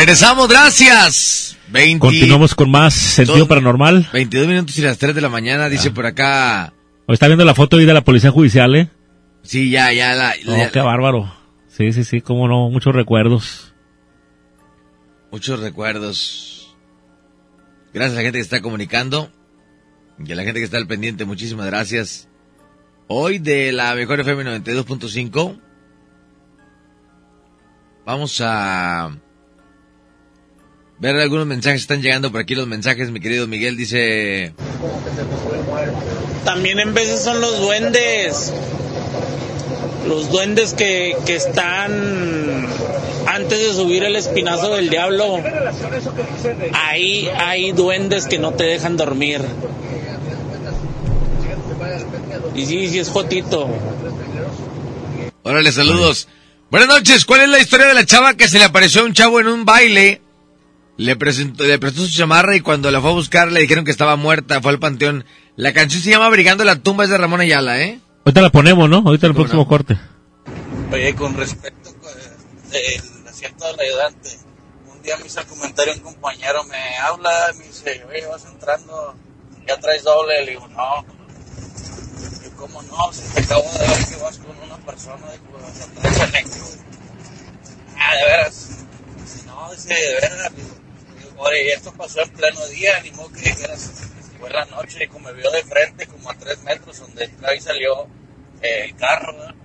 Regresamos, gracias. 20 Continuamos con más sentido Dos- paranormal. 22 minutos y las 3 de la mañana, dice por acá. ¿O está viendo la foto ahí de la policía judicial, eh? Sí, ya, ya, la, la- qué bárbaro. Sí, sí, sí, cómo no, muchos recuerdos. muchos recuerdos. Gracias a la gente que está comunicando y a la gente que está al pendiente, muchísimas gracias. Hoy de la mejor FM 92.5 vamos a ver algunos mensajes están llegando por aquí los mensajes, mi querido Miguel dice, También en veces son los duendes. Los duendes que, que están antes de subir el espinazo del diablo. Ahí hay duendes que no te dejan dormir. Y sí, sí es Jotito. Órale, saludos. Buenas noches, ¿cuál es la historia de la chava que se le apareció a un chavo en un baile? Le, presentó, le prestó su chamarra y cuando la fue a buscar le dijeron que estaba muerta, fue al panteón. La canción se llama Brigando la tumba, es de Ramón Ayala, ¿eh? Ahorita la ponemos, ¿no? Ahorita el próximo corte. Oye, con respecto eh, del asiento del ayudante, un día me hizo el comentario un compañero, me habla, me dice, oye, vas entrando, ya traes doble, le digo, no. Yo, ¿cómo no? Si te acabo de ver que vas con una persona, digo, vas atrás eléctrico. Ah, de veras. No, dice, de veras. Digo, oye, esto pasó en pleno día, ni modo que dijeras, fue la noche y como me vio de frente, como a tres metros, donde entró y salió eh, el carro, ¿verdad?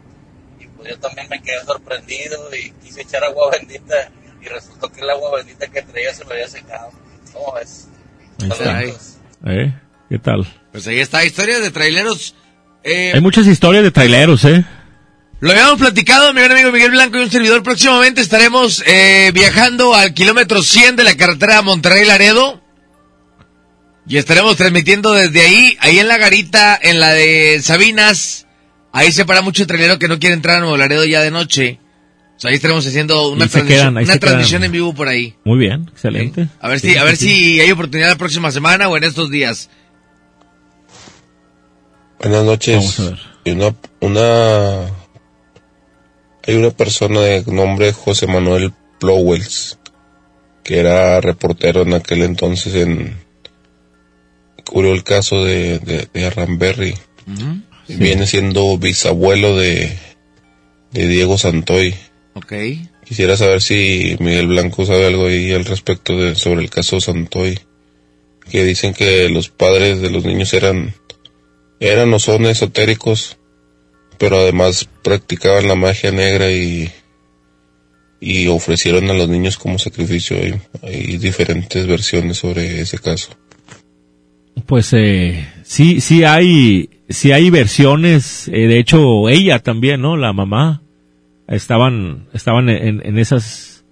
y pues yo también me quedé sorprendido y quise echar agua bendita y resultó que el agua bendita que traía se me había secado. ¿Cómo ves? ¿Eh? ¿Qué tal? Pues ahí está, historia de traileros. Eh, Hay muchas historias de traileros, ¿eh? Lo habíamos platicado, mi gran amigo Miguel Blanco y un servidor. Próximamente estaremos eh, viajando al kilómetro 100 de la carretera Monterrey-Laredo. Y estaremos transmitiendo desde ahí, ahí en la garita, en la de Sabinas. Ahí se para mucho trailero que no quiere entrar a Nuevo Laredo ya de noche. O sea, ahí estaremos haciendo una transmisión, quedan, una transmisión en vivo por ahí. Muy bien, excelente. A ver si, a ver si hay oportunidad la próxima semana o en estos días. Buenas noches. Vamos a ver. Y una, una, hay una persona de nombre José Manuel Plowells, que era reportero en aquel entonces en, cubrió el caso de, de, de Arranberry. Sí. Viene siendo bisabuelo de, de Diego Santoy. Quisiera saber si Miguel Blanco sabe algo ahí al respecto de, sobre el caso Santoy. Que dicen que los padres de los niños eran, eran o son esotéricos, pero además practicaban la magia negra y, y ofrecieron a los niños como sacrificio. Hay, diferentes versiones sobre ese caso. Pues eh, sí, sí hay, sí hay versiones. eh, de hecho, ella también, ¿no? La mamá estaban, estaban en, en esas,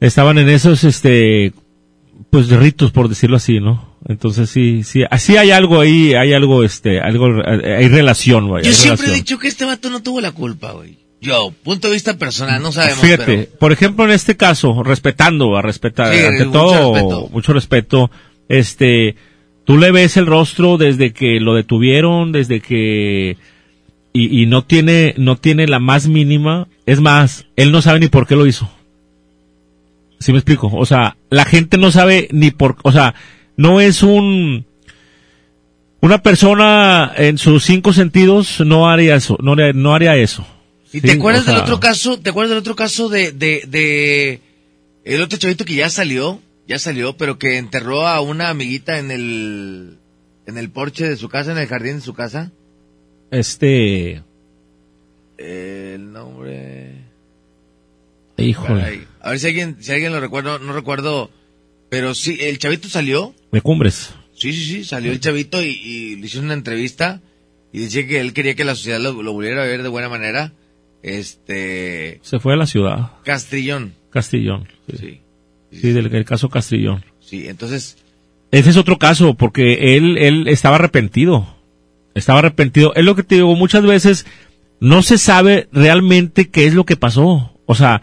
estaban en esos, este, pues ritos por decirlo así, ¿no? Entonces sí, sí, así hay algo ahí, hay algo, este, algo, hay relación, vaya. Yo hay siempre he dicho que este vato no tuvo la culpa, güey. Yo, punto de vista personal, no sabemos, Fíjate, pero... por ejemplo, en este caso, respetando, a respetar, Sí, ante mucho todo, respeto. mucho respeto, este, tú le ves el rostro desde que lo detuvieron, desde que, y, y no tiene, no tiene la más mínima, es más, él no sabe ni por qué lo hizo. ¿Sí me explico? O sea, la gente no sabe ni por, o sea, no es un, una persona en sus cinco sentidos no haría eso, no, no haría eso. ¿Y Sí, te acuerdas sea, del otro caso? ¿Te acuerdas del otro caso de, de, de el otro chavito que ya salió, ya salió, pero que enterró a una amiguita en el en el porche de su casa, en el jardín de su casa? Este, El nombre. híjole, Caray. A ver si alguien, si alguien lo recuerda, no recuerdo, pero sí, el chavito salió. de cumbres. Sí, sí, sí, salió el chavito y, y le hicieron una entrevista y decía que él quería que la sociedad lo, lo volviera a ver de buena manera. Este, Se fue a la ciudad. Castrillón. Castillón. Sí, Sí. Sí, del el caso Castillón. Sí, entonces, Ese es otro caso, porque él, él estaba arrepentido. Estaba arrepentido. Es lo que te digo, muchas veces no se sabe realmente qué es lo que pasó. O sea,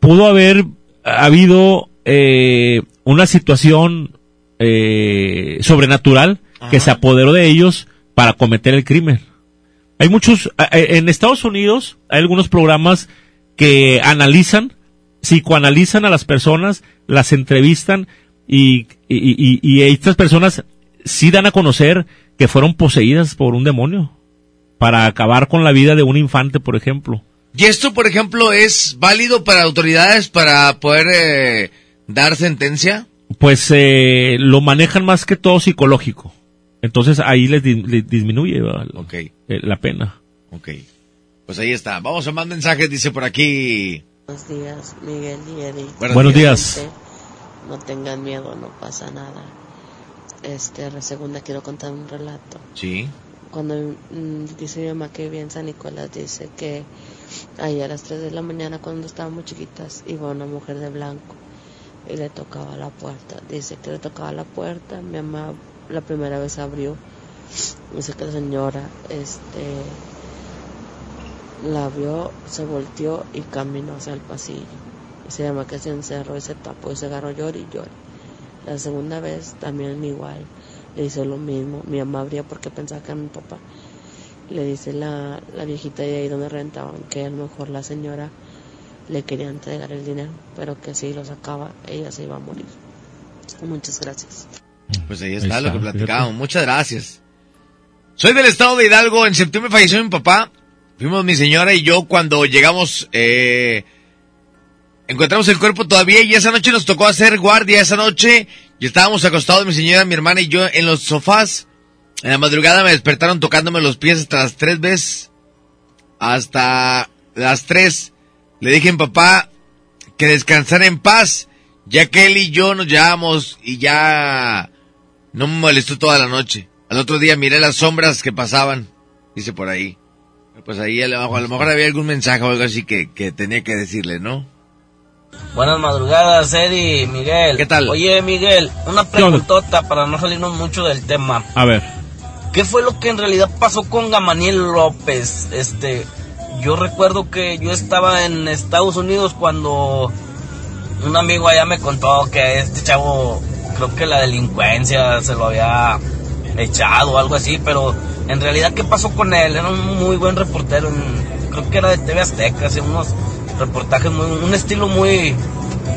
pudo haber habido eh, una situación eh, sobrenatural que se apoderó de ellos para cometer el crimen. Hay muchos, en Estados Unidos hay algunos programas que analizan, psicoanalizan a las personas, las entrevistan y, y, y- y estas personas sí dan a conocer que fueron poseídas por un demonio para acabar con la vida de un infante, por ejemplo. ¿y esto, por ejemplo, es válido para autoridades para poder eh, dar sentencia? Pues eh, lo manejan más que todo psicológico. Entonces ahí les, di- les disminuye Eh, la pena. ok. Pues ahí está. Vamos a más mensajes, dice por aquí. Buenos días, Miguel y Eddie. Buenos Buenos días. No tengan miedo, no pasa nada. Este, la segunda quiero contar un relato. Sí. Cuando mm, dice mi mamá que vive en San Nicolás, dice que ahí a las 3 de la mañana cuando estábamos chiquitas iba una mujer de blanco y le tocaba la puerta. Dice que le tocaba la puerta, mi mamá la primera vez abrió. Dice que la señora este la vio, se volteó y caminó hacia el pasillo. Y se llama que se encerró y se y se agarró llor y llor. La segunda vez también igual, le hizo lo mismo. Mi mamá abría porque pensaba que era mi papá. Le dice la, la viejita de ahí donde rentaban que a lo mejor la señora le quería entregar el dinero, pero que si lo sacaba ella se iba a morir. Muchas gracias. Pues ahí Ahí está, lo que platicábamos. Muchas gracias. Soy del estado de Hidalgo. En septiembre falleció mi papá. Fuimos mi señora y yo cuando llegamos, eh, encontramos el cuerpo todavía y esa noche nos tocó hacer guardia. Esa noche Y estábamos acostados, mi señora, mi hermana y yo, en los sofás. En la madrugada me despertaron tocándome los pies hasta las tres veces. Hasta las tres. Le dije a mi papá que descansara en paz, ya que él y yo nos llevábamos y ya no me molestó toda la noche. Al otro día miré las sombras que pasaban, dice por ahí. Pues ahí a lo mejor, a lo mejor había algún mensaje o algo así que, que tenía que decirle, ¿no? Buenas madrugadas, Eddie, Miguel. ¿Qué tal? Oye, Miguel, una preguntota para no salirnos mucho del tema. A ver. ¿Qué fue lo que en realidad pasó con Gamaniel López? Este, yo recuerdo que yo estaba en Estados Unidos cuando un amigo allá me contó que este chavo, creo que la delincuencia se lo había echado o algo así, pero en realidad, ¿qué pasó con él? Era un muy buen reportero, en- creo que era de TV Azteca, hacía unos reportajes, muy, un estilo muy,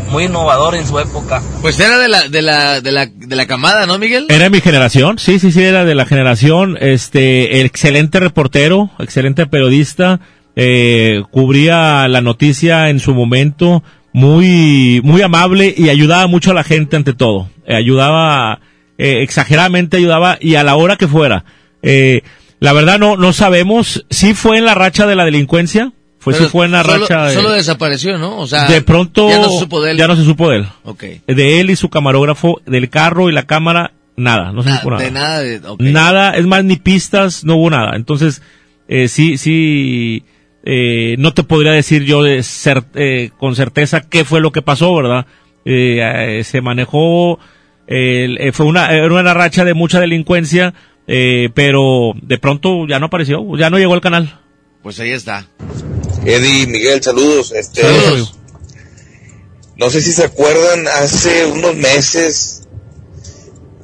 muy innovador en su época. Pues era de la, de la, de la, de la camada, ¿no, Miguel? Era mi generación, sí, sí, sí, era de la generación, este, excelente reportero, excelente periodista, eh, cubría la noticia en su momento, muy, muy amable y ayudaba mucho a la gente ante todo, Eh, ayudaba, eh, exageradamente ayudaba y a la hora que fuera. Eh, la verdad no, no sabemos, si fue en la racha de la delincuencia, fue, si fue en la solo, racha de, Solo desapareció, ¿no? O sea, de pronto ya no se supo de él. ya no se supo de él. Ok. De él y su camarógrafo, del carro y la cámara, nada, no se Na- supo nada. de nada de, ok. Nada, es más, ni pistas, no hubo nada. Entonces, eh, sí, sí, eh, no te podría decir yo de cer- eh, con certeza qué fue lo que pasó, ¿verdad? Eh, eh, se manejó, fue una, era una racha de mucha delincuencia, eh, pero de pronto ya no apareció, ya no llegó al canal. Pues ahí está. Eddie, Miguel, saludos. Este, Saludos, amigo. no sé si se acuerdan, hace unos meses,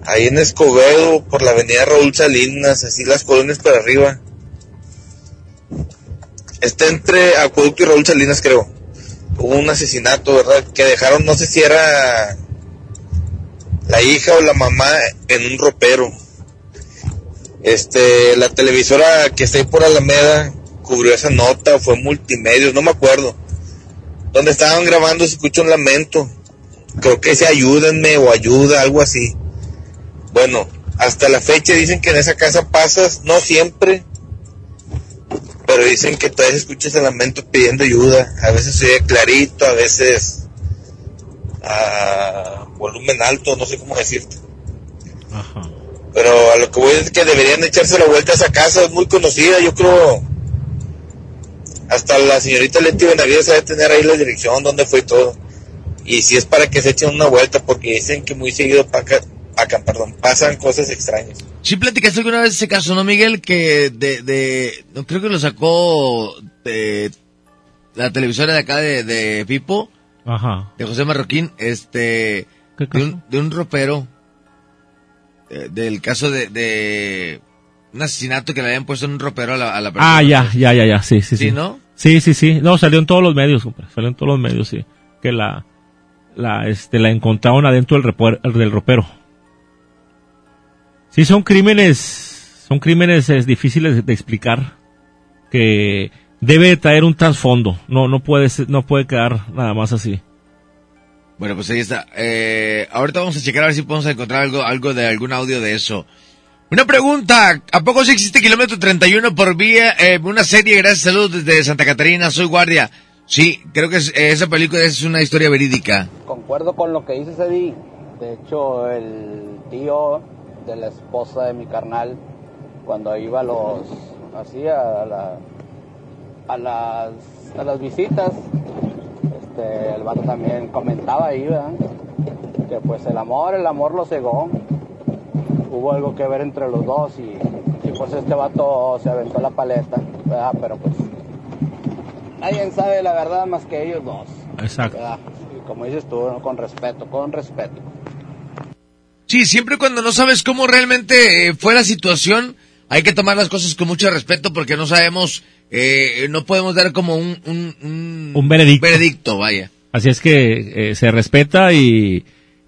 ahí en Escobedo, por la avenida Raúl Salinas, así las colonias para arriba. Está entre Acueducto y Raúl Salinas, creo. Hubo un asesinato, ¿verdad? Que dejaron, no sé si era la hija o la mamá en un ropero. Este, la televisora que está ahí por Alameda cubrió esa nota, fue multimedios, no me acuerdo. Donde estaban grabando se escucha un lamento. Creo que dice ayúdenme o ayuda, algo así. Bueno, hasta la fecha dicen que en esa casa pasas, no siempre, pero dicen que todavía se escucha ese lamento pidiendo ayuda. A veces se oye clarito, a veces a volumen alto, no sé cómo decirte. Pero a lo que voy es que deberían echarse la vuelta a esa casa, es muy conocida, yo creo. Hasta la señorita Leti Benavides debe tener ahí la dirección, dónde fue y todo. Y si es para que se echen una vuelta, porque dicen que muy seguido paca- pacan, perdón, pasan cosas extrañas. Sí platicaste alguna vez ese caso, ¿no, Miguel? Que de, de, no creo que lo sacó de la televisora de acá de, de Pipo, Ajá. de José Marroquín, este, de un, de un ropero, eh, del caso de, de un asesinato que le habían puesto en un ropero a la, a la persona. Ah, ya, ya, ya, ya, sí, sí, sí. Sí, ¿no? Sí, sí, sí. No, salió en todos los medios, compadre. Salió en todos los medios, sí. Que la, la, este, la encontraron adentro del, repuer- del ropero. Sí, son crímenes, son crímenes es, difíciles de, explicar. Que debe traer un trasfondo. No, no puede, ser- no puede quedar nada más así. Bueno, pues ahí está. Eh, ahorita vamos a checar a ver si podemos encontrar algo, algo de algún audio de eso. Una pregunta, ¿a poco sí existe kilómetro 31 por vía, eh, una serie, gracias, saludos desde Santa Catarina, soy guardia? Sí, creo que es- eh, esa película es una historia verídica. Concuerdo con lo que dices, Eddie. De hecho, el tío de la esposa de mi carnal, cuando iba a los, así a, la, a las, a las visitas, este, el vato también comentaba ahí, ¿verdad? Que pues el amor, el amor lo cegó. Hubo algo que ver entre los dos y, y pues este vato se aventó la paleta, ¿verdad? Pero pues nadie sabe la verdad más que ellos dos. Exacto. ¿verdad? Y como dices tú, con respeto, con respeto. Sí, siempre cuando no sabes cómo realmente eh, fue la situación, hay que tomar las cosas con mucho respeto porque no sabemos, eh, no podemos dar como un, un, un, Un veredicto. veredicto, vaya. Así es que eh, se respeta y,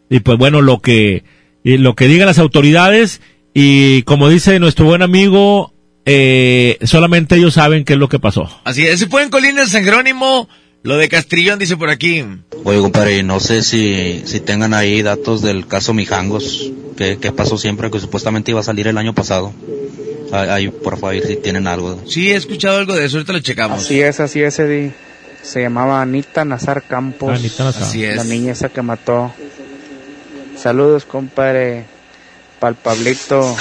y pues bueno, lo que, y lo que digan las autoridades y como dice nuestro buen amigo, eh, solamente ellos saben qué es lo que pasó. Así es, si pueden Colina de San Jerónimo, Lo de Castrillón dice por aquí. Oye, compadre, no sé si, si tengan ahí datos del caso Mijangos, que, que pasó siempre, que supuestamente iba a salir el año pasado. Ahí, por favor, si tienen algo. Sí, he escuchado algo de eso, ahorita lo checamos. Así es, así es, Eddie. Se llamaba Anita Nazar Campos. Anita Nazar. Así es. La niña esa que mató. Saludos, compadre. Pal Pablito.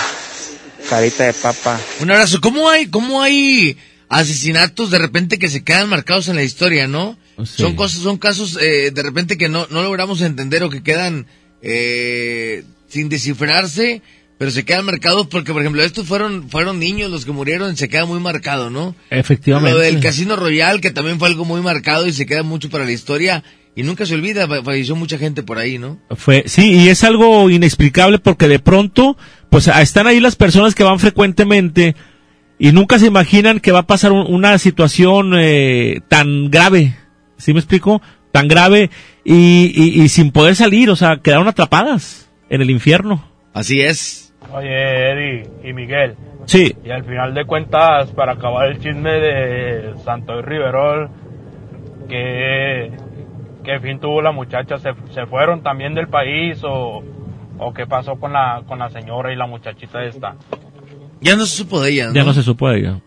Carita de papa. Un abrazo. ¿Cómo hay, cómo hay asesinatos de repente que se quedan marcados en la historia, no? Son cosas, son casos eh, de repente que no, no logramos entender o que quedan eh, sin descifrarse, pero se quedan marcados porque, por ejemplo, estos fueron, fueron niños los que murieron, se queda muy marcado, ¿no? Efectivamente. Lo del Casino Royal, que también fue algo muy marcado y se queda mucho para la historia. Y nunca se olvida, fa- falleció mucha gente por ahí, ¿no? Fue, sí, y es algo inexplicable porque de pronto, pues están ahí las personas que van frecuentemente y nunca se imaginan que va a pasar un- una situación eh, tan grave, ¿sí me explico? Tan grave y, y, y sin poder salir, o sea, quedaron atrapadas en el infierno. Así es. Oye, Eddie y Miguel. Sí. Y al final de cuentas, para acabar el chisme de Santo Riverol, ¿qué, qué fin tuvo la muchacha? ¿Se, se fueron también del país o, o qué pasó con la, con la señora y la muchachita esta? Ya no se supo de ella, ¿no? Ya no se supo de ella.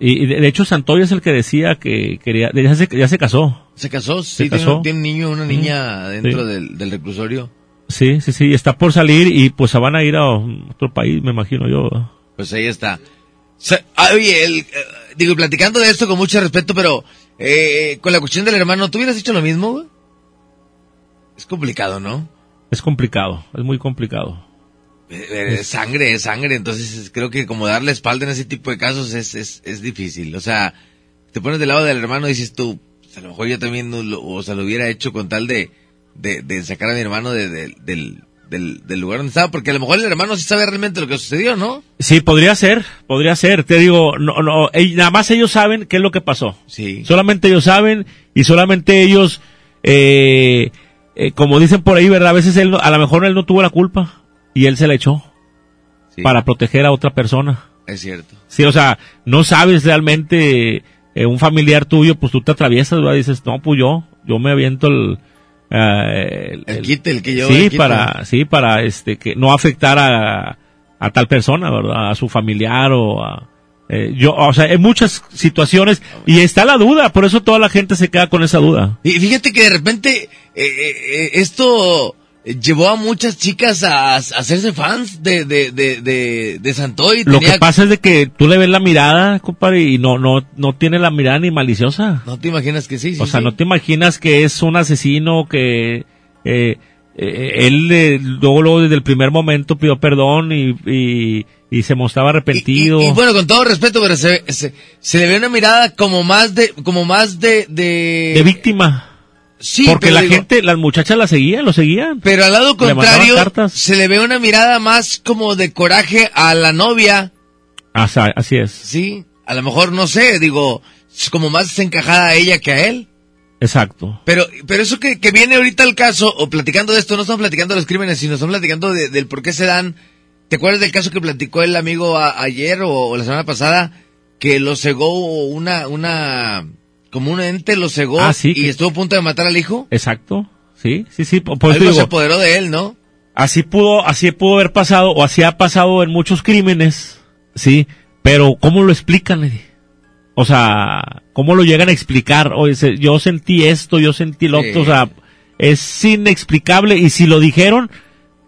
Y, y de, de hecho Santoy es el que decía que quería, ya se, ya se casó. Se casó, Se sí, tiene- casó. Tiene, un niño, una niña Sí. dentro Sí. del, del reclusorio. Sí, sí, sí, está por salir y pues se van a ir a otro país, me imagino yo. Pues ahí está. Se- ah, oye, el, eh, digo, platicando de esto con mucho respeto, pero eh, con la cuestión del hermano, ¿tú hubieras dicho lo mismo? Es complicado, ¿no? Es complicado, es muy complicado. Eh, Es sangre, es sangre, entonces creo que como darle espalda en ese tipo de casos es, es, es difícil. O sea, te pones del lado del hermano y dices tú, pues, a lo mejor yo también lo, o sea, lo hubiera hecho con tal de, de, de sacar a mi hermano de- de- del, del, del lugar donde estaba, porque a lo mejor el hermano sí sabe realmente lo que sucedió, ¿no? Sí, podría ser, podría ser. Te digo, no, no, nada más ellos saben qué es lo que pasó. Sí. Solamente ellos saben y solamente ellos, eh, eh, como dicen por ahí, ¿verdad? A veces él, a lo mejor él no tuvo la culpa y él se la echó para proteger a otra persona. Es cierto. Sí, o sea, no sabes realmente eh, un familiar tuyo, pues tú te atraviesas, ¿verdad? Dices, no, pues yo, yo me aviento el, eh, el, El el que lleva sí, el para, sí, para este que no afectar a, a tal persona, ¿verdad? A su familiar o a eh, yo, o sea, hay muchas situaciones y está la duda, por eso toda la gente se queda con esa duda. Y fíjate que de repente eh, eh, eh, esto llevó a muchas chicas a, a hacerse fans de, de, de, de, de Santoy. Lo que pasa es de que tú le ves la mirada, compadre, y no, no, no tiene la mirada ni maliciosa. No te imaginas que sí, sí, O sea, sí. no te imaginas que es un asesino que eh, eh, él eh, luego, luego desde el primer momento pidió perdón y, y, y se mostraba arrepentido. Y bueno, con todo respeto, pero se, se, se le ve una mirada como más de, como más de, de... de víctima. Sí, Porque la digo- gente, las muchachas la seguían, lo seguían. Pero al lado contrario, se le ve una mirada más como de coraje a la novia, Así, así es. ¿sí? A lo mejor, no sé, digo, es como más desencajada a ella que a él. Exacto. Pero, pero eso que, que viene ahorita al caso, o platicando de esto, no estamos platicando de los crímenes, sino estamos platicando de- del por qué se dan. ¿Te acuerdas del caso que platicó el amigo a- ayer o, o la semana pasada? Que lo cegó una, una, como un ente lo cegó Ah, sí, y que- estuvo a punto de matar al hijo. Exacto. Sí, sí, sí. Por, Algo digo, se apoderó de él, ¿no? así pudo, así pudo haber pasado, o así ha pasado en muchos crímenes, sí, pero ¿cómo lo explican? Eddie? O sea, ¿cómo lo llegan a explicar? Oye, se- yo sentí esto, yo sentí lo otro, o sea, es inexplicable y si lo dijeron,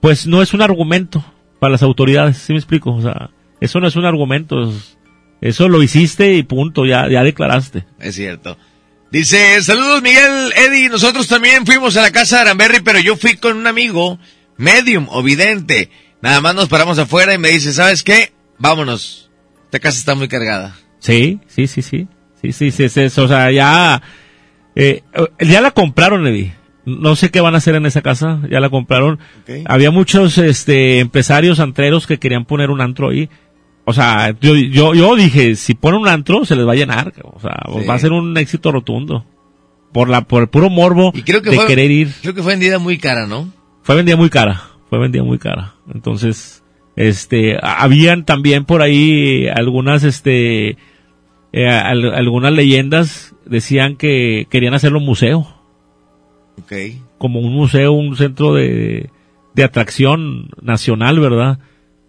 pues no es un argumento para las autoridades, ¿sí me explico? O sea, eso no es un argumento, es- eso lo hiciste y punto, ya, ya declaraste. Es cierto. Dice, saludos Miguel, Eddie, nosotros también fuimos a la casa de Aramberry, pero yo fui con un amigo, medium o vidente. Nada más nos paramos afuera y me dice, ¿sabes qué? Vámonos. Esta casa está muy cargada. Sí, sí, sí, sí. Sí, sí, sí, sí, sí, o sea, ya, eh, ya la compraron, Eddie. No sé qué van a hacer en esa casa, ya la compraron. Había muchos, este, empresarios antreros que querían poner un antro ahí. O sea, yo, yo, yo dije, si ponen un antro, se les va a llenar, o sea, Sí. va a ser un éxito rotundo. Por la, por el puro morbo Creo que de fue, querer ir. Creo que fue vendida muy cara, ¿no? Fue vendida muy cara, fue vendida muy cara. Entonces, este, habían también por ahí algunas, este, eh, al- algunas leyendas decían que querían hacerlo museo, Ok. como un museo, un centro de, de atracción nacional, ¿verdad?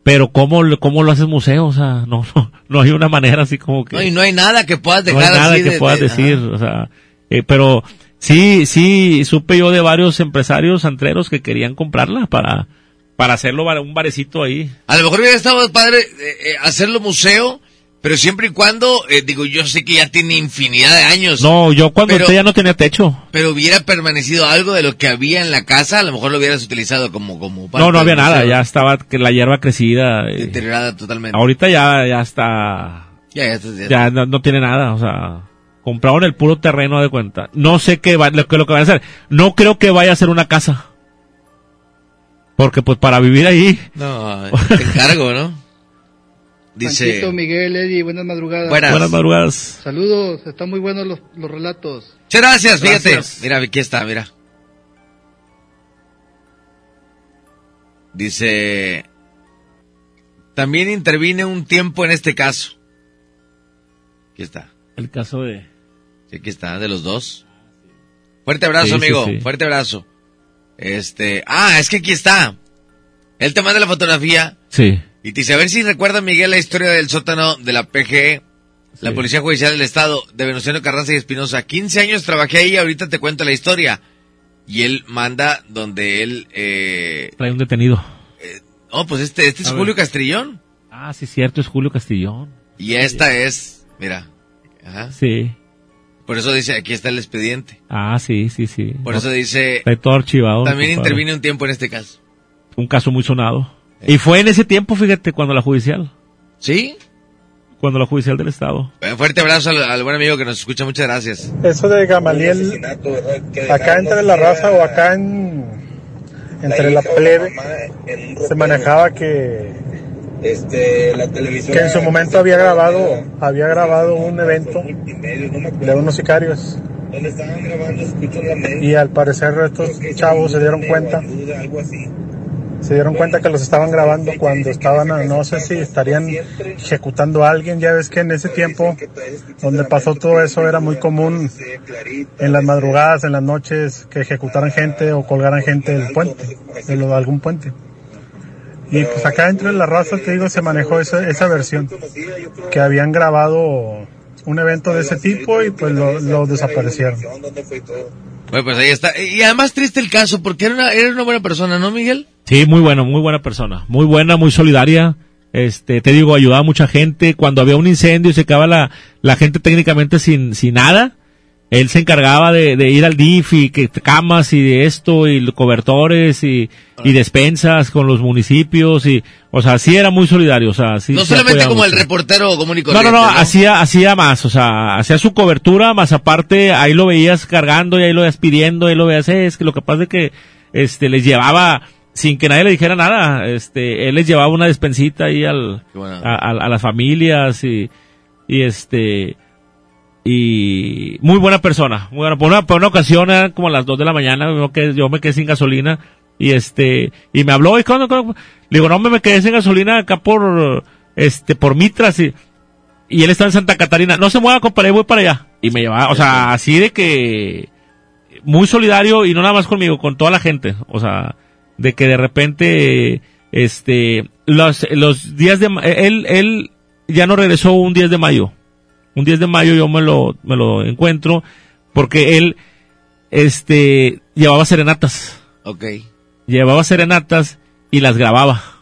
Pero ¿cómo, lo- cómo lo haces museo? O sea, no, no, no hay una manera así como que... No, y no hay nada que puedas no dejar hay nada así que de- puedas de- decir, ajá. o sea, eh, pero sí, sí, supe yo de varios empresarios antreros que querían comprarla para, para hacerlo un barecito ahí. A lo mejor hubiera estado padre eh, eh, hacerlo museo, pero siempre y cuando, eh, digo, yo sé que ya tiene infinidad de años. No, yo cuando Pero- entré ya no tenía techo. Pero hubiera permanecido algo de lo que había en la casa, a lo mejor lo hubieras utilizado como como parte No, no había nada, ya estaba que la hierba crecida. eh. deteriorada totalmente. Ahorita ya, ya está, Ya, ya, estás- ya- ya no, no tiene nada, o sea, compraron el puro terreno de cuenta. No sé qué va, lo, que- lo que van a hacer. No creo que vaya a ser una casa. Porque pues para vivir ahí, No, te encargo, ¿no? Dice, Panchito, Miguel, Eddie, buenas madrugadas. Buenas. buenas madrugadas. Saludos, están muy buenos los, los relatos. muchas gracias, fíjate. Gracias. Mira, aquí está, mira. Dice, también intervine un tiempo en este caso. Aquí está. El caso de... Sí, aquí está, de los dos. Fuerte abrazo, Sí, sí, amigo. sí. Fuerte abrazo. Este, ah, es que aquí está. Él te manda la fotografía Sí. Y te dice, a ver si recuerda Miguel la historia del sótano de la PGE, la. Policía Judicial del Estado, de Venustiano Carranza y Espinosa. 15 años trabajé ahí, ahorita te cuento la historia. Y él manda donde él, eh, Trae un detenido. oh, pues este, este es A ver. Julio Castrillón. Ah, sí, cierto, es Julio Castillón. Y esta es, mira, ajá. Sí. Por eso dice, aquí está el expediente. Ah, sí, sí, sí. Por No, eso dice, Está todo archivado. también intervine un tiempo en este caso. Un caso muy sonado. Y fue en ese tiempo, fíjate, cuando la judicial. ¿Sí? Cuando la judicial del Estado. Fuerte abrazo al, al buen amigo que nos escucha, muchas gracias. Eso de Gamaliel, acá entre la raza o acá en, entre la plebe, se manejaba que, Este, la televisión. que en su momento había grabado, había grabado un evento de unos sicarios. Donde estaban grabando, escucho la mente. Y al parecer estos chavos se dieron cuenta. Se dieron cuenta que los estaban grabando cuando estaban, a- no sé si estarían ejecutando a alguien. Ya ves que en ese tiempo, donde pasó todo eso, era muy común en las madrugadas, en las noches, que ejecutaran gente o colgaran gente del puente, de algún puente. Y pues acá entre la raza, te digo, se manejó esa, esa versión, que habían grabado un evento de ese tipo y pues lo, lo desaparecieron. Bueno, pues ahí está. Y además triste el caso, porque era una, era una buena persona, ¿no, Miguel? Sí, muy bueno, muy buena persona. Muy buena, muy solidaria. Este, te digo, ayudaba a mucha gente. Cuando había un incendio y se quedaba la, la gente técnicamente sin, sin nada, él se encargaba de, de ir al DIF y que camas y de esto y cobertores y, y despensas con los municipios y, o sea, sí era muy solidario, o sea, sí. no solamente como el reportero común y No, no, no, hacía, hacía más, o sea, hacía su cobertura, más aparte, ahí lo veías cargando y ahí lo veías pidiendo, ahí lo veías, eh, es que lo pasa es que, este, les llevaba, sin que nadie le dijera nada, este, él les llevaba una despensita ahí al, a- a las familias y, y este, y muy buena persona, muy buena, por una, por una ocasión, eran como a las dos de la mañana, yo, que, yo me quedé sin gasolina, y este, y me habló, y cuando, cuando? le digo, no, me, me quedé sin gasolina acá por, este, por Mitras, y, y él está en Santa Catarina. No se mueva, compadre, voy para allá. Y me llevaba, o sea, así de que muy solidario y no nada más conmigo, con toda la gente. O sea, de que de repente, este, los, los días de, él, él ya no regresó un 10 de mayo. Un 10 de mayo yo me lo, me lo encuentro porque él, este, llevaba serenatas. Ok. Llevaba serenatas y las grababa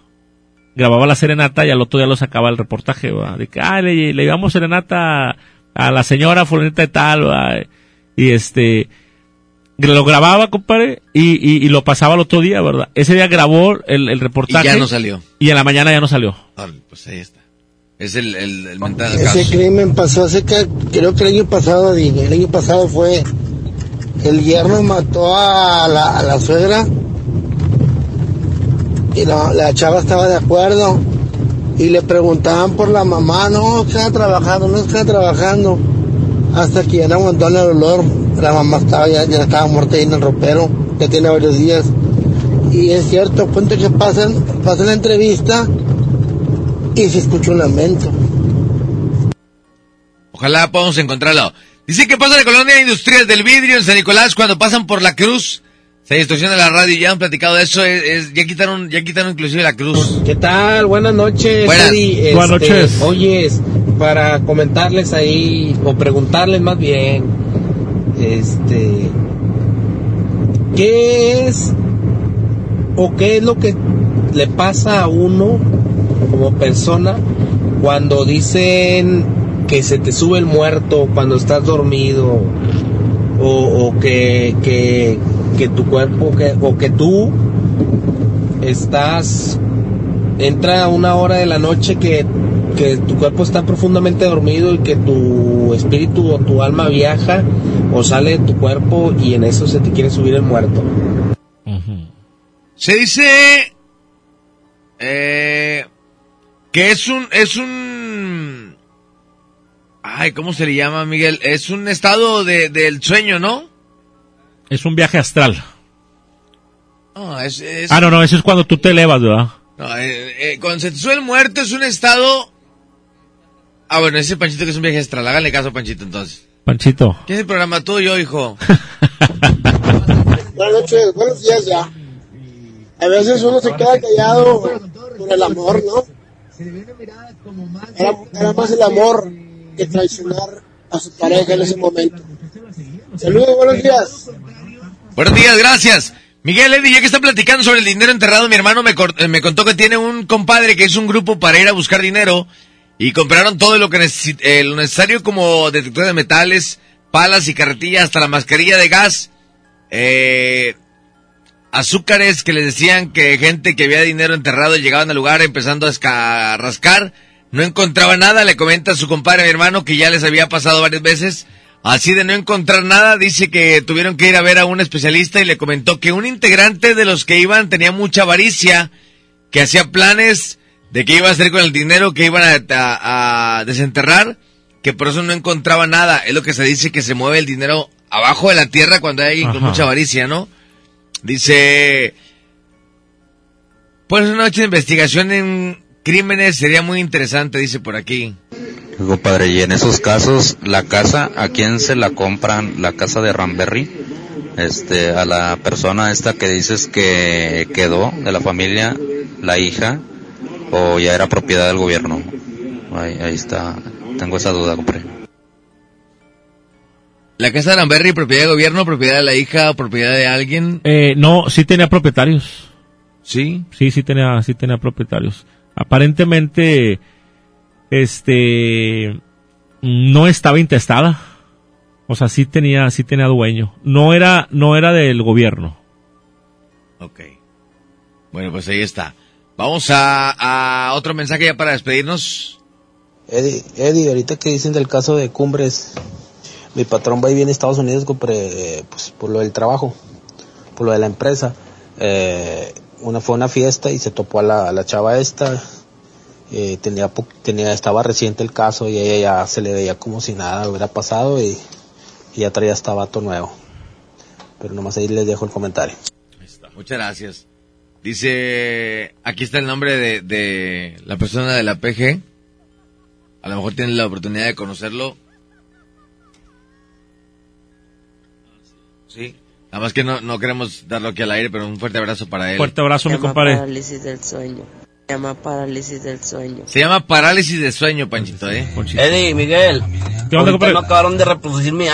grababa la serenata y al otro día lo sacaba el reportaje, ¿va? de que, ah, le, le llevamos serenata a, la señora fulanita de tal, ¿va? y este, lo grababa, compadre, y, y, y lo pasaba el otro día, ¿verdad? Ese día grabó el, el reportaje. Y ya no salió. Y en la mañana ya no salió. Órale, pues ahí está. Es el, el, el mental Ese caso. crimen pasó hace que, creo que el año pasado, el año pasado fue, el yerno mató a la, a la suegra y la, la chava estaba de acuerdo y le preguntaban por la mamá, no, está trabajando, no está trabajando, hasta que ya no aguantó el olor, la mamá estaba ya, ya estaba muerta ahí en el ropero, ya tiene varios días. Y es cierto, cuento que pasan, pasa la entrevista y se escucha un lamento. Ojalá podamos encontrarlo. Dice que pasa la colonia industrial del vidrio en San Nicolás cuando pasan por la cruz. Se distorsiona la radio, ya han platicado de eso, es- es- ya quitaron, ya quitaron inclusive la cruz. ¿Qué tal? Buenas noches. Buenas. Eddie. Buenas Este, noches. Oyes, para comentarles ahí, o preguntarles más bien, este, ¿qué es o qué es lo que le pasa a uno como persona cuando dicen que se te sube el muerto cuando estás dormido o, o que, que, que tu cuerpo que, o que tú estás entra una hora de la noche que, que tu cuerpo está profundamente dormido y que tu espíritu o tu alma viaja o sale de tu cuerpo y en eso se te quiere subir el muerto. Se dice eh, que es un es un ay cómo se le llama Miguel es un estado de, del sueño no Es un viaje astral. no es, es- Ah, no, no, eso es cuando tú te elevas, ¿verdad? no, eh, eh, cuando se te sube el muerto es un estado ah bueno ese Panchito que es un viaje astral háganle caso a Panchito entonces Panchito. ¿qué es el programa tuyo hijo Buenas noches, buenos días ya. A veces uno se queda callado por el amor, ¿no? Era, era más el amor que traicionar a su pareja en ese momento. Saludos, buenos días. Buenos días, gracias. Miguel Eddy, ya que está platicando sobre el dinero enterrado, mi hermano me, eh, me contó que tiene un compadre que es un grupo para ir a buscar dinero y compraron todo lo que eh, lo necesario como detector de metales, palas y carretillas, hasta la mascarilla de gas, eh, azúcares que les decían que gente que había dinero enterrado llegaban al lugar empezando a rascar, no encontraba nada, le comenta a su compadre, mi hermano, que ya les había pasado varias veces, así de no encontrar nada, dice que tuvieron que ir a ver a un especialista y le comentó que un integrante de los que iban tenía mucha avaricia, que hacía planes de qué iba a hacer con el dinero que iban a, a- a desenterrar, que por eso no encontraba nada, es lo que se dice que se mueve el dinero abajo de la tierra cuando hay alguien con mucha avaricia, ¿no? Dice, pues una noche de investigación en crímenes sería muy interesante, dice por aquí. Compadre, y en esos casos, la casa, ¿a quién se la compran? La casa de Ramberry, este, a la persona esta que dices que quedó de la familia, la hija, o ya era propiedad del gobierno. Ahí, ahí está, tengo esa duda, compadre. La casa de Aramberry, propiedad de gobierno, propiedad de la hija, propiedad de alguien. Eh, no, sí tenía propietarios. ¿Sí? Sí, sí tenía, sí tenía propietarios. Aparentemente, este, no estaba intestada. O sea, sí tenía, sí tenía dueño. No era, no era del gobierno. Ok. Bueno, pues ahí está. Vamos a, a otro mensaje ya para despedirnos. Eddie, Eddie, ahorita que dicen del caso de Cumbres, mi patrón va y viene a Estados Unidos compre, pues, por lo del trabajo, por lo de la empresa. Eh, una fue una fiesta y se topó a la, a la chava esta. eh, tenía, tenía, estaba reciente el caso y ella ya se le veía como si nada hubiera pasado y, y ya traía hasta vato nuevo. Pero nomás ahí les dejo el comentario. Muchas gracias. Dice, aquí está el nombre de, de la persona de la PG. A lo mejor tienen la oportunidad de conocerlo. Sí. Nada más que no, no queremos darlo aquí al aire, pero un fuerte abrazo para él. Fuerte abrazo, mi Se llama compadre. parálisis del sueño. Se llama parálisis del sueño. Se llama parálisis de sueño, Panchito, ¿eh? Eddie, Miguel, ¿Qué onda, compadre? no acabaron de reproducir mi,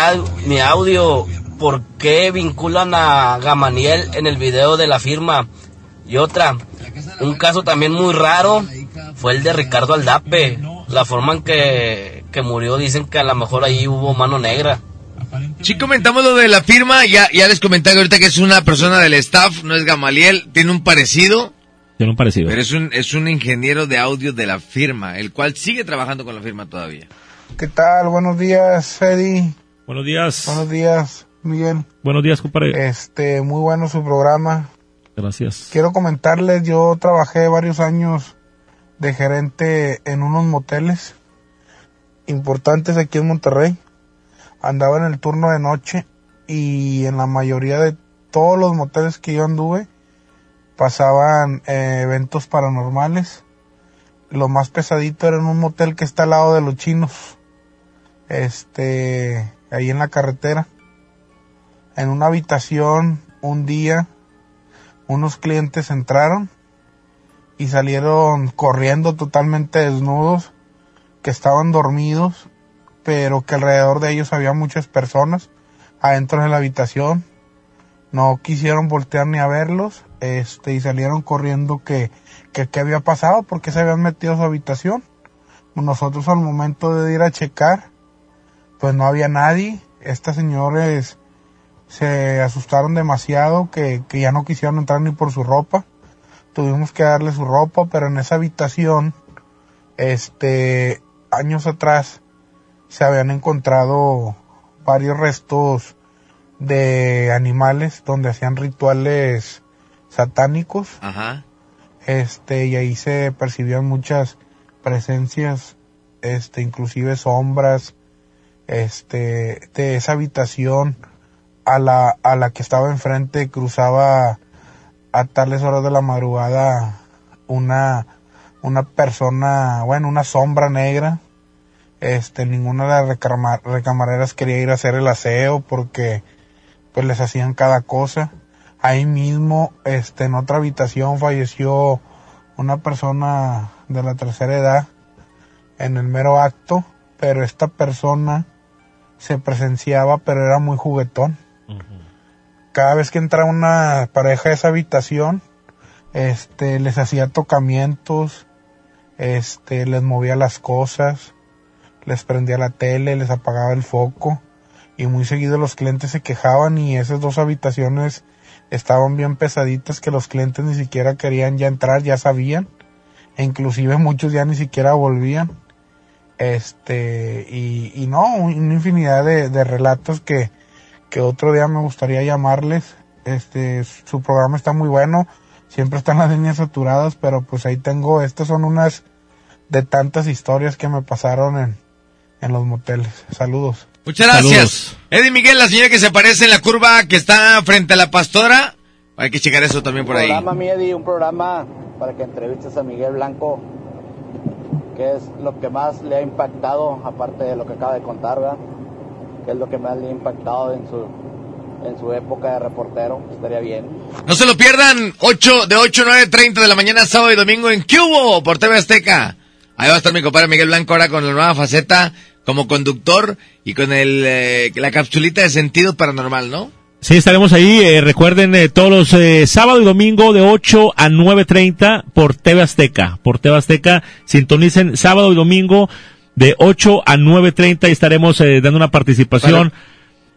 mi audio. ¿Por qué vinculan a Gamaniel en el video de la firma? Y otra, un caso también muy raro fue el de Ricardo Aldape. La forma en que, que murió dicen que a lo mejor ahí hubo mano negra. Sí comentamos lo de la firma, ya, ya les comenté ahorita que es una persona del staff, no es Gamaliel, tiene un parecido, Tiene un parecido. pero es un, es un ingeniero de audio de la firma, el cual sigue trabajando con la firma todavía. ¿Qué tal? Buenos días, Eddie. Buenos días. Buenos días, Miguel. Buenos días, compadre. Este, muy bueno su programa. Gracias. Quiero comentarles, yo trabajé varios años de gerente en unos moteles importantes aquí en Monterrey. Andaba en el turno de noche y en la mayoría de todos los moteles que yo anduve pasaban eh, eventos paranormales. Lo más pesadito era en un motel que está al lado de los chinos. este, ahí en la carretera. En una habitación, un día, unos clientes entraron y salieron corriendo totalmente desnudos, que estaban dormidos, pero que alrededor de ellos había muchas personas adentro de la habitación. No quisieron voltear ni a verlos, este, y salieron corriendo que, que qué había pasado, porque se habían metido a su habitación. Nosotros al momento de ir a checar, pues no había nadie. Estas señores se asustaron demasiado que, que ya no quisieron entrar ni por su ropa. Tuvimos que darle su ropa, pero en esa habitación, este, años atrás, se habían encontrado varios restos de animales donde hacían rituales satánicos. Ajá. Este, y ahí se percibían muchas presencias, este, inclusive sombras, este, de esa habitación a la, a la que estaba enfrente cruzaba a tales horas de la madrugada una, una persona, bueno, una sombra negra. Este, ninguna de las recama- recamareras quería ir a hacer el aseo porque pues les hacían cada cosa. Ahí mismo, este, en otra habitación falleció una persona de la tercera edad en el mero acto, pero esta persona se presenciaba, pero era muy juguetón. Cada vez que entraba una pareja a esa habitación, este, les hacía tocamientos, este, les movía las cosas, les prendía la tele, les apagaba el foco, y muy seguido los clientes se quejaban y esas dos habitaciones estaban bien pesaditas que los clientes ni siquiera querían ya entrar, ya sabían, e inclusive muchos ya ni siquiera volvían. Este y, y no una infinidad de relatos que, que otro día me gustaría llamarles este su programa está muy bueno siempre están las líneas saturadas pero pues ahí tengo estas son unas de tantas historias que me pasaron en, en los moteles saludos Muchas gracias. Eddie Miguel, la señora que se aparece en la curva que está frente a la pastora. Hay que checar eso también por un ahí. programa, mi Eddie, un programa para que entrevistes a Miguel Blanco, que es lo que más le ha impactado, aparte de lo que acaba de contar, ¿verdad? Que es lo que más le ha impactado en su, en su época de reportero. Estaría bien. No se lo pierdan. 8 de 8 a 9, 30 de la mañana, sábado y domingo en Cubo por TV Azteca. Ahí va a estar mi compadre Miguel Blanco ahora con la nueva faceta como conductor y con el, eh, la capsulita de sentido paranormal, ¿no? Sí, estaremos ahí. eh, recuerden eh, todos los eh, sábado y domingo de 8 a 9.30 por TV Azteca. Por TV Azteca, sintonicen sábado y domingo de 8 a 9.30 y estaremos eh, dando una participación.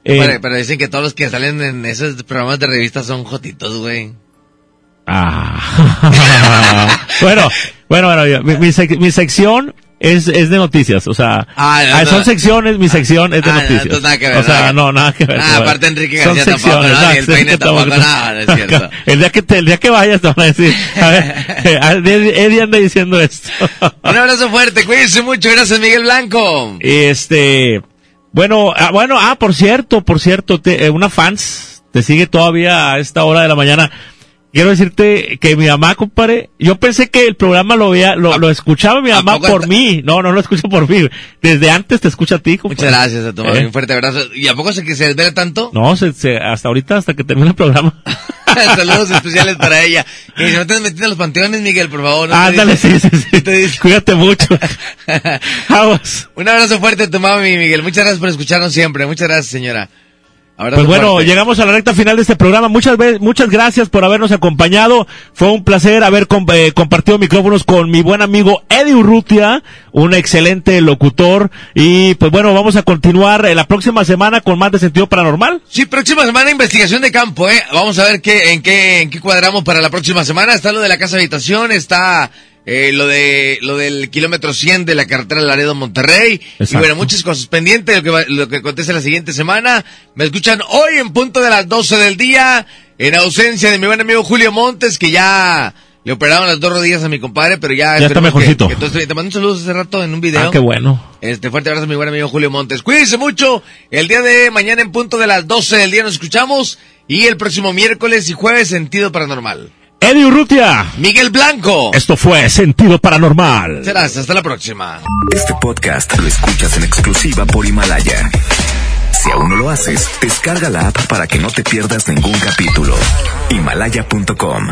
eh, Pero, pero dicen que todos los que salen en esos programas de revistas son jotitos, güey. Ah. bueno, bueno, bueno, mi, mi sec- mi sección es, es de noticias, o sea, Ah, no, ah, no. son secciones, mi sección es de Ah, no, noticias. nada que ver, o sea, nada no, nada que ver. Ah, no, aparte Enrique son García tampoco, secciones, ¿no? ah, Ni el Peine tampoco, no, no es cierto. El día que te, el día que vayas te van a decir, a ver, Eddie Eddie anda diciendo esto. Un abrazo fuerte, cuídense mucho, gracias Miguel Blanco. Este, bueno, ah, bueno, ah, por cierto, por cierto, te- eh, una fans te sigue todavía a esta hora de la mañana. Quiero decirte que mi mamá, compadre, yo pensé que el programa lo veía, lo, lo escuchaba mi mamá por mí. No, no lo escucho por mí. Desde antes te escucha a ti, compadre. Muchas gracias a tu mamá, Eh, un fuerte abrazo. ¿Y a poco se que se desvela tanto? No, se, se- hasta ahorita, hasta que termine el programa. Saludos especiales para ella. Que si no te metes en los panteones, Miguel, por favor. no Ándale, sí, sí, sí. Cuídate mucho. Vamos. Un abrazo fuerte a tu mami, Miguel. Muchas gracias por escucharnos siempre. Muchas gracias, señora. Abrazo Pues bueno, fuerte. llegamos a la recta final de este programa. Muchas veces, muchas gracias por habernos acompañado. Fue un placer haber eh, compartido micrófonos con mi buen amigo Eddie Urrutia, un excelente locutor. Y pues bueno, vamos a continuar eh, la próxima semana con más de sentido paranormal. Sí, próxima semana investigación de campo, ¿eh? Vamos a ver qué, en qué, en qué cuadramos para la próxima semana. Está lo de la casa habitación, está eh, lo de lo del kilómetro 100 de la carretera Laredo Monterrey. Y Exacto. bueno, muchas cosas pendientes, lo que, va- lo que acontece la siguiente semana. Me escuchan hoy en punto de las 12 del día, en ausencia de mi buen amigo Julio Montes, que ya le operaron las dos rodillas a mi compadre, pero ya... Ya está que- mejorcito. que bien. te mando un saludo hace rato en un video. Ah, qué bueno. Este fuerte abrazo a mi buen amigo Julio Montes. Cuídense mucho. El día de mañana en punto de las 12 del día nos escuchamos. Y el próximo miércoles y jueves sentido paranormal. Eddie Urrutia. Miguel Blanco. Esto fue Sentido Paranormal. Serás, hasta la próxima. Este podcast lo escuchas en exclusiva por Himalaya. Si aún no lo haces, descarga la app para que no te pierdas ningún capítulo. Himalaya.com